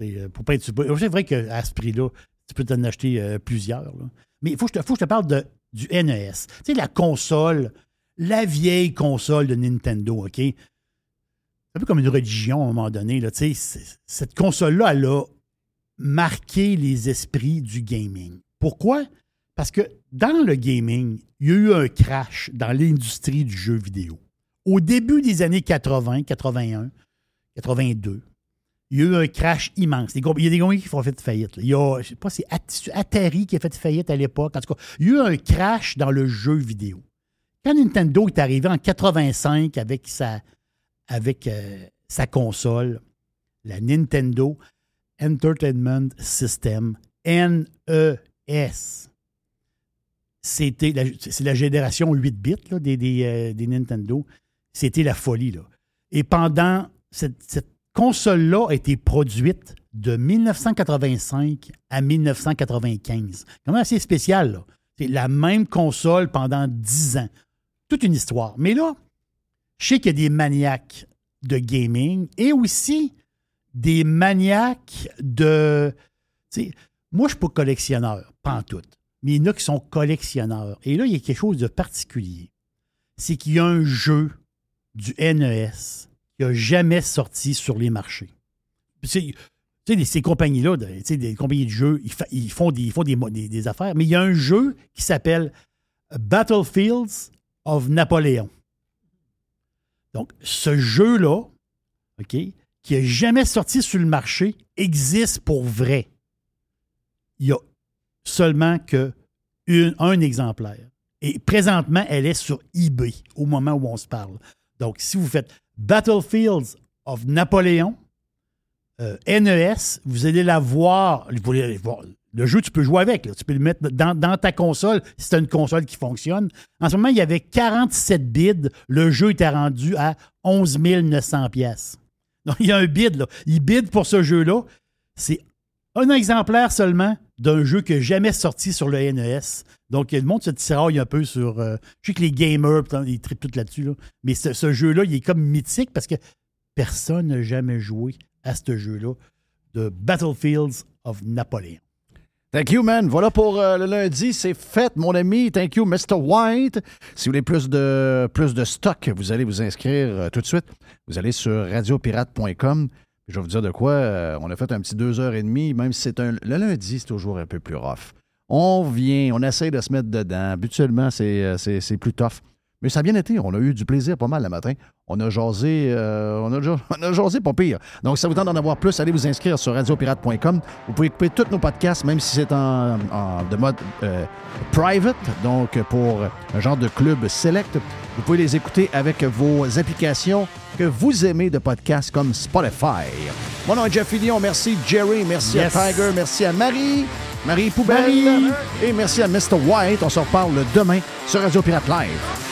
C'est euh, pour peinturer. C'est vrai qu'à ce prix-là, tu peux t'en acheter euh, plusieurs. là. Mais il faut, que je te- faut que je te parle de, du NES. Tu sais, la console, la vieille console de Nintendo, OK? C'est un peu comme une religion à un moment donné. Là, tu sais, c'est- cette console-là, elle a marqué les esprits du gaming. Pourquoi? Parce que dans le gaming, il y a eu un crash dans l'industrie du jeu vidéo. Au début des années 80, 81, 82, il y a eu un crash immense. Il y a des compagnies qui font fait faillite. Il y a, je sais pas, c'est At- Atari qui a fait faillite à l'époque. En tout cas, il y a eu un crash dans le jeu vidéo. Quand Nintendo est arrivé en 85 avec sa, avec, euh, sa console, la Nintendo Entertainment System, NES, c'était la, c'est la génération 8 bits euh, des Nintendo. C'était la folie. Et pendant cette, cette console-là a été produite de 1985 à 1995. Quand même assez spécial. là. C'est la même console pendant 10 ans. Toute une histoire. Mais là, je sais qu'il y a des maniaques de gaming et aussi des maniaques de. moi, je ne suis pas collectionneur, pas en tout. Mais il y en a qui sont collectionneurs. Et là, il y a quelque chose de particulier. C'est qu'il y a un jeu du NES qui n'a jamais sorti sur les marchés. Tu sais, ces compagnies-là, des compagnies de jeux, ils, font, des- des affaires, mais il y a un jeu qui s'appelle Battlefields of Napoléon. Donc, ce jeu-là, OK, qui n'a jamais sorti sur le marché, existe pour vrai. Il y a seulement que une- un exemplaire. Et présentement, elle est sur eBay au moment où on se parle. Donc, si vous faites Battlefields of Napoléon, euh, NES, vous allez la voir. Le jeu, tu peux jouer avec. Tu peux le mettre dans, dans ta console si tu as une console qui fonctionne. En ce moment, il y avait 47 bids. Le jeu était rendu à 11 900 pièces. Donc, il y a un bid. Là. Il bid pour ce jeu-là. C'est un exemplaire seulement d'un jeu qui n'a jamais sorti sur le NES. Donc, le monde se tiraille un peu sur. euh, je sais que les gamers, ils trippent tout là-dessus. là. Mais ce, ce jeu-là, il est comme mythique parce que personne n'a jamais joué à ce jeu-là de Battlefields of Napoléon. Thank you, man. Voilà pour euh, le lundi. C'est fait, mon ami. Thank you, Mr. White. Si vous voulez plus de, plus de stock, vous allez vous inscrire euh, tout de suite. Vous allez sur radiopirate.com. Je vais vous dire de quoi. euh, on a fait un petit deux heures et demie, même si c'est un. Le lundi, c'est toujours un peu plus rough. On vient, on essaie de se mettre dedans. Habituellement, c'est, plus tough. Mais ça a bien été. On a eu du plaisir pas mal le matin. On a jasé, euh, on, a, <laughs> on a jasé pas pire. Donc, si ça vous tente d'en avoir plus, allez vous inscrire sur radiopirate.com. Vous pouvez écouter tous nos podcasts, même si c'est en, en- de mode euh, private, donc pour un genre de club select. Vous pouvez les écouter avec vos applications que vous aimez de podcasts comme Spotify. Mon nom est Jeff Fillion. Merci Jerry. Merci Yes. à Tiger. Merci à Marie. Marie Poubelle. Marie. Et merci à Mr. White. On se reparle demain sur Radio Pirate Live.